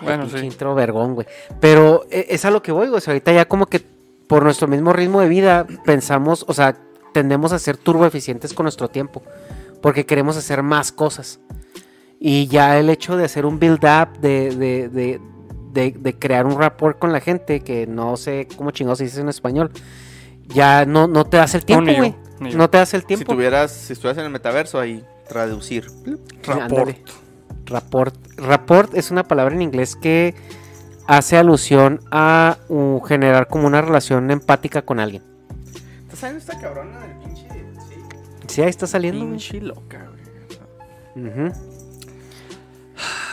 S4: Bueno, sí.
S5: intro vergón, güey. Pero eh, es a lo que voy, güey. O sea, ahorita ya como que por nuestro mismo ritmo de vida pensamos, o sea, tendemos a ser turbo eficientes con nuestro tiempo. Porque queremos hacer más cosas. Y ya el hecho de hacer un build up, de, de, de, de- de crear un rapport con la gente, que no sé cómo chingados se dice en español, ya no, no te das el tiempo, güey.
S4: ni yo.
S5: No te das el
S3: Si
S5: tiempo.
S3: tuvieras, si estuvieras en el metaverso ahí, traducir.
S4: Rapport.
S5: Rapport. Rapport es una palabra en inglés que hace alusión a uh, generar como una relación empática con alguien.
S3: ¿Estás sabiendo esta cabrona del pinche? Sí.
S5: Sí, ahí está saliendo. güey.
S3: Pinche loca, güey.
S5: Ujú.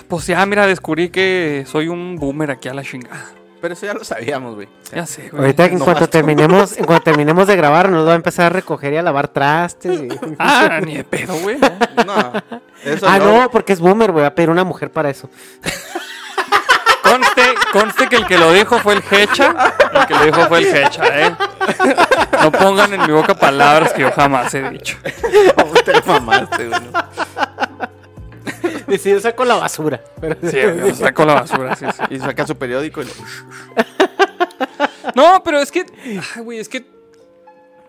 S4: Pues ya, mira, descubrí que soy un boomer aquí a la chingada.
S3: Pero eso ya lo sabíamos, güey.
S4: Ya sé, güey.
S5: Ahorita en
S3: no
S5: cuanto terminemos, en cuanto terminemos de grabar, nos va a empezar a recoger y a lavar trastes. y-
S4: Ah, ni de pedo, güey.
S3: No. Eso
S5: ah, no, porque es boomer, voy a pedir una mujer para eso.
S4: Conste, conste que el que lo dijo fue el Hecha. El que lo dijo fue el Hecha, ¿eh? No pongan en mi boca palabras que yo jamás he dicho.
S3: te mamaste, güey.
S5: Y si yo saco la basura. Pero...
S4: Sí, yo saco la basura, sí, sí.
S3: Y saca su periódico y lo...
S4: No, pero es que, ay, güey, es que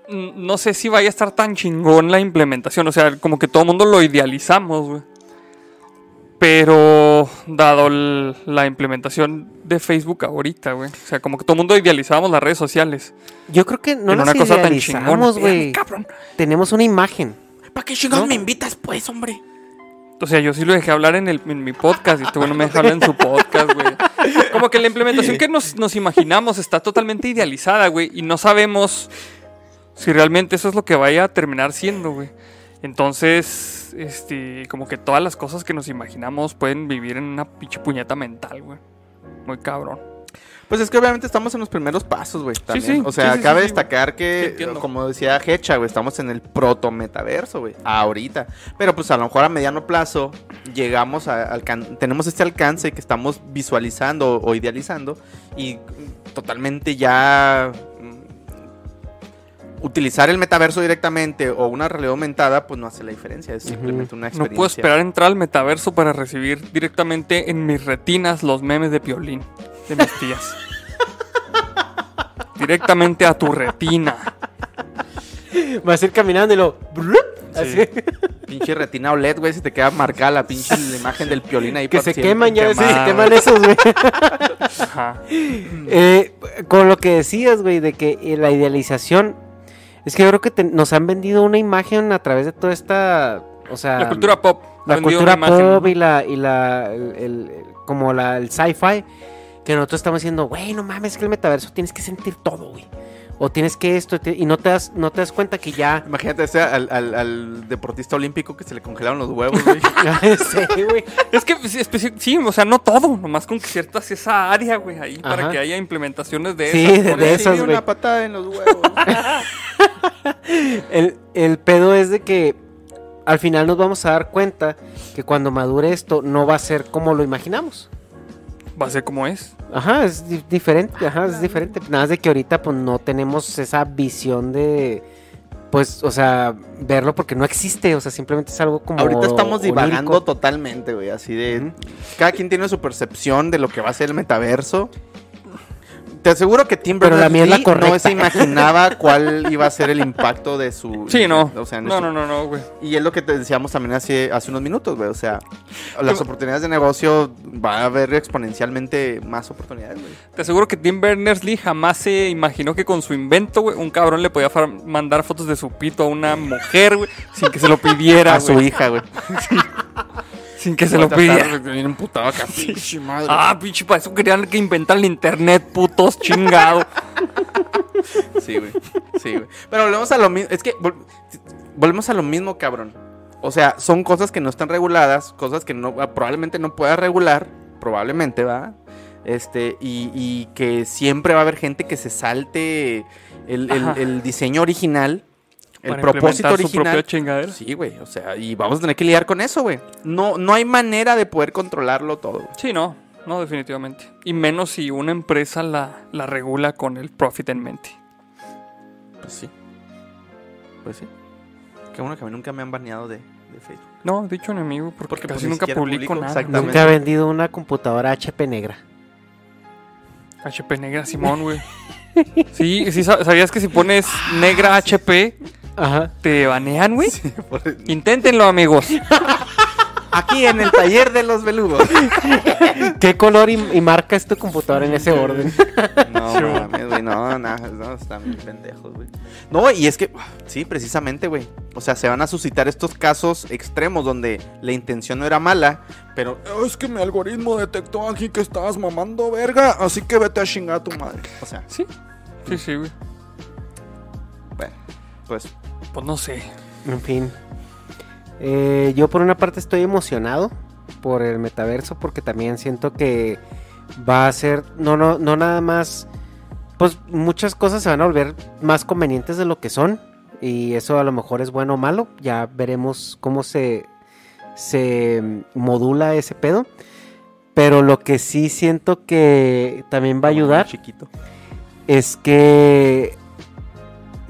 S4: no sé si vaya a estar tan chingón la implementación. O sea, como que todo el mundo lo idealizamos, güey. Pero dado el- la implementación de Facebook ahorita, güey. O sea, como que todo el mundo idealizábamos las redes sociales.
S5: Yo creo que no
S4: En
S5: nos
S4: una cosa tan
S5: idealizamos,
S4: chingona.
S5: güey.
S4: Cabrón.
S5: Tenemos una imagen.
S3: ¿Para qué chingados me invitas, pues, hombre?
S4: O sea, yo sí lo dejé hablar en, el, en mi podcast y este güey no me deja hablar en su podcast, güey. Como que la implementación que nos, nos imaginamos está totalmente idealizada, güey. Y no sabemos si realmente eso es lo que vaya a terminar siendo, güey. Entonces, este, como que todas las cosas que nos imaginamos pueden vivir en una pinche puñeta mental, güey. Muy cabrón.
S3: Pues es que obviamente estamos en los primeros pasos, güey. también.
S4: sí,
S3: o sea,
S4: sí, sí,
S3: cabe
S4: sí, sí.
S3: destacar
S4: Sí,
S3: que, como decía Hecha, güey, estamos en el proto-metaverso, güey. Ahorita. Pero pues a lo mejor a mediano plazo llegamos a tenemos este alcance que estamos visualizando o idealizando y totalmente ya utilizar el metaverso directamente o una realidad aumentada, pues no hace la diferencia. Es simplemente una
S4: No
S3: experiencia.
S4: puedo esperar a entrar al metaverso para recibir directamente en mis retinas los memes de piolín de mis tías. directamente a tu retina.
S5: Vas a ir caminando y lo. Así.
S3: Pinche retina OLED, güey, se te queda marcada la pinche la imagen del piolín ahí.
S5: Que se
S3: siempre
S5: queman ya, sí, se queman esos, güey. Eh, con lo que decías, güey, de que eh, la idealización. Es que yo creo que te- nos han vendido una imagen a través de toda esta. O sea.
S4: La cultura pop.
S5: la cultura
S4: imagen,
S5: pop y la, y la el, el- como la, el sci-fi, que nosotros estamos diciendo, güey, no mames, es que el metaverso tienes que sentir todo, güey. O tienes que esto, y no te das, no te das cuenta que ya.
S3: Imagínate ese al, al- al deportista olímpico que se le congelaron los huevos, güey.
S5: sí, güey.
S4: Es que sí, o sea, no todo, nomás con que ciertas esa área, güey, ahí para que haya implementaciones de
S5: Sí,
S4: esas.
S5: de- esas,
S3: Sí,
S5: güey.
S3: una patada en los huevos.
S5: El, el pedo es de que al final nos vamos a dar cuenta que cuando madure esto no va a ser como lo imaginamos.
S4: Va a ser como es.
S5: Ajá, es di- diferente, ajá, es diferente. Nada más de que ahorita pues no tenemos esa visión de, pues, o sea, verlo porque no existe, o sea, simplemente es algo como...
S3: Ahorita estamos divagando
S5: onírico.
S3: totalmente, güey. Así de. Cada quien tiene su percepción de lo que va a ser el metaverso. Te aseguro que Tim Berners-Lee no se imaginaba cuál iba a ser el impacto de su.
S4: Sí, no.
S3: O sea, en
S4: no,
S3: su-
S4: no, no, no, güey.
S3: Y es lo que te decíamos también hace, hace unos minutos, güey. O sea, las oportunidades de negocio va a haber exponencialmente más oportunidades, güey.
S4: Te aseguro que Tim Berners-Lee jamás se imaginó que con su invento, güey, un cabrón le podía mandar fotos de su pito a una mujer, güey, sin que se lo pidiera,
S3: A su hija, güey.
S4: Sin que se lo pidiera.
S3: Bien emputado acá, pinche madre.
S4: Ah, pinche, para eso querían que inventar el internet, putos, chingado.
S3: Sí, güey. Sí, güey. Pero volvemos a lo mismo. Es que vol- volvemos a lo mismo, cabrón. O sea, son cosas que no están reguladas, cosas que no probablemente no pueda regular, probablemente, ¿va? Este, y, y que siempre va a haber gente que se salte el, el-
S4: Ajá.
S3: el diseño original, el
S4: Para
S3: propósito
S4: implementar su propia
S3: original.
S4: chingadera.
S3: Sí, güey, o sea, y vamos a tener que lidiar con eso, güey. No, no hay manera de poder controlarlo todo.
S4: Sí, no, no, definitivamente. Y menos si una empresa la, la regula con el profit en mente.
S3: Pues sí. Pues sí. Qué bueno que a mí nunca me han baneado de, de Facebook.
S4: No, dicho enemigo, porque,
S3: Porque, pues,
S4: casi nunca publico,
S3: publico,
S4: nada.
S3: exactamente.
S5: Nunca ha vendido una computadora HP negra.
S4: HP negra, Simón, güey. Sí, sí, sa- ¿sabías que si pones negra HP
S5: Ajá.
S4: te banean, güey? Inténtenlo, amigos.
S3: Aquí en el taller de los beludos.
S5: ¿Qué color y, y marca es tu computadora en ese orden?
S3: No, mames, güey, no, no, no, están bien pendejos, güey. No, y es que, sí, precisamente, güey. O sea, se van a suscitar estos casos extremos donde la intención no era mala, pero "Oh, es que mi algoritmo detectó aquí que estabas mamando verga, así que vete a chingar a tu madre. O sea,
S4: Sí, sí, sí, güey.
S3: bueno, pues,
S4: Pues no sé.
S5: En fin. Eh, yo por una parte estoy emocionado por el metaverso porque también siento que va a ser, no, no, no nada más, pues muchas cosas se van a volver más convenientes de lo que son y eso a lo mejor es bueno o malo, ya veremos cómo se, se modula ese pedo, pero lo que sí siento que también va a ayudar
S3: chiquito.
S5: es que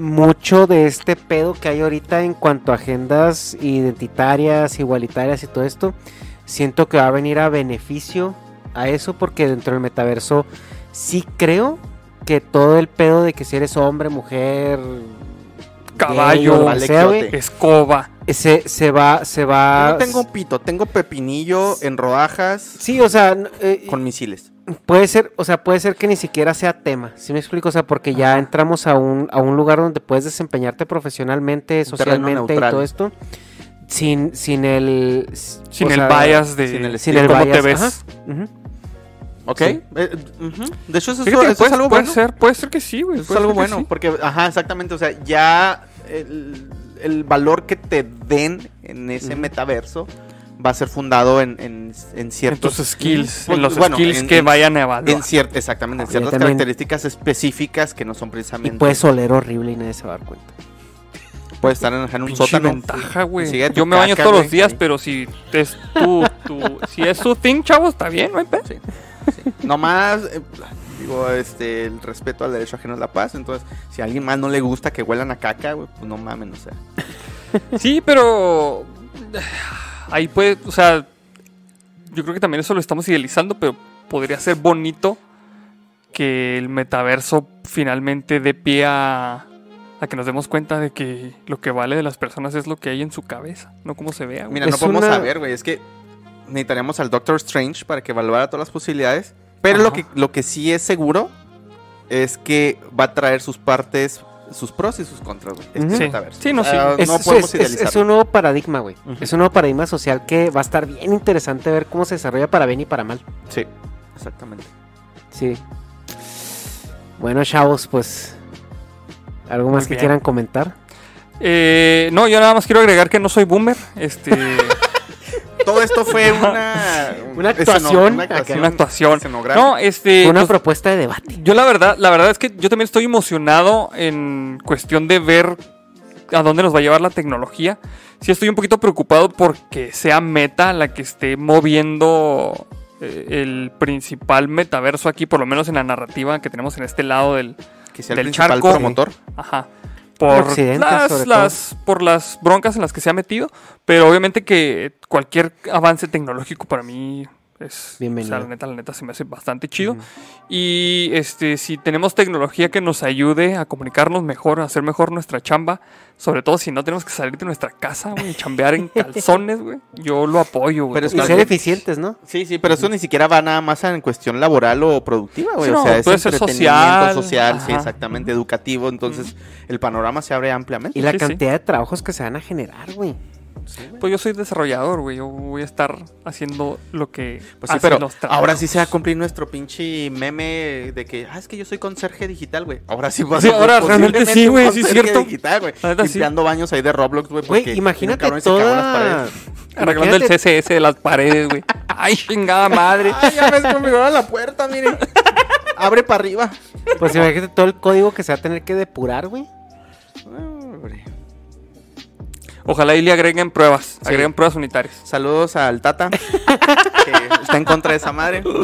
S5: mucho de este pedo que hay ahorita en cuanto a agendas identitarias, igualitarias y todo esto, siento que va a venir a beneficio a eso porque dentro del metaverso sí creo que todo el pedo de que si eres hombre, mujer,
S4: Caballo,
S5: gay sea,
S4: escoba.
S5: se, se va, se va.
S3: Yo no tengo pito, tengo pepinillo en rodajas
S5: Sí, o sea, eh,
S3: con misiles.
S5: Puede ser, o sea, puede ser que ni siquiera sea tema, ¿sí me explico? O sea, porque ya entramos a un, a un lugar donde puedes desempeñarte profesionalmente, socialmente y todo esto, sin, sin el...
S4: Sin el
S5: sea,
S4: bias de
S3: sin el
S5: sin el
S4: cómo
S5: bias,
S4: te ves.
S5: ajá.
S3: ¿Ok?
S5: Sí.
S3: Eh. De hecho, eso, es-
S4: Fíjate,
S3: eso es
S4: puede,
S3: algo
S4: puede
S3: bueno.
S4: ser, puede ser que sí, güey.
S3: Es algo bueno,
S4: sí.
S3: porque, ajá, exactamente, o sea, ya el, el valor que te den en ese metaverso va a ser fundado en, en, en ciertos...
S4: tus skills,
S3: Pues,
S4: en los
S3: bueno,
S4: skills
S3: en-
S4: que
S3: en-
S4: vayan a evaluar.
S3: En cier- exactamente, en
S5: Ya
S3: ciertas características específicas que no son
S5: Y
S3: precisamente...
S5: puedes oler horrible y nadie se va a dar cuenta.
S3: puede estar en, en un
S4: Pinche
S3: sótano.
S4: ventaja, güey. Yo me baño todos los días, pero si es tu, tu- si es su thing, chavo, está bien, no hay pedo.
S3: Sí, sí. Nomás, eh, digo, este, el respeto al derecho ajeno es la paz. Entonces, si a alguien más no le gusta que huelan a caca, güey, pues no mamen, o sea.
S4: Sí, pero ahí puede, o sea, yo creo que también eso lo estamos idealizando, pero podría ser bonito que el metaverso finalmente dé pie a, a que nos demos cuenta de que lo que vale de las personas es lo que hay en su cabeza, no cómo se vea. güey.
S3: Mira, no podemos
S5: una-
S3: saber, güey. Es que necesitaríamos al Doctor Strange para que evaluara todas las posibilidades. Pero lo que, lo que sí es seguro es que va a traer sus partes, sus pros y sus contras, güey. este.
S4: Sí.
S3: metaverso.
S4: Sí, no,
S3: O sea,
S4: sí.
S5: Es,
S3: no podemos
S5: es- es un nuevo paradigma, güey. Es un nuevo paradigma social que va a estar bien interesante ver cómo se desarrolla para bien y para mal.
S3: Sí, exactamente.
S5: Sí. Bueno, chavos, pues. ¿Algo más
S4: Muy
S5: que
S4: bien.
S5: quieran comentar?
S4: Eh, no, yo nada más quiero agregar que no soy boomer. Este,
S3: Todo esto fue una...
S5: Una actuación,
S3: una
S4: una actuación.
S3: escenográfica.
S4: No, este,
S5: Fue una
S4: pues,
S5: propuesta de debate.
S4: Yo la verdad, la verdad es que yo también estoy emocionado en cuestión de ver a dónde nos va a llevar la tecnología. Sí estoy un poquito preocupado porque sea Meta la que esté moviendo eh, el principal metaverso aquí, por lo menos en la narrativa que tenemos en este lado del,
S3: que sea el
S4: del
S3: principal
S4: charco.
S3: promotor.
S4: Ajá. Por las, las- por las broncas en las que se ha metido. Pero obviamente que cualquier avance tecnológico para mí es.
S5: Bienvenido.
S4: O sea, la neta, la neta se me hace bastante chido. Y este, si tenemos tecnología que nos ayude a comunicarnos mejor, a hacer mejor nuestra chamba, sobre todo si no tenemos que salir de nuestra casa, güey, y chambear en calzones, güey, yo lo apoyo, güey.
S3: Pero es que-
S5: ser eficientes, ¿no?
S3: Sí, sí, pero eso ni siquiera va nada más en cuestión laboral o productiva, güey.
S4: Sí,
S3: o
S4: no,
S3: sea, es
S4: puede ser
S3: entretenimiento
S4: social,
S3: social, sí,
S4: ajá.
S3: exactamente, educativo. Entonces, el panorama se abre ampliamente.
S5: Y la
S4: Sí, sí.
S5: cantidad de trabajos que se van a generar, güey.
S4: Pues yo soy desarrollador, güey. Yo voy a estar haciendo lo que.
S3: Pues sí,
S4: hacen
S3: pero
S4: los
S3: ahora sí se va a cumplir nuestro pinche meme de que, ah, es que yo soy conserje digital, güey. Ahora sí va a
S4: Sí,
S3: ser
S4: ahora realmente sí, güey, sí es
S3: conserje
S4: cierto.
S3: digital, güey.
S4: Neta sí.
S3: Limpiando baños ahí de Roblox, güey.
S5: Güey,
S3: porque
S5: imagínate
S3: un cabrón se cagó en las
S5: toda...
S3: paredes.
S4: Arreglando el CSS de las paredes, güey. Ay, chingada madre.
S3: Ay, ya me configuraron la puerta, miren. Abre para arriba.
S5: Pues imagínate todo el código que se va a tener que depurar, güey.
S3: Hombre.
S4: Ojalá y le agreguen pruebas.
S3: Sí.
S4: Agreguen pruebas unitarias.
S3: Saludos al Tata, que está en contra de esa madre. Pero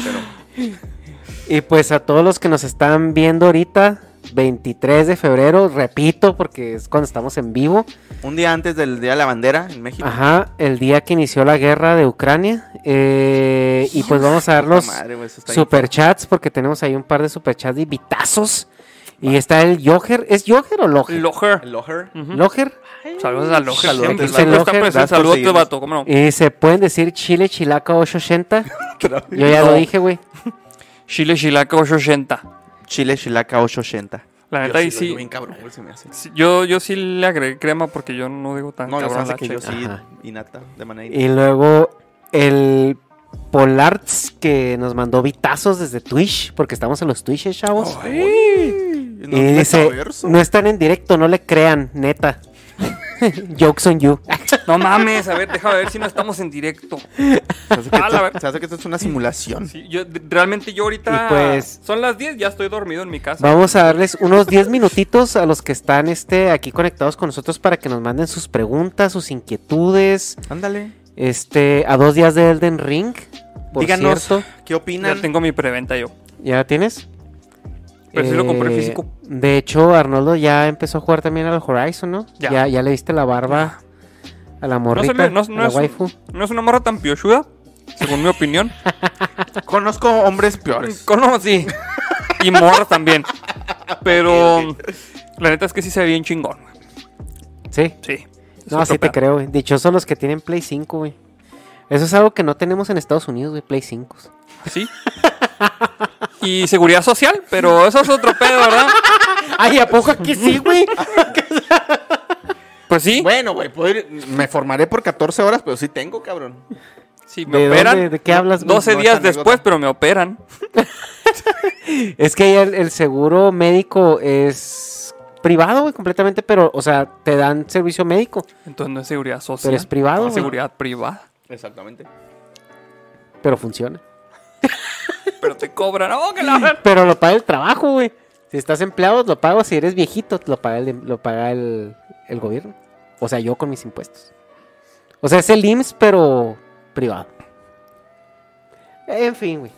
S5: Y pues a todos los que nos están viendo ahorita, 23 de febrero, repito, porque es cuando estamos en vivo.
S3: un día antes del Día de la Bandera en México.
S5: Ajá, el día que inició la guerra de Ucrania. eh, y pues vamos a dar los
S3: madre,
S5: superchats, porque tenemos ahí un par de superchats y vitazos. Y está el Joher. ¿Es Joher o Loger?
S4: Loher.
S3: El Loher.
S4: Ujú.
S5: Loger.
S4: Saludos a Loher.
S3: Saludos, gracias por
S4: Saludos, vato. ¿Cómo no?
S5: Y se pueden decir Chile Chilaca 880. Yo ya lo dije, güey.
S4: Chile Chilaca 880.
S3: Chile Chilaca 880.
S4: La neta, ahí
S3: sí lo digo
S4: sí.
S3: bien cabrón, güey, se me hace.
S4: sí, Yo, yo sí le agregué crema porque yo no digo tan
S3: No,
S4: cabrón la
S3: que yo sí,
S5: Ajá.
S3: innata, de manera
S5: Y luego el Polarts que nos mandó vitazos desde Twitch, porque estamos en los Twitches, chavos.
S3: Innata.
S5: y dice, no están en directo, no le crean, neta. Jokes on you.
S4: No mames, a ver, déjame ver si no estamos en directo.
S3: Se hace, que
S4: Ah,
S3: esto,
S4: ver-
S3: se hace que esto es una simulación.
S4: Sí, yo, de- realmente yo ahorita.
S5: Y pues-
S4: Son las 10, ya estoy dormido en mi casa.
S5: Vamos a darles unos 10 minutitos a los que están este, aquí conectados con nosotros para que nos manden sus preguntas, sus inquietudes.
S3: Ándale.
S5: Este, a dos días de Elden Ring. Por
S3: Díganos
S5: cierto.
S3: qué opinan.
S4: Ya tengo mi preventa yo.
S5: ¿Ya tienes?
S4: Pero sí lo compré
S5: Eh,
S4: físico.
S5: De hecho, Arnoldo ya empezó a jugar también al Horizon, ¿no?
S4: Ya.
S5: Ya, ya, le viste la barba a la
S4: No,
S5: morrita,
S4: no-
S5: a
S4: no
S5: la
S4: es,
S5: waifu.
S4: no es una morra tan piochuda, según mi opinión.
S3: Conozco hombres peores.
S4: Cono, sí. Y morras también. Pero la neta es que sí se ve bien chingón. güey.
S5: Sí.
S4: Sí.
S5: No, sí te creo, güey. Dichosos los que tienen Play 5, güey. Eso es algo que no tenemos en Estados Unidos, güey. Play 5.
S4: Sí. Y seguridad social, pero eso es otro pedo, ¿verdad?
S5: Ay, ¿a poco aquí sí, güey?
S4: Pues sí.
S3: Bueno, güey, puedo ir- me formaré por 14 horas, pero sí tengo, cabrón.
S4: Sí, me
S5: ¿De
S4: operan.
S5: dónde? ¿De qué hablas, güey?
S4: 12
S3: No es
S4: días después, pero me operan.
S5: Es que el, el seguro médico es privado, güey, completamente, pero, o sea, te dan servicio médico,
S4: Entonces no es seguridad social.
S5: pero es privado,
S4: es seguridad privada.
S3: Exactamente.
S5: Pero funciona.
S4: Pero te cobran. ¡Oh, que la
S5: Pero lo paga el trabajo, güey. Si estás empleado, lo pago. Si eres viejito, lo paga el, lo paga el, el gobierno. O sea, yo con mis impuestos. O sea, es el IMSS, pero privado. En fin, güey.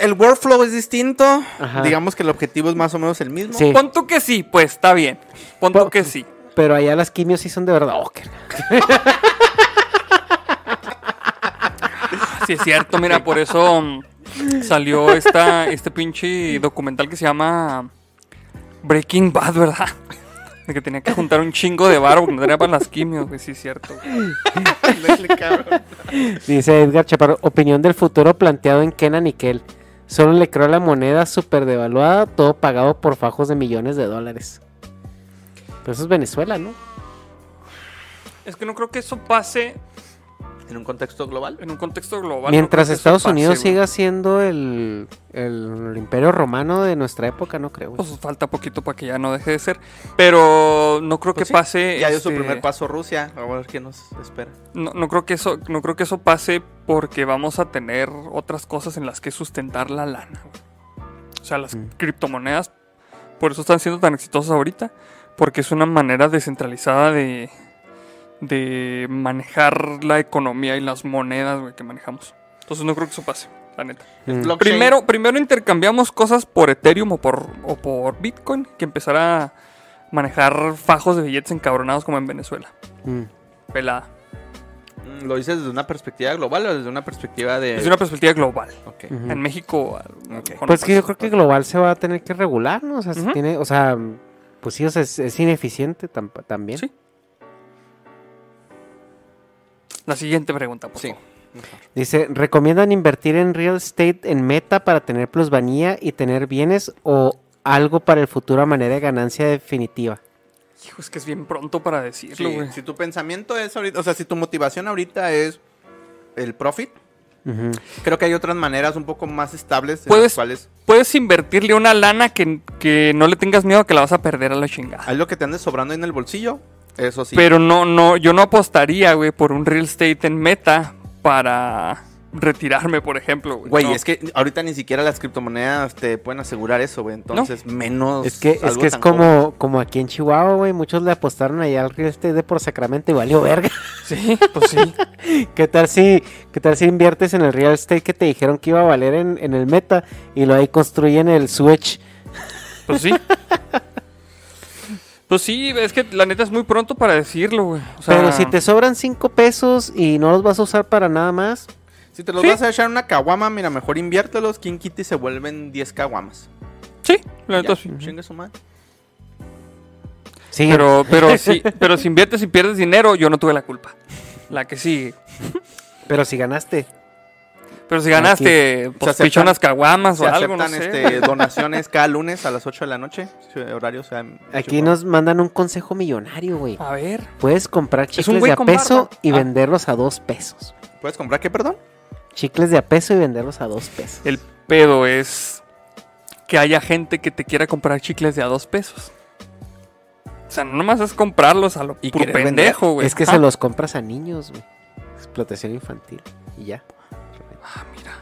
S3: El workflow es distinto.
S5: Ajá.
S3: Digamos que el objetivo es más o menos el mismo.
S5: Sí.
S4: Pon tú que sí, pues está bien. Pon tú que sí.
S5: Pero allá las quimios sí son de verdad. Oh, que-
S4: Sí, es cierto, mira, por eso mm, salió esta, este pinche documental que se llama Breaking Bad, ¿verdad? De que tenía que juntar un chingo de varo porque no para las quimios, güey, sí es cierto.
S5: Dice Edgar Chaparro, opinión del futuro planteado en Kenan y Kel. Solo le creo a la moneda súper devaluada, todo pagado por fajos de millones de dólares. Pero eso es Venezuela, ¿no?
S4: Es que no creo que eso pase
S3: En un contexto global.
S4: en un contexto global.
S5: Mientras Estados Unidos siga siendo el, el imperio romano de nuestra época, no creo.
S4: Pues falta poquito para que ya no deje de ser. Pero no creo
S3: Pues
S4: que
S3: sí,
S4: pase.
S3: Ya dio su
S4: este,
S3: primer paso Rusia. A ver qué nos espera.
S4: No, no creo que eso, no creo que eso pase porque vamos a tener otras cosas en las que sustentar la lana. güey. O sea, las
S5: Mm.
S4: criptomonedas, por eso están siendo tan exitosas ahorita, porque es una manera descentralizada de, de manejar la economía y las monedas güey, que manejamos. Entonces no creo que eso pase, la neta.
S5: Mm.
S4: Primero, primero intercambiamos cosas por Ethereum o por, o por Bitcoin, que empezar a manejar fajos de billetes encabronados como en Venezuela.
S5: Mm.
S4: Pelada.
S3: ¿Lo dices desde una perspectiva global o desde una perspectiva de.?
S4: Desde una perspectiva global.
S3: Ok.
S5: Ujú.
S4: En México. a- a lo
S3: Ok.
S4: mejor
S5: Pues que yo creo que global se va a tener que regular, ¿no? O sea, se
S4: Ujú.
S5: tiene, o sea, pues sí, o sea, es, es ineficiente tam- también.
S4: Sí. La siguiente pregunta, por
S3: Sí.
S4: favor.
S5: Dice, ¿recomiendan invertir en real estate en meta para tener plusvalía y tener bienes o algo para el futuro a manera de ganancia definitiva?
S4: Hijo, es que es bien pronto para decirlo,
S3: Sí,
S4: güey.
S3: si tu pensamiento es ahorita, o sea, si tu motivación ahorita es el profit, creo que hay otras maneras un poco más estables en
S4: Puedes-
S3: las cuales
S4: Puedes invertirle una lana que, que no le tengas miedo a que la vas a perder a la chingada.
S3: hay lo que te ande sobrando ahí en el bolsillo, eso sí.
S4: Pero no, no, yo no apostaría, güey, por un real estate en meta para retirarme, por ejemplo, güey.
S3: Güey,
S4: No.
S3: es que ahorita ni siquiera las criptomonedas te pueden asegurar eso, güey. Entonces, menos.
S5: Es que es, que es
S3: joven.
S5: como, como aquí en Chihuahua, güey, muchos le apostaron allá al real estate de por Sacramento y valió verga.
S4: Sí, pues sí.
S5: ¿Qué tal si, qué tal si inviertes en el real estate que te dijeron que iba a valer en, en el meta y lo ahí construyen el switch?
S4: Pues sí. Pues sí, es que la neta es muy pronto para decirlo, güey. O sea,
S5: Pero si te sobran cinco pesos y no los vas a usar para nada más,
S3: Si te los
S4: Sí.
S3: vas a echar en una caguama, mira, mejor inviértelos. King Kitty se vuelven 10 caguamas.
S4: Sí, la neta sí.
S3: chingue su madre.
S5: sí.
S4: Pero, pero si, pero si inviertes y pierdes dinero, yo no tuve la culpa. La que sí.
S5: Pero si ganaste.
S4: Pero si ganaste, pues
S3: aceptan-
S4: pichonas caguamas
S3: Se
S4: o no
S3: aceptan
S4: sé.
S3: este, donaciones cada lunes a las 8 de la noche. Horario sea
S5: Aquí nos mandan un consejo millonario, güey.
S4: A ver.
S5: Puedes comprar chicles de a
S4: con
S5: peso
S4: barba.
S5: y
S4: Ah.
S5: venderlos a dos pesos.
S3: ¿Puedes comprar qué, perdón?
S5: Chicles de a peso y venderlos a dos pesos.
S4: El pedo es que haya gente que te quiera comprar chicles de a dos pesos. O sea, no nomás es comprarlos a lo
S3: Y
S4: pendejo, güey.
S5: es que se los compras a niños, güey. Explotación infantil. Y ya.
S4: Ah, mira.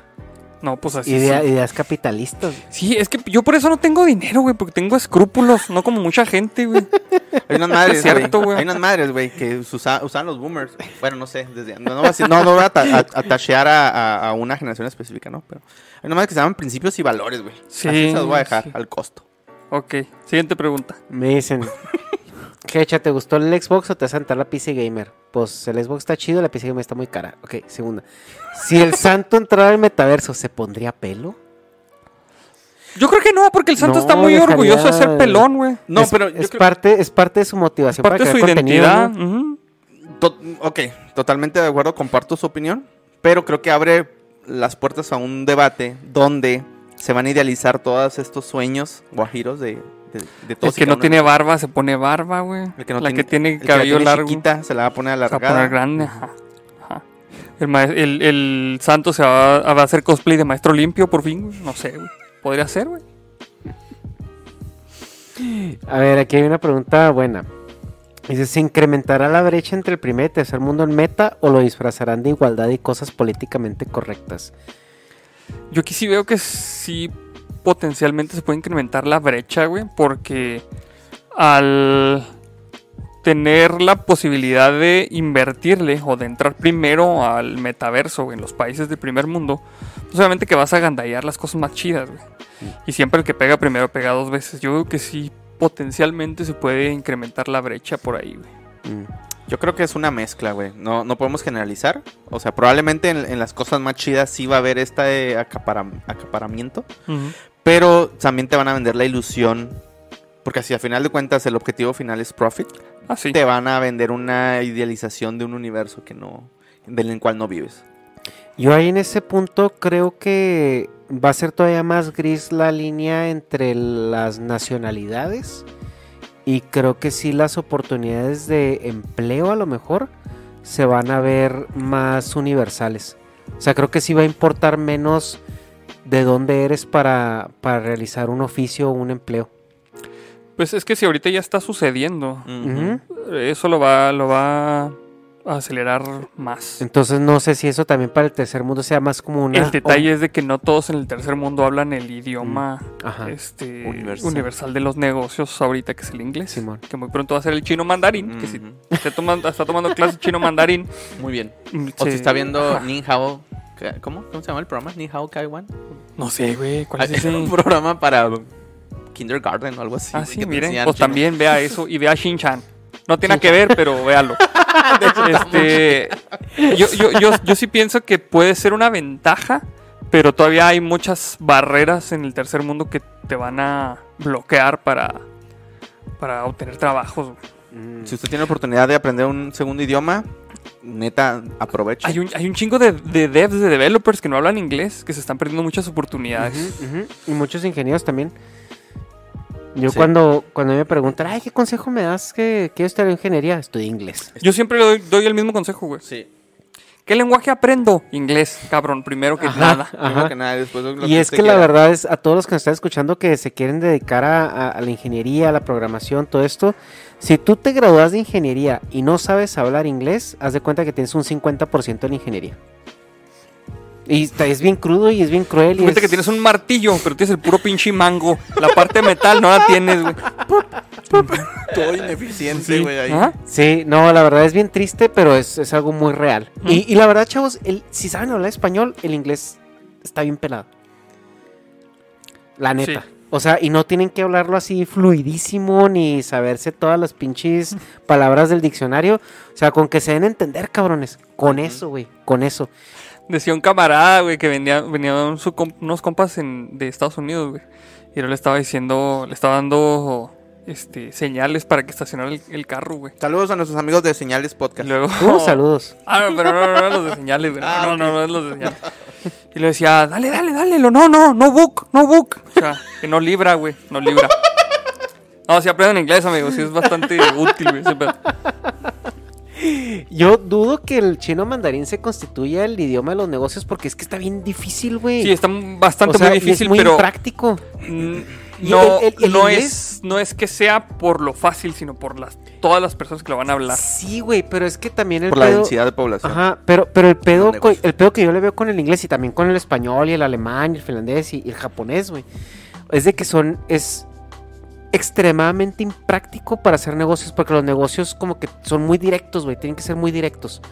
S4: No, pues así.
S5: Idea-
S4: sí.
S5: Ideas capitalistas.
S4: Sí, es que yo por eso no tengo dinero, güey, porque tengo escrúpulos, no como mucha gente, güey.
S3: Hay unas madres,
S4: Es cierto,
S3: güey. Hay unas madres, güey, que usa- usan los boomers. Bueno, no sé. Desde, no, no, voy a no, no voy a, ata- a- atachear a, a- a una generación específica, ¿no? Pero hay unas madres que se llaman principios y valores, güey.
S4: Sí,
S3: Así se los voy a dejar
S4: sí.
S3: al costo.
S4: Ok, siguiente pregunta.
S5: Me dicen, Hecha, ¿te gustó el Xbox o te vas a sentar la PC Gamer? pues el Xbox está chido, la PC Gamer está muy cara. Ok, segunda. Si el santo entrara al metaverso, ¿se pondría pelo?
S4: Yo creo que no, porque el santo
S5: No,
S4: está muy
S5: dejaría-
S4: orgulloso de ser pelón, güey.
S3: No,
S5: es,
S3: pero yo
S5: es
S3: creo-
S5: parte, es parte de su motivación
S4: Parte de su identidad.
S5: ¿no?
S3: To- ok, totalmente de acuerdo, comparto su opinión, pero creo que abre las puertas a un debate donde se van a idealizar todos estos sueños guajiros de, de, de
S4: El
S3: todos.
S4: que no
S3: uno.
S4: tiene barba se pone barba, güey.
S3: El que no
S4: la
S3: tiene,
S4: que tiene
S3: el que la
S4: cabello
S3: tiene
S4: largo
S3: chiquita se la va a poner
S4: se va a
S3: alargada.
S4: poner grande. Ajá. El, el, el santo se va, a- va a hacer cosplay de maestro limpio por fin. No sé, güey. Podría ser, güey.
S5: A ver, aquí hay una pregunta buena. Dice, ¿se incrementará la brecha entre el primer y tercer mundo en meta o lo disfrazarán de igualdad y cosas políticamente correctas?
S4: Yo aquí sí veo que sí potencialmente se puede incrementar la brecha, güey, porque al tener la posibilidad de invertirle o de entrar primero al metaverso en los países del primer mundo, pues obviamente que vas a gandallar las cosas más chidas, güey. Y siempre el que pega primero pega dos veces. Yo creo que sí potencialmente se puede incrementar la brecha por ahí, güey.
S5: Mm.
S3: Yo creo que es una mezcla, güey. No, no podemos generalizar. O sea, probablemente en, en las cosas más chidas sí va a haber este acapara- acaparamiento. Pero también te van a vender la ilusión. Porque si al final de cuentas el objetivo final es profit,
S4: Ah, sí.
S3: te van a vender una idealización de un universo que no, del cual no vives.
S5: Yo ahí en ese punto creo que va a ser todavía más gris la línea entre las nacionalidades y creo que sí las oportunidades de empleo a lo mejor se van a ver más universales. O sea, creo que sí va a importar menos de dónde eres para, para realizar un oficio o un empleo.
S4: Pues es que si ahorita ya está sucediendo, eso lo va, lo va a acelerar más.
S5: Entonces no sé si eso también para el tercer mundo sea más como una...
S4: El detalle es de que no todos en el tercer mundo hablan el idioma
S5: Ajá.
S4: este,
S3: Universal.
S4: universal. de los negocios ahorita, que es el inglés.
S5: Simón.
S4: Que muy pronto va a ser el chino mandarín. Que si
S3: Ujú.
S4: está tomando, está tomando clases chino mandarín.
S3: Muy bien.
S4: mm,
S3: O
S4: se-
S3: si está viendo
S4: Ajá.
S3: Ni Hao. Ka- ¿Cómo? ¿Cómo se llama el programa? Ni Hao Kaiwan.
S4: No sé, güey. ¿Cuál es ese?
S3: un programa para kindergarten o algo así.
S4: Ah, sí,
S3: que
S4: miren. Pues
S3: chino.
S4: también vea eso y vea Shin-Chan. No tiene que ver, pero véalo. este, yo, yo, yo, yo sí pienso que puede ser una ventaja, pero todavía hay muchas barreras en el tercer mundo que te van a bloquear para, para obtener trabajos. güey.
S3: Si usted tiene oportunidad de aprender un segundo idioma, neta, aproveche.
S4: Hay un, hay un chingo de, de devs, de developers que no hablan inglés, que se están perdiendo muchas oportunidades.
S5: Ujú, ujú. Y muchos ingenieros también. Yo
S3: Sí.
S5: cuando, cuando me preguntan, ay, ¿qué consejo me das que quiero estudiar ingeniería? Estudio inglés.
S4: Yo siempre le doy, doy el mismo consejo, güey.
S3: Sí.
S4: ¿Qué lenguaje aprendo? Inglés, cabrón, primero que
S5: Ajá.
S4: nada.
S3: Primero
S5: Ajá.
S3: que nada, después lo
S5: Y es
S3: usted
S5: que la verdad es, a todos los que nos están escuchando que se quieren dedicar a, a- a la ingeniería, a la programación, todo esto, si tú te gradúas de ingeniería y no sabes hablar inglés, haz de cuenta que tienes un 50% en ingeniería. Y está- es bien crudo y es bien cruel. Y es-
S4: que tienes un martillo, pero tienes el puro pinche mango. La parte de metal no la tienes, güey.
S3: Todo ineficiente,
S4: Sí.
S3: güey, ahí.
S4: Ajá.
S5: Sí, no, la verdad es bien triste, pero es, es algo muy real. Y, y la verdad, chavos, el, si saben hablar español, el inglés está bien pelado. La neta.
S4: Sí.
S5: O sea, y no tienen que hablarlo así fluidísimo ni saberse todas las pinches palabras del diccionario. O sea, con que se den a entender, cabrones. Con eso, güey. Con eso.
S4: Decía un camarada, güey, que venía, venían unos compas en- de Estados Unidos, güey. Y él le estaba diciendo, le estaba dando este, señales para que estacionara el, el carro, güey.
S3: Saludos a nuestros amigos de Señales
S4: Y
S3: Podcast.
S4: luego.
S5: Uh, saludos.
S4: Ah, no, pero no, no, no, los de señales, güey.
S3: Ah,
S4: no, no, no, es los de señales. Y le decía, dale, dale, dale. Lo, no, no, no book, no book. O sea, que no libra, güey, no libra. No, si aprenden inglés, amigos, sí es bastante útil, güey.
S5: Yo dudo que el chino mandarín se constituya el idioma de los negocios porque es que está bien difícil, güey.
S4: Sí, está bastante
S5: O sea,
S4: muy
S5: y es
S4: difícil,
S5: muy
S4: pero
S5: práctico.
S4: mm,
S5: Y
S4: no,
S5: el- el- el
S4: no, es, no es que sea por lo fácil, sino por las todas las personas que lo van a hablar.
S5: Sí, güey, pero es que también el
S3: Por la
S5: pedo-
S3: densidad de población.
S5: Ajá, pero, pero el pedo, el pedo que yo le veo con el inglés y también con el español y el alemán y el finlandés y, y el japonés, güey, es de que son, es extremadamente impráctico para hacer negocios porque los negocios como que son muy directos, güey, tienen que ser muy directos.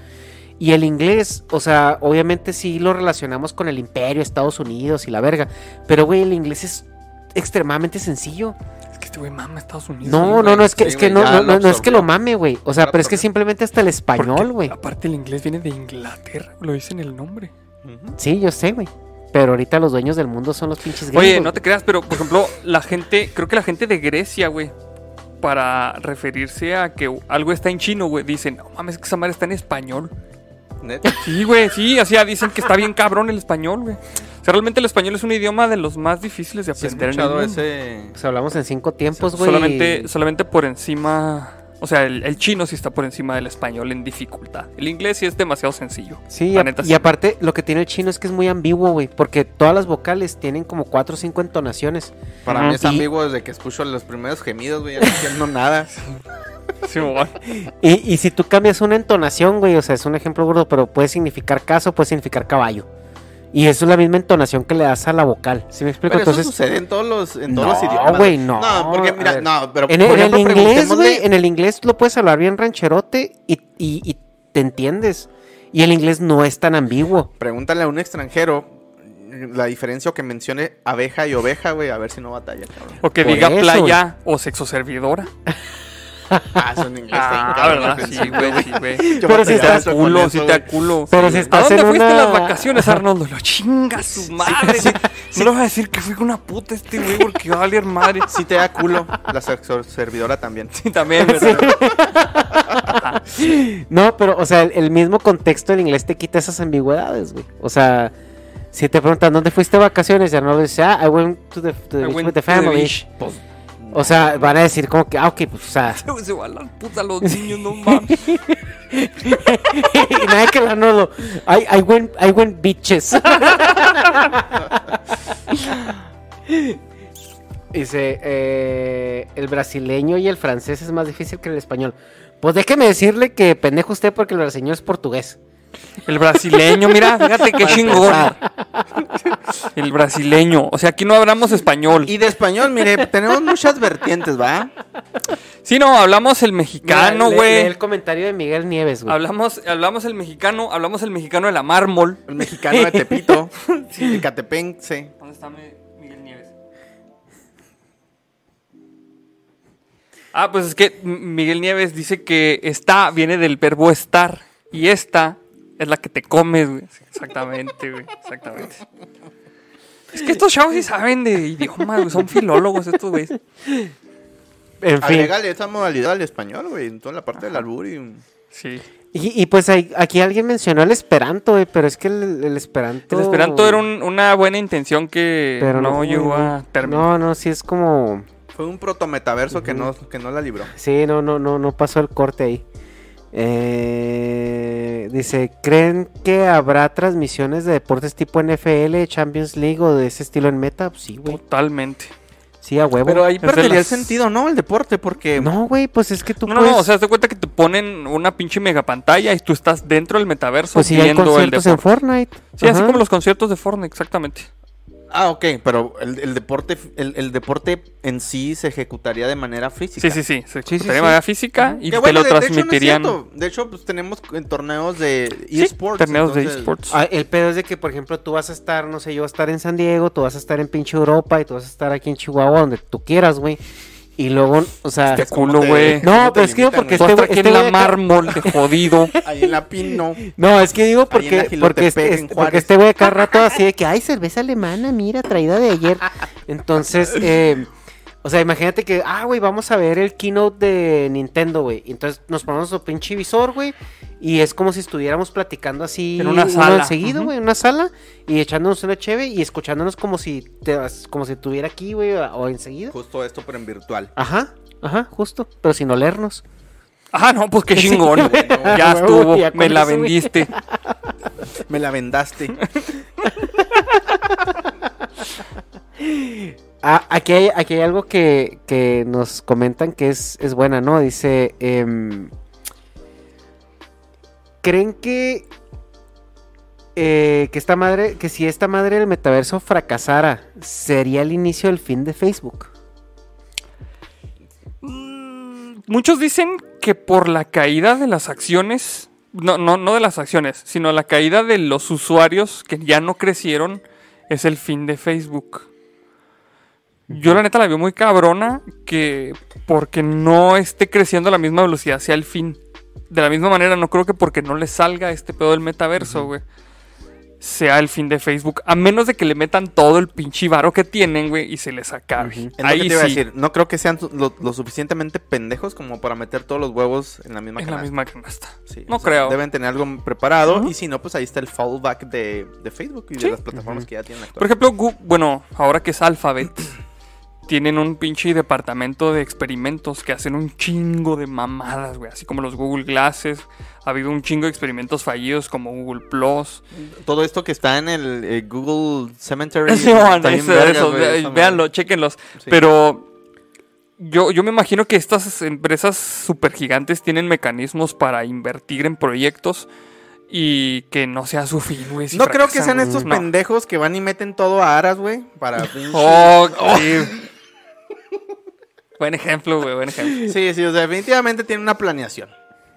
S5: Y el inglés, o sea, obviamente sí lo relacionamos con el imperio, Estados Unidos y la verga, pero güey, el inglés es extremadamente sencillo.
S4: Es que este güey mama Estados Unidos.
S5: No,
S4: güey.
S5: no, no, es que,
S3: Sí,
S5: es que
S3: güey,
S5: no, no, no, no es que lo mame, güey. O sea, pero es que simplemente hasta el
S4: Porque
S5: español, güey.
S4: Aparte el inglés viene de Inglaterra, lo dice en el nombre.
S5: Sí, yo sé, güey. Pero ahorita los dueños del mundo son los pinches gringos.
S4: Oye, no te creas, pero por ejemplo, la gente, creo que la gente de Grecia, güey, para referirse a que algo está en chino, güey, dicen, no mames, que esa madre está en español.
S3: Neta.
S4: Sí, güey, sí, así ah, dicen que está bien cabrón el español, güey. O sea, realmente el español es un idioma de los más difíciles de
S3: ¿Se ha
S4: aprender en el
S3: escuchado
S4: mundo.
S3: ese...?
S5: Pues hablamos en cinco tiempos, güey.
S4: solamente, solamente por encima, o sea, el, el chino sí está por encima del español en dificultad. El inglés sí es demasiado sencillo.
S5: Sí,
S4: La
S5: y,
S4: neta,
S5: y
S4: sí.
S5: aparte lo que tiene el chino es que es muy ambiguo, güey. Porque todas las vocales tienen como cuatro o cinco entonaciones.
S3: Para
S4: Ajá.
S3: mí es
S5: Y-
S3: ambiguo desde que escucho los primeros gemidos, güey. Ya no entiendo nada.
S4: Sí.
S5: Y, y si tú cambias una entonación, güey, o sea, es un ejemplo gordo, pero puede significar caso, puede significar caballo. Y eso es la misma entonación que le das a la vocal. ¿Sí me explico?
S3: Pero eso
S5: Entonces,
S3: sucede en todos los, en todos
S5: No,
S3: los idiomas.
S5: güey, no.
S3: No, porque mira,
S5: ver.
S3: no, pero
S5: en,
S3: por
S5: en
S3: ejemplo,
S5: el inglés, güey, en el inglés lo puedes hablar bien rancherote y, y- y te entiendes. Y el inglés no es tan ambiguo.
S3: Pregúntale a un extranjero la diferencia o que mencione abeja y oveja, güey, a ver si no batalla, cabrón.
S4: O que
S5: Por
S4: diga
S5: eso,
S4: playa o sexo servidora.
S3: Ah, eso en inglés
S4: Ah, ¿verdad? Sí, güey, sí, güey.
S3: Yo
S5: Pero si estás
S4: culo, si te a culo.
S5: Pero si
S4: ¿A
S5: estás
S4: dónde
S5: en
S4: fuiste
S5: una-
S4: las vacaciones, Arnoldo? Lo chinga su madre. No le vas a decir que fui con una puta este güey porque va a valer madre.
S3: Sí te da culo, la servidora también.
S4: Sí, también.
S5: No, pero, o sea, el, el mismo contexto del inglés te quita esas ambigüedades, güey. O sea, si te preguntan dónde fuiste de vacaciones, ya no lo dices, ah, I went to the, to the
S4: I
S5: beach
S4: went
S5: with the
S4: to the
S5: family.
S4: beach.
S5: O sea, van a decir como que, ah, ok, pues, o sea,
S4: se van a la puta los niños, no mames.
S5: y nada que la no lo, I, I went, I went bitches. Dice, eh, el brasileño y el francés es más difícil que el español. Pues déjeme decirle que pendejo usted porque el brasileño es portugués.
S4: El brasileño, mira, fíjate qué chingón. El brasileño. O sea, aquí no hablamos español.
S3: Y de español, mire, tenemos muchas vertientes, ¿va?
S4: Sí, no, hablamos el mexicano, güey.
S5: el comentario de Miguel Nieves, güey.
S4: Hablamos, hablamos el mexicano, hablamos el mexicano de la mármol.
S3: El mexicano de Tepito, de Catepense.
S4: ¿Dónde está mi- Miguel Nieves? Ah, pues es que Miguel Nieves dice que está viene del verbo estar y esta es la que te comes, güey. Exactamente, güey. Exactamente. Es que estos chavos sí saben de idiomas, güey. Son filólogos estos güeyes.
S5: En fin.
S3: Agrégale esa modalidad al español, güey, en toda la parte del albur y...
S4: Sí.
S5: Y, y pues hay- aquí alguien mencionó el esperanto, güey, pero es que el, el esperanto...
S4: El esperanto era un- una buena intención que
S5: Pero
S4: no, llegó a término.
S5: No, no, sí es como...
S3: Fue un protometaverso que, no, que no la libró.
S5: Sí, no, no, no, no pasó el corte ahí. Eh, dice, ¿creen que habrá transmisiones de deportes tipo NFL, Champions League o de ese estilo en meta? Pues sí, güey.
S4: Totalmente.
S5: Sí, a huevo.
S3: Pero ahí
S4: de
S3: perdería
S4: las-
S3: el sentido, ¿no? El deporte, porque...
S5: No, güey, pues es que tú
S4: No, no,
S5: puedes...
S4: no, o sea, de cuenta que te ponen una pinche mega pantalla y tú estás dentro del metaverso
S5: pues sí, hay
S4: viendo el
S5: conciertos en
S4: deporte.
S5: Fortnite.
S4: Sí, así como los conciertos de Fortnite, exactamente.
S3: Ah, ok, pero el, el deporte el, el deporte en sí se ejecutaría de manera física.
S4: Sí, sí, sí. Se
S5: Sí, sí,
S4: ejecutaría de
S5: sí.
S4: manera física y
S3: Que
S4: te
S3: bueno,
S4: lo
S3: de- de hecho no es
S4: transmitirían.
S3: cierto. De hecho, pues tenemos en torneos de
S4: Sí,
S3: eSports.
S4: torneos de esports.
S5: Ah, el pedo es de que, por ejemplo, tú vas a estar, no sé, yo voy a estar en San Diego, tú vas a estar en pinche Europa y tú vas a estar aquí en Chihuahua, donde tú quieras, güey. Y luego, o sea...
S4: Este
S3: ¿Cómo
S4: culo, güey.
S5: No, pero es que
S3: limitan,
S5: porque
S4: Tú
S3: güey?
S5: este este
S4: en la mármol de jodido.
S3: Ahí en la pin, no.
S5: No, es que digo porque, porque, este, este- porque este güey acá rato así de que, ay, cerveza alemana, mira, traída de ayer. Entonces, eh, o sea, imagínate que, ah, güey, vamos a ver el keynote de Nintendo, güey. Entonces nos ponemos su pinche visor, güey. Y es como si estuviéramos platicando así
S4: En una sala.
S5: seguido, güey, en una sala. Y echándonos una cheve y escuchándonos como si, te, como si estuviera aquí, güey, o enseguida.
S3: Justo esto, pero en virtual.
S5: Ajá, ajá, justo. Pero sin olernos.
S4: Ah, no, pues qué chingón.
S5: güey.
S4: ya estuvo.
S5: ya
S4: Me la vendiste.
S3: Me la vendaste.
S5: Ah, aquí, hay, aquí hay algo que, que nos comentan que es, es buena, ¿no? Dice, em, ¿creen que, eh, que esta madre, que si esta madre del metaverso fracasara, sería el inicio del fin de Facebook?
S4: Mm, Muchos dicen que por la caída de las acciones, no, no, no de las acciones, sino la caída de los usuarios que ya no crecieron, es el fin de Facebook. Yo la neta la veo muy cabrona que porque no esté creciendo a la misma velocidad sea el fin. De la misma manera, no creo que porque no le salga este pedo del metaverso, güey. Sea el fin de Facebook. A menos de que le metan todo el pinche varo que tienen, güey, y se les acabe.
S3: Es lo que
S4: Ahí
S3: te iba a
S4: sí,
S3: decir. No creo que sean lo, lo suficientemente pendejos como para meter todos los huevos en la misma
S4: en la misma canasta.
S3: Sí,
S4: No
S3: o sea,
S4: creo.
S3: Deben tener algo preparado. Y si no, pues ahí está el fallback de, de Facebook y
S4: Sí.
S3: de las plataformas que ya tienen
S4: Por
S3: actualmente.
S4: ejemplo, Gu- bueno, ahora que es Alphabet, tienen un pinche departamento de experimentos que hacen un chingo de mamadas, güey. Así como los Google Glasses. Ha habido un chingo de experimentos fallidos como Google Plus.
S3: Todo esto que está en el eh, Google Cemetery.
S4: Sí, man, eso,
S3: vergas,
S4: eso,
S3: madre.
S4: véanlo, chequenlos.
S3: Sí.
S4: Pero yo, yo me imagino que estas empresas super gigantes tienen mecanismos para invertir en proyectos y que no sea su fin, güey. si
S3: No creo que sean estos
S4: no.
S3: pendejos que van y meten todo a aras, güey. Para pinche-
S4: Oh, sí. Buen ejemplo, güey, buen ejemplo.
S3: Sí, sí, o sea, definitivamente tienen una planeación.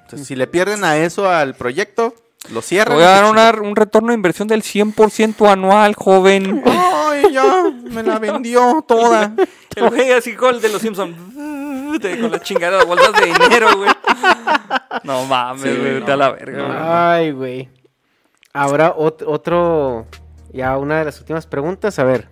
S3: Entonces, si le pierden a eso al proyecto, lo cierran.
S4: voy a dar una- un retorno de inversión del 100% anual, joven.
S3: Ay, ya, me la vendió toda.
S4: El güey así con el de los Simpsons. Con las chingadas bolsas de dinero, güey. No mames,
S3: Sí,
S4: güey.
S3: no.
S4: vete a la verga, güey.
S5: Ay, güey. Ahora ot- otro, ya una de las últimas preguntas, a ver.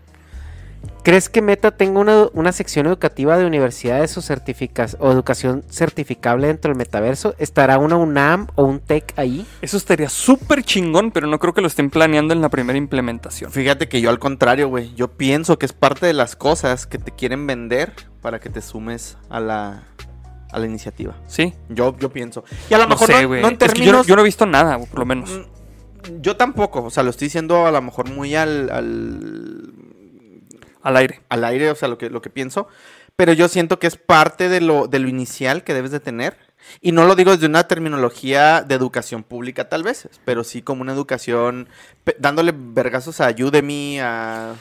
S5: ¿Crees que Meta tenga una, una sección educativa de universidades o, certificas, o educación certificable dentro del metaverso? ¿Estará una UNAM o un TEC ahí?
S4: Eso estaría súper chingón, pero no creo que lo estén planeando en la primera implementación.
S3: Fíjate que yo al contrario, güey. Yo pienso que es parte de las cosas que te quieren vender para que te sumes a la, a la iniciativa.
S4: Sí.
S3: Yo, yo pienso. Y a lo
S4: No
S3: mejor
S4: sé,
S3: no, en
S4: Es que yo, no-
S3: términos...
S4: yo no he visto nada, güey, por lo menos.
S3: Mm, Yo tampoco, o sea, lo estoy diciendo a lo mejor muy al, al,
S4: Al aire.
S3: al aire, o sea, lo que, lo que pienso. Pero yo siento que es parte de lo, de lo inicial que debes de tener. Y no lo digo desde una terminología de educación pública, tal vez, pero sí como una educación dándole vergazos a Udemy, a...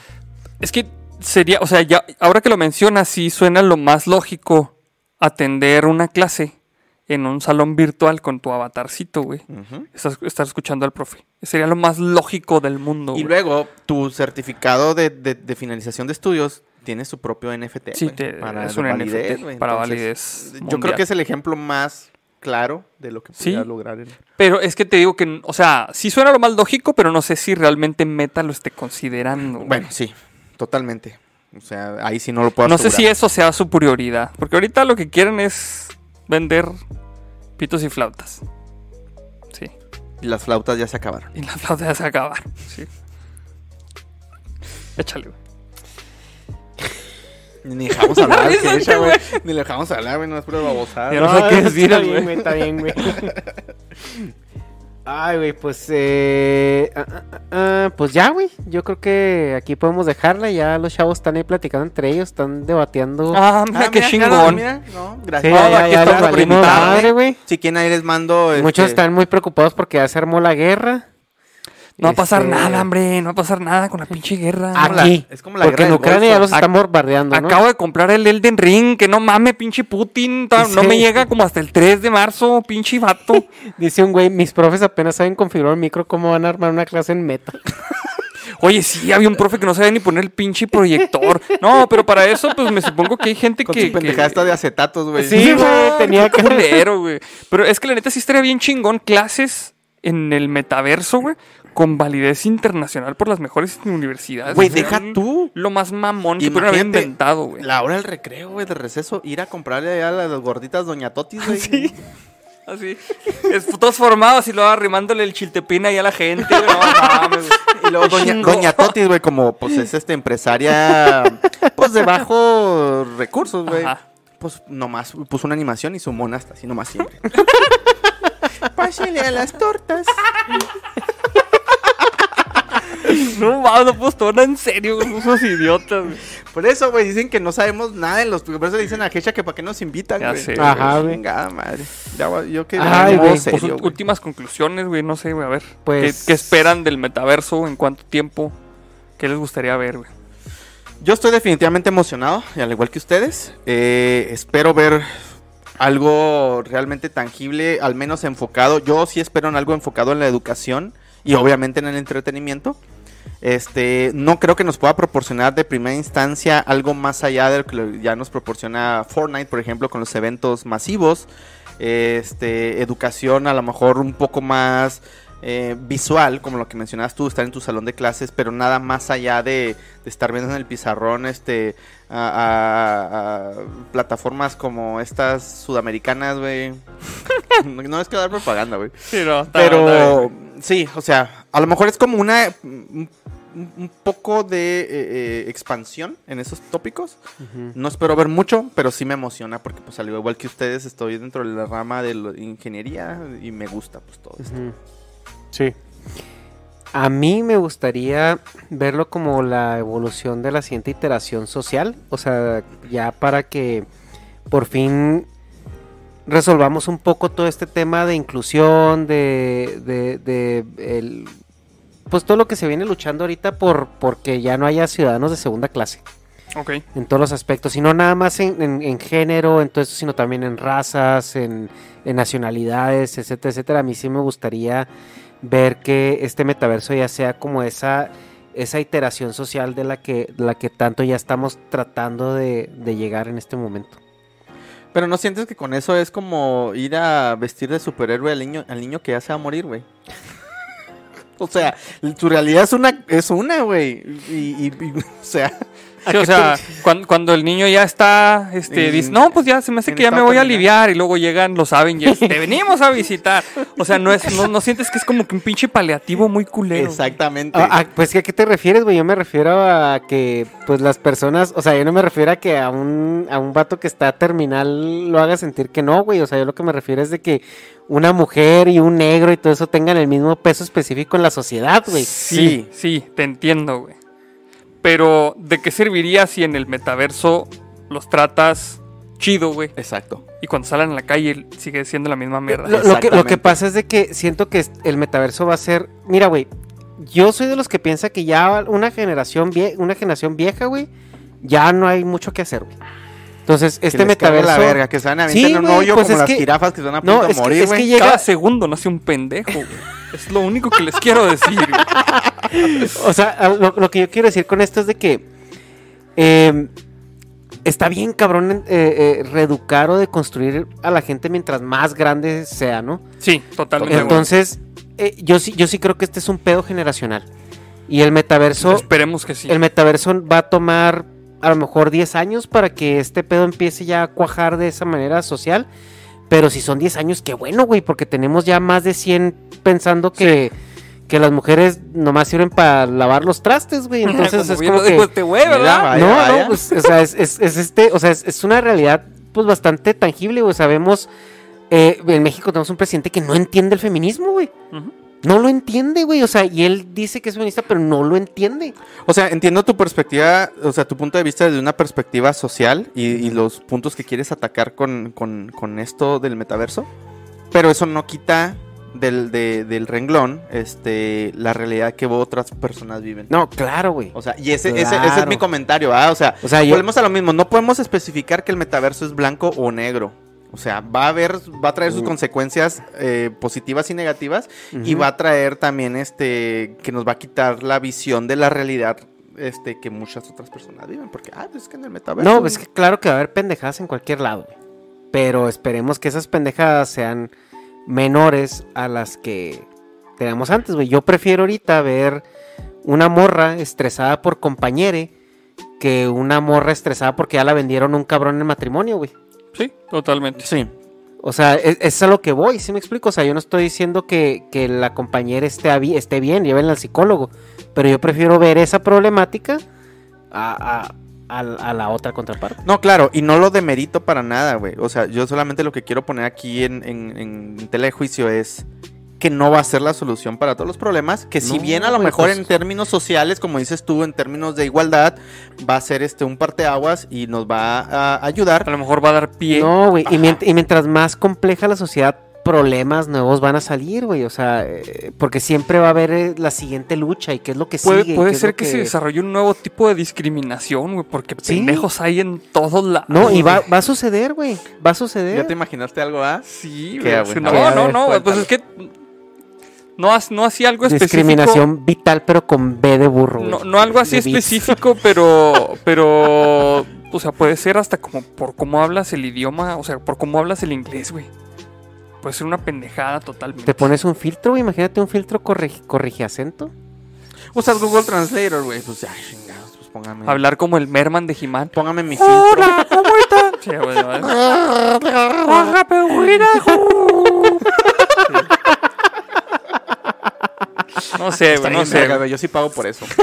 S4: Es que sería, o sea, ya, ahora que lo mencionas, sí suena lo más lógico atender una clase en un salón virtual con tu avatarcito, güey. Estar escuchando al profe. Sería lo más lógico del mundo,
S3: Y
S4: güey.
S3: luego tu certificado de, de- de finalización de estudios tiene su propio NFT.
S4: Sí,
S3: güey,
S4: te- es un NFT
S3: güey.
S4: para validez
S3: Yo creo que es el ejemplo más claro de lo que
S4: Sí.
S3: podría lograr. el-
S4: Pero es que te digo que, o sea, sí suena lo más lógico, pero no sé si realmente Meta lo esté considerando. güey.
S3: Bueno, sí, totalmente. O sea, ahí sí no lo puedo
S4: no sé si eso sea su prioridad. Porque ahorita lo que quieren es vender pitos y flautas. Sí.
S3: Y las flautas ya se acabaron.
S4: Y las flautas ya se acabaron. Sí. Échale, güey.
S3: Ni dejamos hablar,
S4: No,
S3: que
S4: es
S3: ella, güey. Ni le dejamos hablar, güey, no es pura babosada.
S4: Ya no sé qué decir,
S5: está
S4: güey.
S5: bien, güey. Está bien, güey. Ay, güey, pues, eh, ah, ah, ah, pues ya, güey. Yo creo que aquí podemos dejarla. Ya los chavos están ahí platicando entre ellos, están debatiendo.
S4: Ah, mira
S3: Ah,
S4: qué
S3: mira,
S4: chingón.
S3: mira, no,
S5: Sí,
S3: gracias. Oh,
S5: ya, ya madre,
S3: ¿eh?
S5: güey.
S3: Si quieren ahí les mando.
S5: Muchos
S3: este,
S5: están muy preocupados porque ya se armó la guerra.
S4: No va a pasar
S5: Este,
S4: nada, hombre. No va a pasar nada con la pinche guerra.
S3: como la-
S5: Aquí.
S3: es como la
S5: porque
S3: guerra
S5: en Ucrania ya los están bombardeando, ¿no?
S4: Acabo de comprar el Elden Ring. Que no mames, pinche Putin. No me llega como hasta el 3 de marzo, pinche vato.
S5: Dice un güey, mis profes apenas saben configurar el micro, ¿cómo van a armar una clase en meta?
S4: Oye, sí, había un profe que no sabía ni poner el pinche proyector. No, pero para eso, pues me supongo que hay gente
S3: Con
S4: que.
S3: su pendejada
S4: que-
S3: esta de acetatos, güey.
S5: Sí, güey, tenía que...
S4: culero, güey. Pero es que la neta sí estaría bien chingón clases en el metaverso, güey, con validez internacional por las mejores universidades.
S3: Güey, deja tú.
S4: Lo más mamón que pudieron haber inventado, güey.
S3: La hora del recreo, güey, de receso, ir a comprarle a las gorditas Doña Totis, güey.
S4: Sí. Así. Es, todos formados y luego arrimándole el chiltepín ahí a la gente, güey. No mames.
S3: Y luego Doña. Doña Totis, güey, como pues es este empresaria, pues de bajos recursos, güey. Pues nomás puso una animación y su mona hasta así nomás siempre. Pásale a las tortas.
S4: No mames, no puedo tomar en serio, güey. Esos idiotas, güey.
S3: Por eso, güey, dicen que no sabemos nada en los... Por eso le dicen a Hecha que para qué nos invitan,
S4: Ya
S3: güey.
S4: sé,
S5: Ajá, güey.
S3: Chingada madre. Ya, yo que...
S5: Ay,
S3: modo
S5: güey.
S3: serio,
S4: Pues,
S3: güey.
S4: últimas conclusiones, güey. No sé, güey. A ver.
S5: Pues-
S4: ¿Qué, qué esperan del metaverso? ¿En cuánto tiempo? ¿Qué les gustaría ver, güey?
S3: Yo estoy definitivamente emocionado, y al igual que ustedes. Eh, espero ver algo realmente tangible, al menos enfocado. Yo sí espero en algo enfocado en la educación y obviamente en el entretenimiento. Este, no creo que nos pueda proporcionar de primera instancia algo más allá de lo que ya nos proporciona Fortnite, por ejemplo, con los eventos masivos. Este, educación a lo mejor un poco más eh, visual, como lo que mencionabas tú, estar en tu salón de clases, pero nada más allá de, estar viendo en el pizarrón este a, plataformas como estas sudamericanas, güey. no es que dar propaganda, güey. pero sí, o sea, a lo mejor es como una un, poco de eh, eh, expansión en esos tópicos. No espero ver mucho, pero sí me emociona porque pues al igual que ustedes estoy dentro de la rama de la ingeniería y me gusta pues todo esto.
S5: Sí. A mí me gustaría verlo como la evolución de la siguiente iteración social. O sea, ya para que por fin resolvamos un poco todo este tema de inclusión, de, de, pues todo lo que se viene luchando ahorita por porque ya no haya ciudadanos de segunda clase.
S4: Ok.
S5: En todos los aspectos, y no nada más en, género, en todo eso, sino también en razas, en, en nacionalidades, etcétera, etcétera. A mí sí me gustaría ver que este metaverso ya sea como esa, esa iteración social de la que, la que tanto ya estamos tratando de, llegar en este momento.
S3: Pero no sientes que con eso es como ir a vestir de superhéroe al niño, al niño que ya se va a morir, güey. O sea, tu realidad es una, es una, güey. y, o sea,
S4: o sea, cuando, el niño ya está, este, dice, no, pues ya se me hace que ya me voy a aliviar y luego llegan los Avengers, te venimos a visitar. O sea, no es, no, sientes que es como que un pinche paliativo muy culero.
S3: Exactamente.
S5: Ah, ah, pues, ¿a qué te refieres, güey? Yo me refiero a que, pues, las personas, o sea, yo no me refiero a que a un, a un vato que está terminal lo haga sentir que no, güey. O sea, yo lo que me refiero es de que una mujer y un negro y todo eso tengan el mismo peso específico en la sociedad, güey.
S4: Sí, sí, te entiendo, güey. Pero, ¿de qué serviría si en el metaverso los tratas chido, güey?
S3: Exacto.
S4: Y cuando salen a la calle sigue siendo la misma mierda.
S5: Lo, que, lo que pasa es de que siento que el metaverso va a ser. Mira, güey. Yo soy de los que piensa que ya una generación, una generación vieja, güey, ya no hay mucho que hacer, güey. Entonces, este metaverso.
S3: la verga, que se van a sí, un hoyo pues como las jirafas que se van a punto no, morir, güey.
S4: llega... Cada segundo nace un pendejo, güey. Es lo único que les quiero decir.
S5: o sea, lo, que yo quiero decir con esto es de que. Em, está bien, cabrón, eh, eh, reeducar o de construir a la gente mientras más grande sea, ¿no?
S4: Sí, totalmente.
S5: Entonces, eh, yo, sí, yo sí creo que este es un pedo generacional. Y el metaverso.
S4: Esperemos que sí.
S5: El metaverso va a tomar a lo mejor 10 años para que este pedo empiece ya a cuajar de esa manera social. Pero si son 10 años, qué bueno, güey, porque tenemos ya más de 100 pensando que, que las mujeres nomás sirven para lavar los trastes, güey. Entonces es como que...
S4: Este güey, ¿verdad?
S5: no, no, pues, o sea, es, es, este, o sea, es, una realidad, pues, bastante tangible, güey. Sabemos, eh, en México tenemos un presidente que no entiende el feminismo, güey. No lo entiende, güey. O sea, y él dice que es feminista, pero no lo entiende.
S3: O sea, entiendo tu perspectiva, o sea, tu punto de vista desde una perspectiva social y, los puntos que quieres atacar con, esto del metaverso. Pero eso no quita del, del renglón este, la realidad que otras personas viven.
S5: No, claro, güey.
S3: O sea, y ese, ese, es mi comentario, ¿ah? O sea, o sea volvemos a lo mismo. No podemos especificar que el metaverso es blanco o negro. O sea, va a haber, va a traer sus consecuencias eh, positivas y negativas y va a traer también este que nos va a quitar la visión de la realidad este que muchas otras personas viven, porque ah, es que en el metaverso
S5: No, es que claro que va a haber pendejadas en cualquier lado. Pero esperemos que esas pendejadas sean menores a las que teníamos antes, güey. Yo prefiero ahorita ver una morra estresada por compañere que una morra estresada porque ya la vendieron un cabrón en matrimonio, güey.
S4: Sí, totalmente.
S5: Sí. O sea, es, es, a lo que voy, ¿sí me explico? O sea, yo no estoy diciendo que, la compañera esté, esté bien, llévenla al psicólogo, pero yo prefiero ver esa problemática a, la otra contraparte.
S3: No, claro, y no lo demerito para nada, güey. O sea, yo solamente lo que quiero poner aquí en, en, es que no va a ser la solución para todos los problemas, que si bien a lo mejor pues en términos sociales, como dices tú, en términos de igualdad, va a ser este un parteaguas y nos va a ayudar.
S4: A lo mejor va a dar pie.
S5: No, güey, y, mientras más compleja la sociedad, problemas nuevos van a salir, güey. O sea, eh, porque siempre va a haber eh, la siguiente lucha y qué es lo que
S4: sigue. Puede ser que, se desarrolle un nuevo tipo de discriminación, güey, porque pendejos hay en todos lados.
S5: No, y va, va a suceder, güey. Va a suceder.
S3: ¿Ya te imaginaste algo, ah?
S4: Sí, güey. No, no, no, pues es que No, no así algo específico.
S5: Discriminación vital, pero con B de burro. güey.
S4: No, no algo así
S5: De bits.
S4: específico, pero, pero, o sea, puede ser hasta como por cómo hablas el idioma, o sea, por cómo hablas el inglés, güey. Puede ser una pendejada totalmente.
S5: Te pones un filtro, güey. Imagínate un filtro corrigi, corrigiacento.
S3: Usas Google Translator, güey. Pues, ay, chingados, pues póngame.
S4: Hablar como el Merman de He-Man.
S3: Póngame mi filtro.
S4: Sí, güey, güey. No sé, güey, no sé.
S3: Yo sí pago por eso.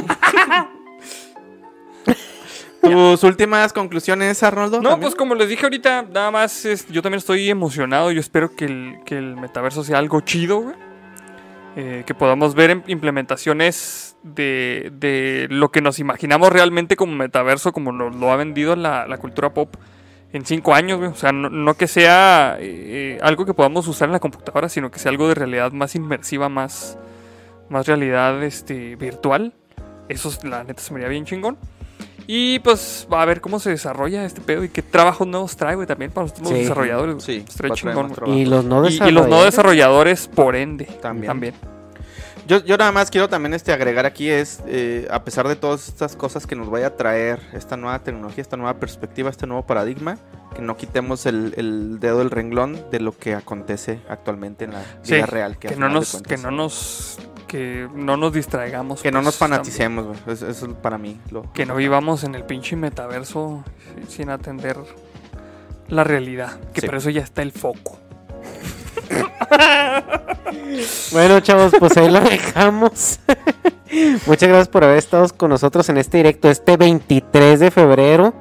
S3: ¿Tus últimas conclusiones, Arnoldo?
S4: No,
S3: también?
S4: pues como les dije ahorita, nada más es- yo también estoy emocionado. Yo espero que el, que el metaverso sea algo chido, güey. Eh, que podamos ver en- implementaciones de, de lo que nos imaginamos realmente como metaverso, como nos lo ha vendido la, la cultura pop en cinco años, güey. O sea, no, no que sea eh, algo que podamos usar en la computadora, sino que sea algo de realidad más inmersiva, más, más realidad este, virtual. Eso, es- la neta, se me haría bien chingón. Y pues va a ver cómo se desarrolla este pedo y qué trabajos nuevos trae, güey, también para los
S5: Sí.
S4: desarrolladores.
S3: Sí,
S4: chingón.
S5: Y los no
S4: Y, y los no desarrolladores, por ende,
S3: También.
S4: también.
S3: Yo, yo nada más quiero también este, agregar aquí es, eh, a pesar de todas estas cosas que nos vaya a traer esta nueva tecnología, esta nueva perspectiva, este nuevo paradigma, que no quitemos el, el dedo del renglón de lo que acontece actualmente en la
S4: Sí,
S3: vida real.
S4: que,
S3: a
S4: no nos, que no nos, que no nos distraigamos.
S3: que no
S4: pues,
S3: nos fanaticemos, güey. Eso, es para mí. Lo.
S4: Que no vivamos en el pinche metaverso si- sin atender la realidad. Que
S3: Sí.
S4: por eso ya está el foco.
S5: Bueno, chavos, pues ahí lo dejamos. Muchas gracias por haber estado con nosotros en este directo, este 23 de febrero.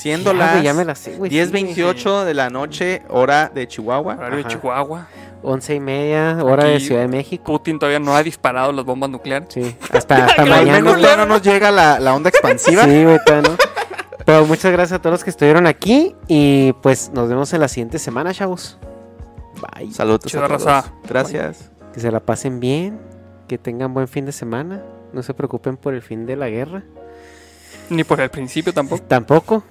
S3: Siendo las
S5: güey, ya me la sé, güey, sí,
S3: 10.28 de la noche, hora de Chihuahua.
S4: Horario de
S3: Ajá.
S4: Chihuahua.
S5: Once y media, hora de
S4: Aquí-
S5: Ciudad de México.
S4: Putin todavía no ha disparado las bombas nucleares.
S5: Sí, hasta, hasta
S3: Al
S5: mañana.
S3: menos ya no nos llega la, la onda expansiva.
S5: Sí, güey, todavía no. Pero muchas gracias a todos los que estuvieron aquí y pues nos vemos en la siguiente semana, chavos. Bye.
S3: Saludos
S4: Chido,
S3: a todos.
S4: raza.
S3: Gracias.
S5: Que se la pasen bien, que tengan buen fin de semana. No se preocupen por el fin de la guerra.
S4: Ni por el principio tampoco.
S5: Tampoco.